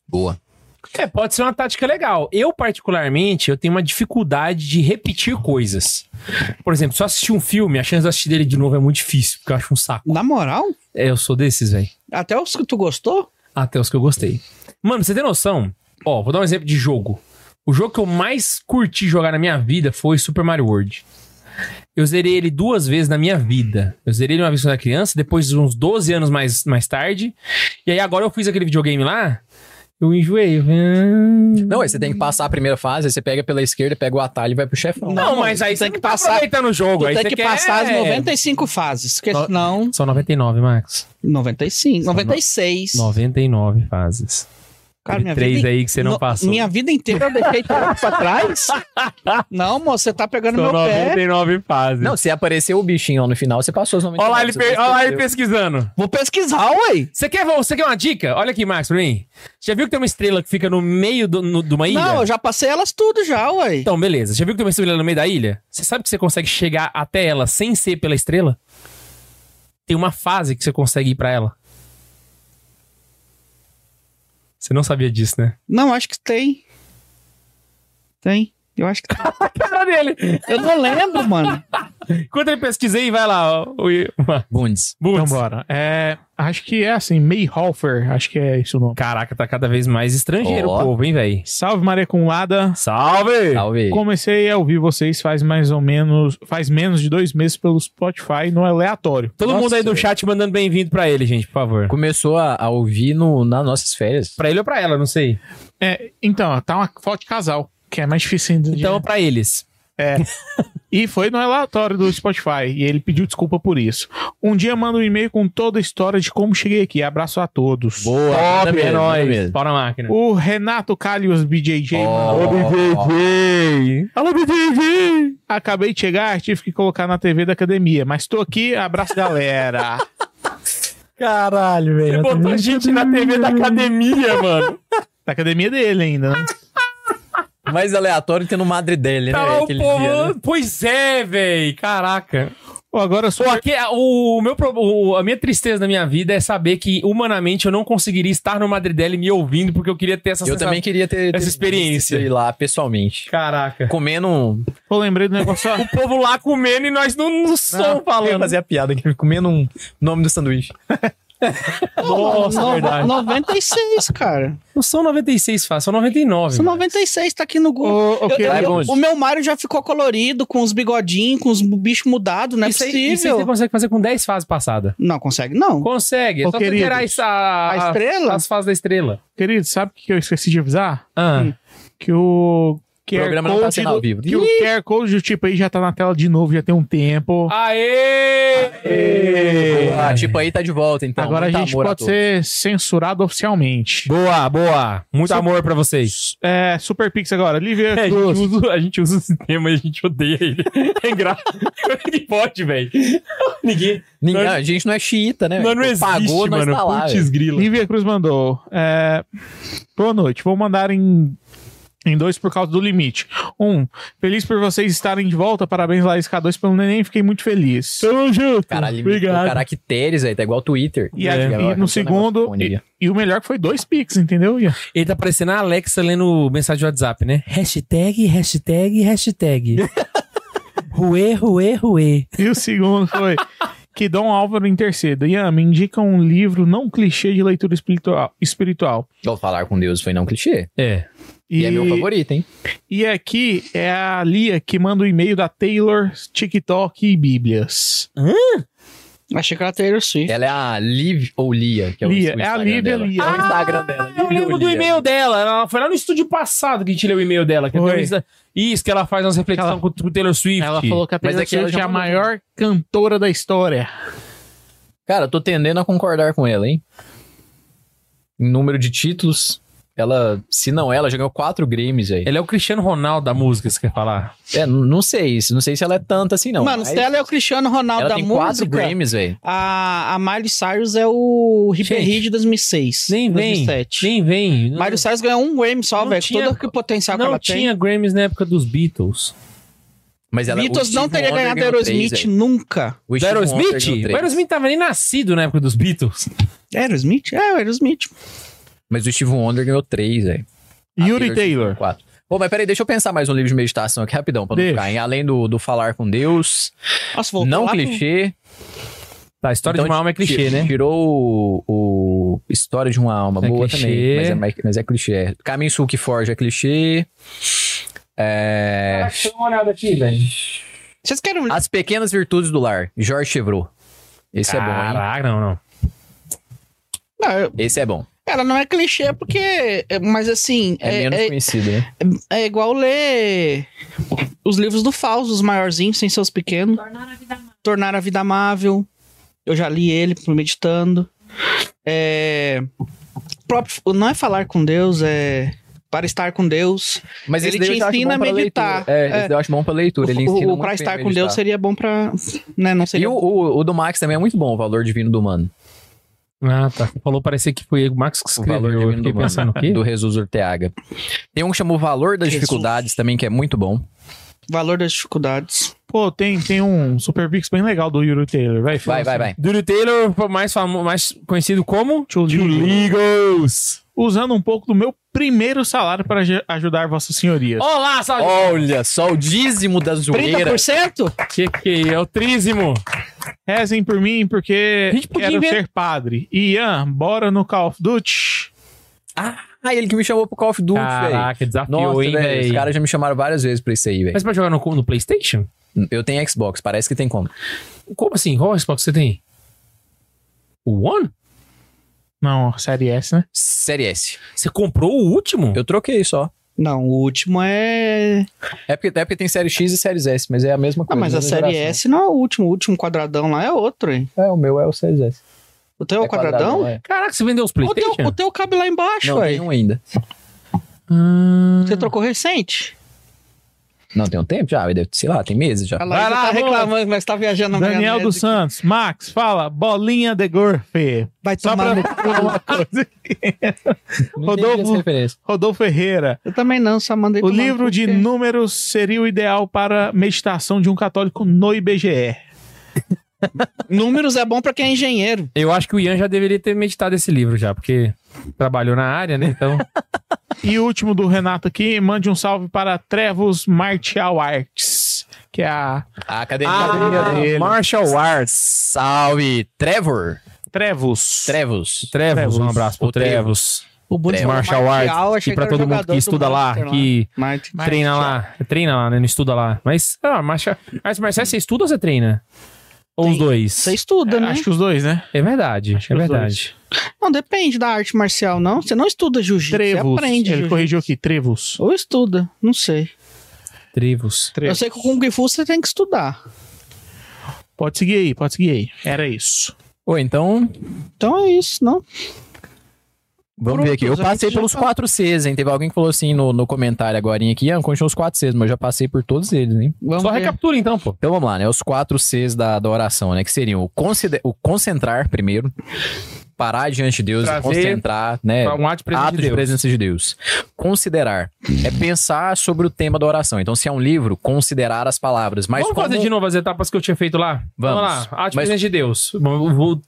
boa. É, pode ser uma tática legal. Eu, particularmente, eu tenho uma dificuldade de repetir coisas. Por exemplo, se eu assistir um filme, a chance de assistir dele de novo é muito difícil, porque eu acho um saco. Na moral, É, eu sou desses, velho. até os que tu gostou, Até os que eu gostei. Mano, você tem noção? Ó, vou dar um exemplo de jogo. O jogo que eu mais curti jogar na minha vida foi Super Mario World. Eu zerei ele duas vezes na minha vida. Eu zerei ele uma vez quando era criança, depois de uns 12 anos mais, mais tarde. E aí agora eu fiz aquele videogame lá, eu enjoei. Não, aí você tem que passar a primeira fase, aí você pega pela esquerda, pega o atalho e vai pro chefão. Não, mas aí você tem que passar- aproveitando o jogo. aí tem que quer- passar as 95 fases. Porque No- senão. São 99, Max. 95, São no- 96. 99 fases. Cara, minha três vida, aí que você não no- passou. Minha vida inteira eu deixei tudo pra trás. Não, moço, você tá pegando São meu pé. 99 fases. Não, se aparecer o bichinho lá no final, você passou os 99. Olha lá ele, pe- olha lá ele pesquisando. Vou pesquisar, ué. Você quer, você quer uma dica? Olha aqui, Max, pra mim. Já viu que tem uma estrela que fica no meio do, no- de uma ilha? Não, eu já passei elas tudo já, ué. Então, beleza. Já viu que tem uma estrela no meio da ilha? Você sabe que você consegue chegar até ela sem ser pela estrela? Tem uma fase que você consegue ir pra ela. Você não sabia disso, né? Não, acho que tem. Tem. Eu acho que tem. A cara dele! Eu não lembro, mano. Enquanto ele pesquisei, vai lá. ó, O, o, Bundes. Então Bundes. bora. É, acho que é assim, Mayhofer, acho que é esse o nome. Caraca, tá cada vez mais estrangeiro o povo, hein, velho? Salve Maria Cumulada. Salve! Salve. Comecei a ouvir vocês faz mais ou menos, faz menos de dois meses pelo Spotify no aleatório. Todo Nossa, mundo aí do chat mandando bem-vindo pra ele, gente, por favor. Começou a, a ouvir no, nas nossas férias. Pra ele ou pra ela, não sei. É, então, tá uma foto de casal, que é mais difícil ainda. de- Então, pra eles. E foi no relatório do Spotify. E ele pediu desculpa por isso. Um dia manda um e-mail com toda a história de como cheguei aqui. Abraço a todos. Boa, Top, é nóis. mesmo. Pau na máquina. O Renato Calhos BJJ Ó. mandou. BJJ. Alô, BJJ. Acabei de chegar, tive que colocar na TV da academia. Mas tô aqui, abraço galera. Caralho, velho. Ele botou a gente na TV da academia, mano. da academia dele ainda, né? Mais aleatório que no Madre dele, né? Tá, o Aquele povo- dia, né? Pois é, velho. Caraca. Pô, agora eu sou. Pô, aqui, o meu, o- a minha tristeza na minha vida é saber que, humanamente, eu não conseguiria estar no Madridelli me ouvindo, porque eu queria ter essa Eu sensação. também queria ter, ter essa experiência. aí lá pessoalmente. Caraca. Comendo um. Pô, lembrei do negócio. O povo lá comendo e nós no, no som Eu ia falando. fazer a piada aqui, comendo um nome do sanduíche. Nossa, No- verdade. 96, cara. Não são 96 fácil, são 99. São mano. 96, tá aqui no Google. Ô, ô, Eu- eu- eu- o meu Mario já ficou colorido, com os bigodinhos, com os bichos mudados, não é isso, aí, isso aí possível. você consegue fazer com 10 fases passadas. Não consegue, não. Consegue. É Ô, só querido, gerar essa, A estrela? as fases da estrela. Querido, sabe o que eu esqueci de avisar? Ah. Que o. QR programa não tá Code sendo do- ao vivo. Que o QR Code do tipo aí já tá na tela de novo, já tem um tempo. Aê! Ah, tipo aí tá de volta, então. Agora a Muito gente amor pode todos. ser censurado oficialmente. Boa, boa. Muito amor pra vocês. É, Super Pix agora. Lívia É, a, gente Cruz. usa, a gente usa o sistema e a gente odeia ele. É engraçado. Como é que pode, velho? Ninguém. Ninguém- Nós- a gente não é xiita, né? Não, não existe, Pagou, nós mano. tá lá, Putz, grila. Lívia Cruz mandou. É, boa noite. Vou mandar em, em dois por causa do limite. Um, feliz por vocês estarem de volta. Parabéns, Laís K2, pelo neném. Fiquei muito feliz. Tamo junto. Caralho, Obrigado. caracteres, velho. Tá igual Twitter. E, É, aí, e no segundo, e, e o melhor que foi dois Pix, entendeu? Ian? Ele tá parecendo a Alexa lendo mensagem de WhatsApp, né? Hashtag, hashtag, hashtag. Ruê, ruê, ruê. E o segundo foi que Dom Álvaro interceda. Ian, me indica um livro não clichê de leitura espiritual. espiritual. Vou falar com Deus foi não clichê. É. E, é meu favorito, hein? E aqui é a Lia que manda o e-mail da Taylor, TikTok e Bíblias. Achei que era Taylor Swift. Ela é a Liv ou Lia, que é o, Lia, o é a Lívia dela. Lia. É o Instagram dela. Eu lembro do Lia. e-mail dela. Ela foi lá no estúdio passado que a gente leu o e-mail dela. Que um Isso, que ela faz umas reflexões Ela- com o Taylor Swift. Ela falou que a Mas Taylor Swift é a maior cantora da história. Cara, eu tô tendendo a concordar com ela, hein? Em número de títulos, ela, se não ela, já ganhou quatro Grammys, velho. Ele é o Cristiano Ronaldo da música, você quer falar? É, não sei, não sei se ela é tanta assim, não. Mano, se ela é o Cristiano Ronaldo ela da tem quatro música, Grammys, velho. a, a Miley Cyrus é o Hit de 2006. Nem vem. 2007. Nem vem. Miley Cyrus ganhou um Grammy só, Não velho. Todo o potencial que não ela tinha Grammys na época dos Beatles. Mas ela, tem. Beatles não teria Wonder ganhado Aerosmith três, velho. nunca. O Do Aerosmith? O. Aerosmith tava nem nascido na época dos Beatles. Aerosmith? É, o Aerosmith. Mas o Steve Wonder ganhou três, velho. Yuri Taylor. Quatro. Pô, mas peraí, deixa eu pensar mais um livro de meditação aqui rapidão, pra não Deixa. ficar, hein? Além do, do falar com Deus, Nossa, voltou não clichê. Tá, a história Então, de uma alma é clichê, né? Tirou o, o História de uma Alma, É boa clichê. também, mas é, mas é clichê. Caminho Sul que Forja é clichê. É... Dá uma olhada aqui, velho. Vocês querem As Pequenas Virtudes do Lar, Jorge Chevreau. Esse é bom, hein? Caraca, não, não. Não, eu- Esse é bom. Ela não é clichê porque. é- Mas assim, É, é, menos é, conhecido, né? é igual ler os livros do Fausto, os maiorzinhos, sem seus pequenos. Tornar a vida amável. Eu já li ele meditando. É. próprio- não é falar com Deus, é. Para estar com Deus. Mas Ele te ensina a pra meditar. leitura. É, É. esse daí eu acho bom pra leitura. Ele ensina o muito para bem estar com meditar. Deus seria bom pra. Né, não seria E o, o, o do Max também é muito bom, o valor divino do humano. Ah, tá. Falou parecer que foi o Max que O valor escreveu. Eu fiquei do pensando o quê? Do Jesus Orteaga. Tem um que chama O Valor das Jesus. Dificuldades também, que é muito bom. valor das dificuldades. Pô, tem, tem um Super Pix bem legal do Yuri Taylor. Vai, Vai, vai, vai. Dury Taylor, mais, famo, mais conhecido como Two Legals. Usando um pouco do meu primeiro salário para aj- ajudar vossas senhorias. Olá, salve. Olha só o dízimo da zoeira. 30%? Que que é o trízimo? Rezem por mim, porque A gente podia quero inven- ser padre. Ian, bora no Call of Duty. Ah, ele que me chamou pro Call of Duty, velho. Caraca, desafio, Nossa, hein, velho. Os caras já me chamaram várias vezes pra isso aí, velho. Mas pode jogar no, no PlayStation? Eu tenho Xbox, parece que tem como. Como assim? Qual Xbox você tem? O One? Não, série S, né? Série S. Você comprou o último? Eu troquei só. Não, o último é. É porque, é porque tem série X e séries S, mas é a mesma Ah, coisa. mas a série geração. S não é o último. O último quadradão lá é outro, hein? É, o meu é o séries S. O teu é o quadradão? é. Caraca, você vendeu os O teu, Playstation? o teu cabe lá embaixo, Não, ué. tem um ainda. Hum. Você trocou recente? Não, tem um tempo já, sei lá, tem meses já. Vai lá, tá reclamando, mas tá viajando na Daniel dos. Santos. Max, fala. Bolinha de Gorfe. Vai Só tomar no falar uma coisa. Não Rodolfo-. Rodolfo Ferreira. Eu também não, só mandei O livro cu, de porque- números seria o ideal para meditação de um católico no IBGE. Números é bom pra quem é engenheiro. Eu acho que o Ian já deveria ter meditado esse livro já, porque trabalhou na área, né? Então. E o último do Renato aqui, mande um salve para Trevos Martial Arts, que é a A academia Ah, dele. Martial Arts. Salve, Trevor. Trevos. Trevos. Trevos, um abraço pro. Trevos. O É, falou Martial Arts. E pra era todo mundo que estuda lá, Master que Martin. treina lá. Treina lá, né? Não estuda lá. Mas, ah, marcha... Artes marciais, você estuda ou você treina? Ou os dois? Você estuda, É, né? Acho que os dois, né? É verdade, Acho que é verdade. Não, depende da arte marcial, não. Você não estuda jiu-jitsu, você aprende Ele jiu-jitsu. corrigiu aqui, Trevos. Ou estuda, não sei. Trevos. Eu sei que o Kung Fu você tem que estudar. Pode seguir aí, pode seguir aí. Era isso. Ô, então, Então é isso, não? vamos Pronto, ver aqui. Eu passei pelos tá- quatro Cs, hein? Teve alguém que falou assim no, no comentário agora aqui, ah, continua os quatro Cs, mas eu já passei por todos eles, hein? Vamos Só ver. recapitula então, pô. Então vamos lá, né? Os quatro Cs da, da oração, né? Que seriam o, consider- o concentrar primeiro, parar diante de Deus Trazer e concentrar, né? Um ato de presença Ato de de Deus. presença de Deus. Considerar é pensar sobre o tema da oração. Então, se é um livro, considerar as palavras. Mas Vamos como... fazer de novo as etapas que eu tinha feito lá? Vamos. lá. Ato de Mas- presença de Deus. Vou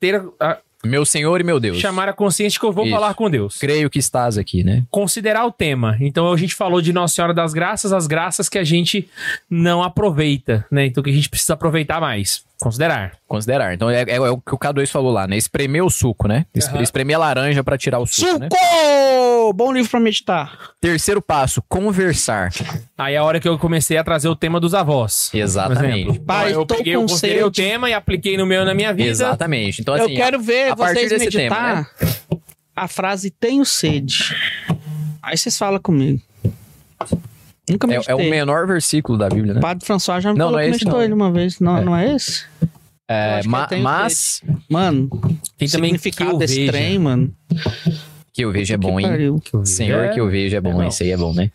ter a, Meu Senhor e meu Deus. chamar a consciência que eu vou Isso. falar com Deus. Creio que estás aqui, né? Considerar o tema. Então a gente falou de Nossa Senhora das Graças, as graças que a gente não aproveita, né? Então que a gente precisa aproveitar mais. Considerar. Considerar. Então, é, é- é o que o K2 falou lá, né? Espremer o suco, né? Aham. Espremer a laranja pra tirar o suco, né? Bom livro pra meditar. Terceiro passo, conversar. Aí é a hora que eu comecei a trazer o tema dos avós. Exatamente. Pai, eu peguei, com eu considerei o tema e apliquei no meu na minha vida. Exatamente. Então, assim, eu quero ver a partir vocês desse tema, meditar a frase tenho sede. Aí vocês falam comigo. Nunca é, meditei. é o menor versículo da Bíblia, né? O padre François já me Não, falou não é que meditou ele uma vez. Não É. não é esse? É, que ma- mas Mano, Tem também que significado eu desse veja. trem, mano. Que eu vejo é bom, que hein? Que. Senhor, que eu vejo é bom, É bom. Esse aí é bom, né?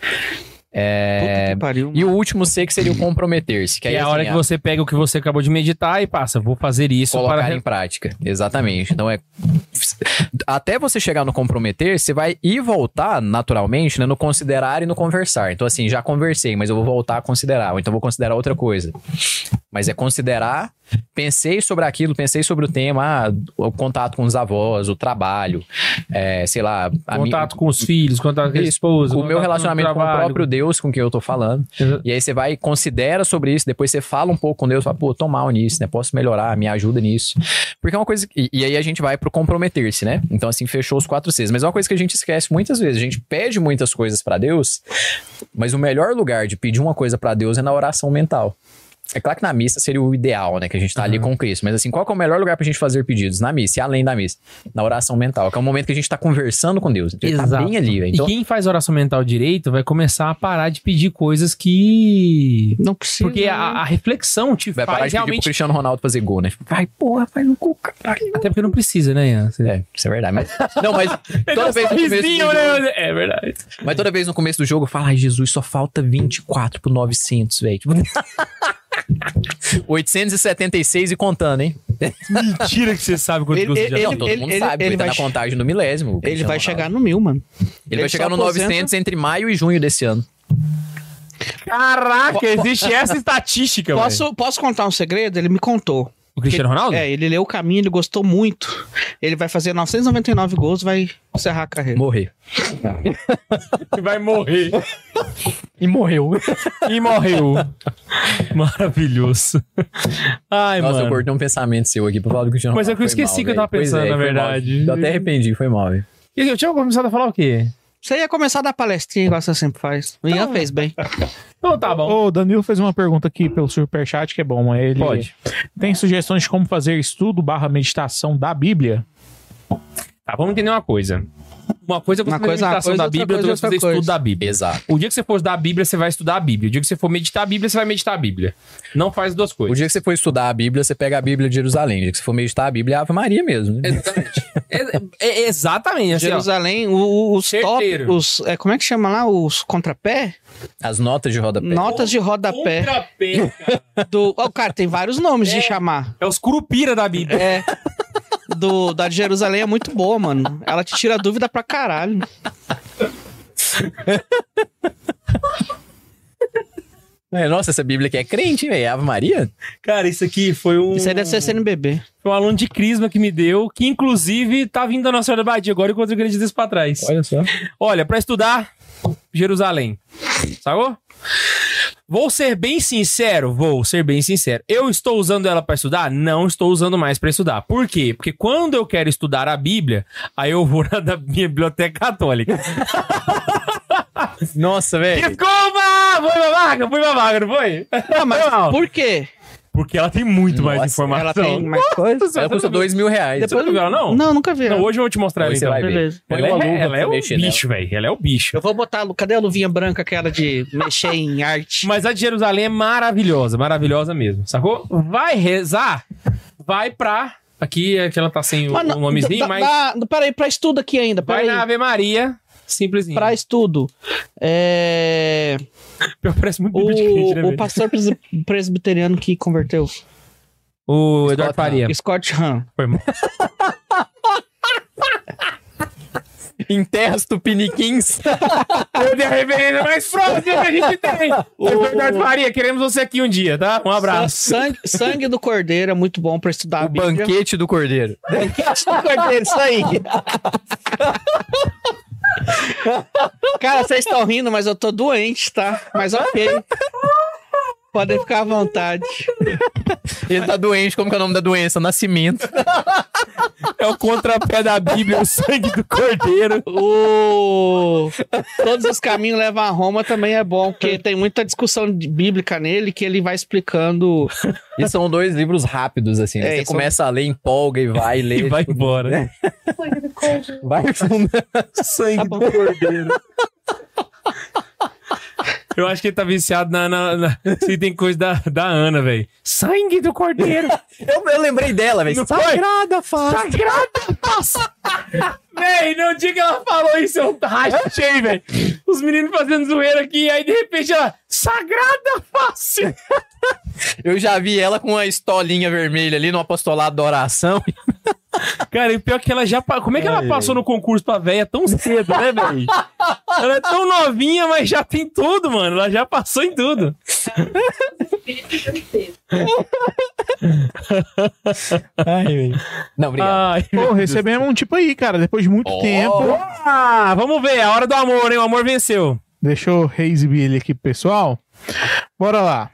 Puta É... que pariu. E o último C que seria o comprometer-se. Que Que aí, é a assim, hora que você pega o que você acabou de meditar e passa. Vou fazer isso colocar para. em prática. Exatamente. Então é. Até você chegar no comprometer, você vai ir voltar naturalmente né, no considerar e no conversar. Então, assim, já conversei, mas eu vou voltar a considerar. Ou então vou considerar outra coisa. Mas é considerar, pensei sobre aquilo, pensei sobre o tema, ah, o contato com os avós, o trabalho, é, sei lá, minha- Contato com os filhos, contato com a esposa. o meu relacionamento com o trabalho. próprio Deus com quem eu tô falando. Exa- E aí você vai e considera sobre isso, depois você fala um pouco com Deus, fala, pô, tô mal nisso, né? Posso melhorar, me ajuda nisso. Porque é uma coisa. E, e aí a gente vai pro comprometer-se, né? Então, assim, fechou os quatro Cs. Mas é uma coisa que a gente esquece muitas vezes. A gente pede muitas coisas pra Deus, mas o melhor lugar de pedir uma coisa pra Deus é na oração mental. É claro que na missa seria o ideal, né? Que a gente tá ali com Cristo. Mas assim, qual que é o melhor lugar pra gente fazer pedidos? Na missa e além da missa. Na oração mental, que é o momento que a gente tá conversando com Deus. Então, ele tá Exato. bem ali, velho. E Então, quem faz oração mental direito vai começar a parar de pedir coisas que. Não precisa. Porque a, a reflexão te vai parar faz de pedir pro realmente. Cristiano Ronaldo fazer gol, né? Vai, porra, faz no cu, caralho. Até porque não precisa, né, Ian? Você- É, isso é verdade. Mas, não, mas toda vez, no começo do Sorrisinho, jogo, né? É verdade. mas toda vez no começo do jogo eu falo, ai Jesus, só falta 24 pro 900, velho. Tipo... 876 e contando, hein? Mentira que você sabe quanto Ele- você já ele- não, todo mundo ele- sabe, ele, ele tá vai na contagem do milésimo. Ele vai chegar no mil, mano. Ele, ele vai chegar no aposenta- 900 entre maio e junho desse ano. Caraca, existe essa estatística. Posso, posso contar um segredo? Ele me contou. O Cristiano Ronaldo? É, ele leu o caminho, ele gostou muito. Ele vai fazer 999 gols, vai encerrar a carreira. Morrer. Que vai morrer. E morreu. E morreu. Maravilhoso. Ai, Nossa, eu mano. cortei um pensamento seu aqui pra falar do Cristiano Mas é Ronaldo. que eu esqueci mal, que eu tava pensando, é, na verdade. Eu até arrependi, foi mal, velho. E Eu tinha começado a falar o quê? Você ia começar a dar palestrinha igual você sempre faz. O Ian fez bem. Então tá bom. O Danilo fez uma pergunta aqui pelo Superchat que é bom. Ele Pode. Tem sugestões de como fazer estudo barra meditação da Bíblia? Tá, vamos entender uma coisa. Uma coisa é você Uma fazer coisa é meditação coisa, da outra Bíblia, outra coisa coisa é é fazer outra estudo da Bíblia. Exato. O dia que você for estudar a Bíblia, você vai estudar a Bíblia. O dia que você for meditar a Bíblia, você vai meditar a Bíblia. Não faz duas O coisas. dia que você for estudar a Bíblia, você pega a Bíblia de Jerusalém. O dia que você for meditar a Bíblia, é Ave Maria mesmo. Exatamente. É- é- é exatamente. Assim, ó. Jerusalém, o- o- os Certeiro. top, os, é, como é que chama lá? Os contrapé? As notas de rodapé. Notas de rodapé. Contrapé, cara. Do, oh, cara, tem vários nomes de chamar. É os curupira da Bíblia. É. Do, da de Jerusalém é muito boa, mano. Ela te tira dúvida pra caralho. É, nossa, essa Bíblia aqui é crente, velho. Ave Maria? Cara, isso aqui foi um. Isso aí deve ser CNBB. Foi um aluno de Crisma que me deu, que inclusive tá vindo da Nossa Senhora da Badia agora enquanto eu acredito isso pra trás. Olha só. Olha, pra estudar, Jerusalém. Sacou? Vou ser bem sincero, vou ser bem sincero. Eu estou usando ela pra estudar? Não estou usando mais pra estudar. Por quê? Porque quando eu quero estudar a Bíblia, aí eu vou na da minha biblioteca católica. Nossa, velho. Desculpa! Foi babaca, foi babaca, não foi? Ah, mas por quê? Porque ela tem muito mais Nossa, informação. Ela tem mais coisa? Ela custa dois mil reais. Você nunca viu ela, não? Não, nunca vi. Não, hoje eu vou te mostrar ela, então. vai ver. Beleza. Ela, uma é, ela é pra o mexer nela. bicho, velho. Ela é o bicho. Eu vou botar. Cadê a luvinha branca, aquela de mexer em arte? Mas a de Jerusalém é maravilhosa, maravilhosa mesmo, sacou? Vai rezar, vai pra. Aqui é que ela tá sem o, Mas o nomezinho, da- mas. da- peraí, pra estudo aqui ainda. vai na Ave Maria, simplesinho. Pra estudo. É. Parece muito crente, né, O, o pastor pres- presbiteriano que converteu. O Eduardo Scott Faria. Scott Hahn. Foi mal. Enterra os tupiniquins. Eu dei a referência mais próxima que a gente tem. O Eduardo Faria, queremos você aqui um dia, tá? Um abraço. Sangue, sangue do cordeiro é muito bom pra estudar a o Bíblia. banquete do cordeiro. Banquete do cordeiro, isso aí. Cara, vocês estão rindo, mas eu tô doente, tá? Mas ok. Podem ficar à vontade. Ele tá doente, como que é o nome da doença? Nascimento. É o contrapé da Bíblia, o sangue do cordeiro. O... Todos os caminhos levam a Roma também é bom, porque tem muita discussão bíblica nele que ele vai explicando. E são dois livros rápidos, assim. né? É, Você e são- começa a ler, empolga e vai ler. E vai tipo, embora. Vai fundo. Sangue do cordeiro. Eu acho que ele tá viciado na. na, na- se tem coisa da, da Ana, velho. Sangue do cordeiro. Eu, eu lembrei dela, velho. Não? Sagrada face. Sagrada face. Véi, no dia que ela falou isso, eu rachei, velho. Os meninos fazendo zoeira aqui, aí de repente ela. Sagrada face. Eu já vi ela com uma estolinha vermelha ali no apostolado da oração. Cara, e pior que ela já. Como é que ela Ai, passou no concurso pra véia tão cedo, né, velho? Ela é tão novinha, mas já tem tudo, mano. Ela já passou em tudo. Ai, velho. Não, obrigado. Ai, Pô, recebemos um tipo aí, cara, depois de muito Ó. tempo. Ah, vamos ver, a hora do amor, hein? O amor venceu. Deixa eu reexibir ele aqui pro pessoal. Bora lá.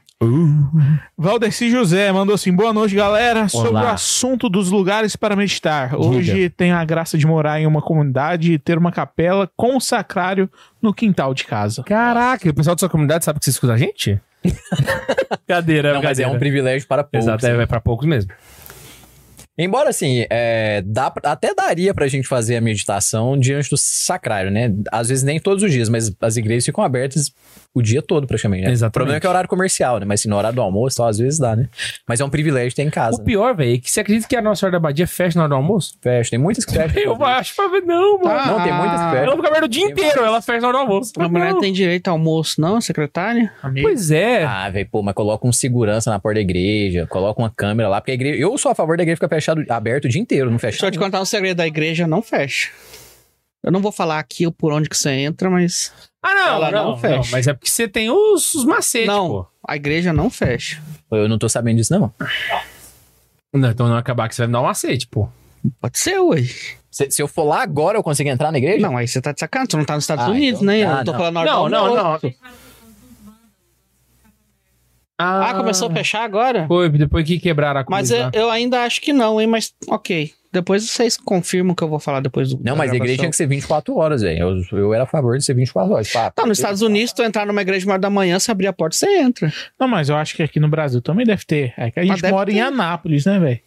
Valdeci José mandou assim: boa noite, galera. Sobre o assunto dos lugares para meditar. Hoje tenho a graça de morar em uma comunidade e ter uma capela com um sacrário no quintal de casa. Caraca, o pessoal da sua comunidade sabe que você escuta a gente? Cadeira, Não, mas é um privilégio para poucos. Exato, é, é pra poucos mesmo. Embora, assim, é, dá, até daria pra gente fazer a meditação diante do sacrário, né? Às vezes nem todos os dias, mas as igrejas ficam abertas o dia todo, praticamente. Né? Exatamente. O problema é que é horário comercial, né? Mas assim, no horário do almoço, só, às vezes dá, né? Mas é um privilégio ter em casa. O pior, velho, é que você acredita que a Nossa Senhora da Badia fecha na hora do almoço? Fecha, tem muitas que fecham. Eu acho pra ver, não, mano. Tá. Não, tem muitas que Ah, fecham. Ela fica aberta o dia Tem inteiro, várias. ela fecha na hora do almoço. A mulher Não. tem direito ao almoço, não, secretária? Amigo. Pois é. Ah, velho, pô, mas coloca um segurança na porta da igreja, coloca uma câmera lá, porque a igreja. Eu sou a favor da igreja ficar fechado, aberto o dia inteiro, não fecha. Deixa eu te contar um segredo da igreja, não fecha. Eu não vou falar aqui por onde que você entra, mas... Ah, não, Ela não, não não, fecha. Mas é porque você tem os, os macetes, não, pô. a igreja não fecha. Eu não tô sabendo disso, não. Não, então não acabar que você vai me dar um macete, pô. Pode ser, ué. Se, se eu for lá agora, eu consigo entrar na igreja? Não, aí você tá de sacanagem, você não tá nos Estados Ah, Unidos, então- né? ah, eu tô não. falando Não, não, almoço. não. Ah, começou a fechar agora? Foi, depois que quebraram a cruz Mas eu, eu ainda acho que não, hein? Mas ok. Depois vocês confirmam o que eu vou falar depois do. Não, mas a igreja tinha que ser 24 horas, velho. Eu, eu era a favor de ser 24 horas. Pá, Tá, nos Estados Unidos, tu entrar numa igreja uma hora da manhã, se abrir a porta, você entra. Não, mas eu acho que aqui no Brasil também deve ter. É que a gente mora em. Anápolis, né, velho?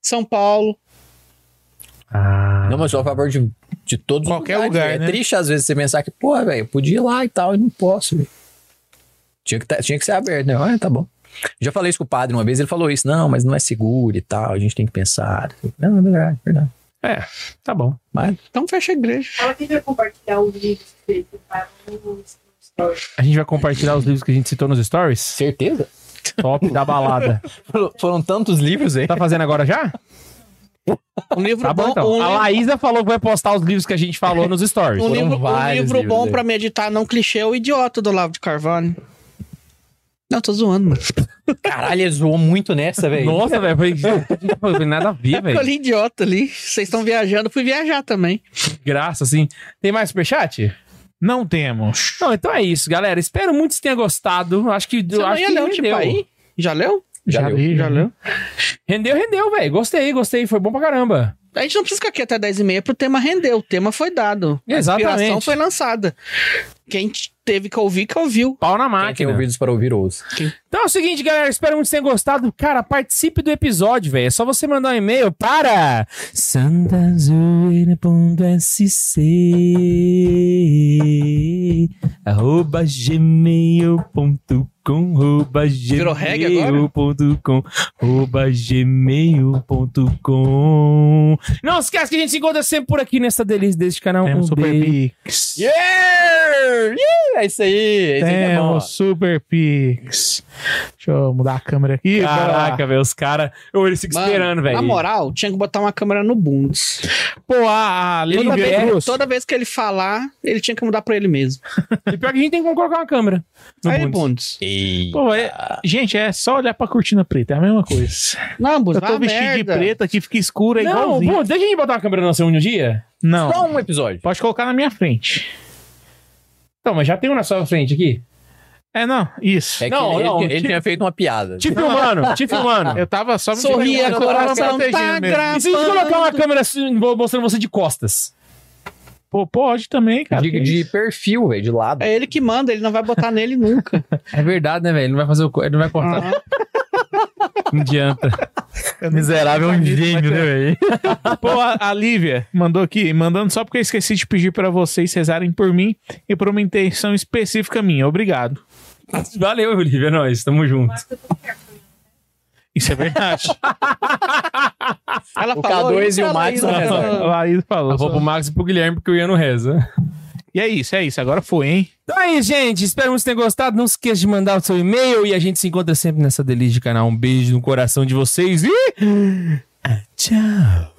São Paulo. Ah. Não, mas eu sou a favor de, De todos os Qualquer lugares, lugar, velho. né? É triste às vezes você pensar que, pô, velho, eu podia ir lá e tal, e não posso, velho. Tinha que, tá- tinha que ser aberto, né? Ah, tá bom. Já falei isso com o padre uma vez, ele falou isso. Não, mas não é seguro e tal, a gente tem que pensar. Não, é verdade, é verdade. É, tá bom. Mas Então fecha a igreja. Fala que vai compartilhar os livros que story. A gente vai compartilhar os livros que a gente citou nos stories. certeza? Top da balada. Foram, tantos livros aí. Tá fazendo agora já? Um livro Tá bom, bom, então. um, A livro- Laísa falou que vai postar os livros que a gente falou nos stories. um Foram livro, um livro bom aí. pra meditar não clichê é o Idiota do Lavo de Carvalho. Não, tô zoando, mano. Caralho, ele zoou muito nessa, velho. Nossa, velho, foi, foi nada a ver, Eu velho. ali idiota ali. Vocês estão viajando, fui viajar também. Graça, assim. Tem mais superchat? Não temos. Não, então é isso, galera. Espero muito que você tenha gostado. Acho que, Você acho que ler um tipo rendeu. aí? Já leu? Já leu. li, Já leu? Rendeu, rendeu, velho. Gostei, gostei. Foi bom pra caramba. A gente não precisa ficar aqui até 10 e meia pro tema render. O tema foi dado. A Exatamente. inspiração foi lançada. Quem teve que ouvir, que ouviu. Pau na Quem tem máquina. ouvidos para ouvir, ouça. Então é o seguinte, galera. Espero muito que vocês tenham gostado. Cara, participe do episódio, velho. É só você mandar um e-mail para santazoeira.sc arroba gmail.com reggae agora? gmail.com arroba gmail.com Não esquece que a gente se encontra sempre por aqui nessa delícia deste canal. Temos um Super. Pix. Yeah! Yeah! É isso aí. É isso aí que é bom. Temos Super Pix. Deixa eu mudar a câmera aqui. Caraca, velho, os caras. Eles ficam Mano, esperando, velho. Na moral, tinha que botar uma câmera no Bundes. Pô, a, a Toda vez, toda vez que ele falar, ele tinha que mudar pra ele mesmo. E pior que a gente tem que colocar uma câmera. No Aí, Bundes. Bundes. Pô, é- gente, é só olhar pra cortina preta, é a mesma coisa. Não, Bundes, Eu tô vestido merda. de preto aqui, fica escuro, é Não, igualzinho. Deixa a gente botar uma câmera no seu um dia. Não, Só um episódio. pode colocar na minha frente. Não, mas já tem um na sua frente aqui. É, não, isso. É que Não, ele, não, ele- ele tipo- tinha feito uma piada. Te filmando, te filmando. Eu tava só me Sorria, coração tá gravando. E se a gente colocar uma câmera assim, mostrando você de costas? Pô, pode também, cara. de, de perfil, velho, de lado. É ele que manda, ele não vai botar nele nunca. É verdade, né, velho? Ele não vai fazer o. Ele não vai cortar. Ah, Não adianta. Miserável é um gênio, mas né, velho? Pô, a, a Lívia mandou aqui, mandando só porque eu esqueci de pedir pra vocês rezarem por mim e por uma intenção específica minha. Obrigado. Valeu, Olivia. É nóis, tamo junto. Mas eu tô perto. Isso é verdade. Ela O falou K2 isso, e o Max não resolvem. falou. a Laís falou. Eu vou pro Max e pro Guilherme porque o Ian não reza. E é isso, é isso. Agora foi, hein? Então é isso, gente. Espero que vocês tenham gostado. Não se esqueça de mandar o seu e-mail e a gente se encontra sempre nessa delícia de canal. Um beijo no coração de vocês e. Tchau.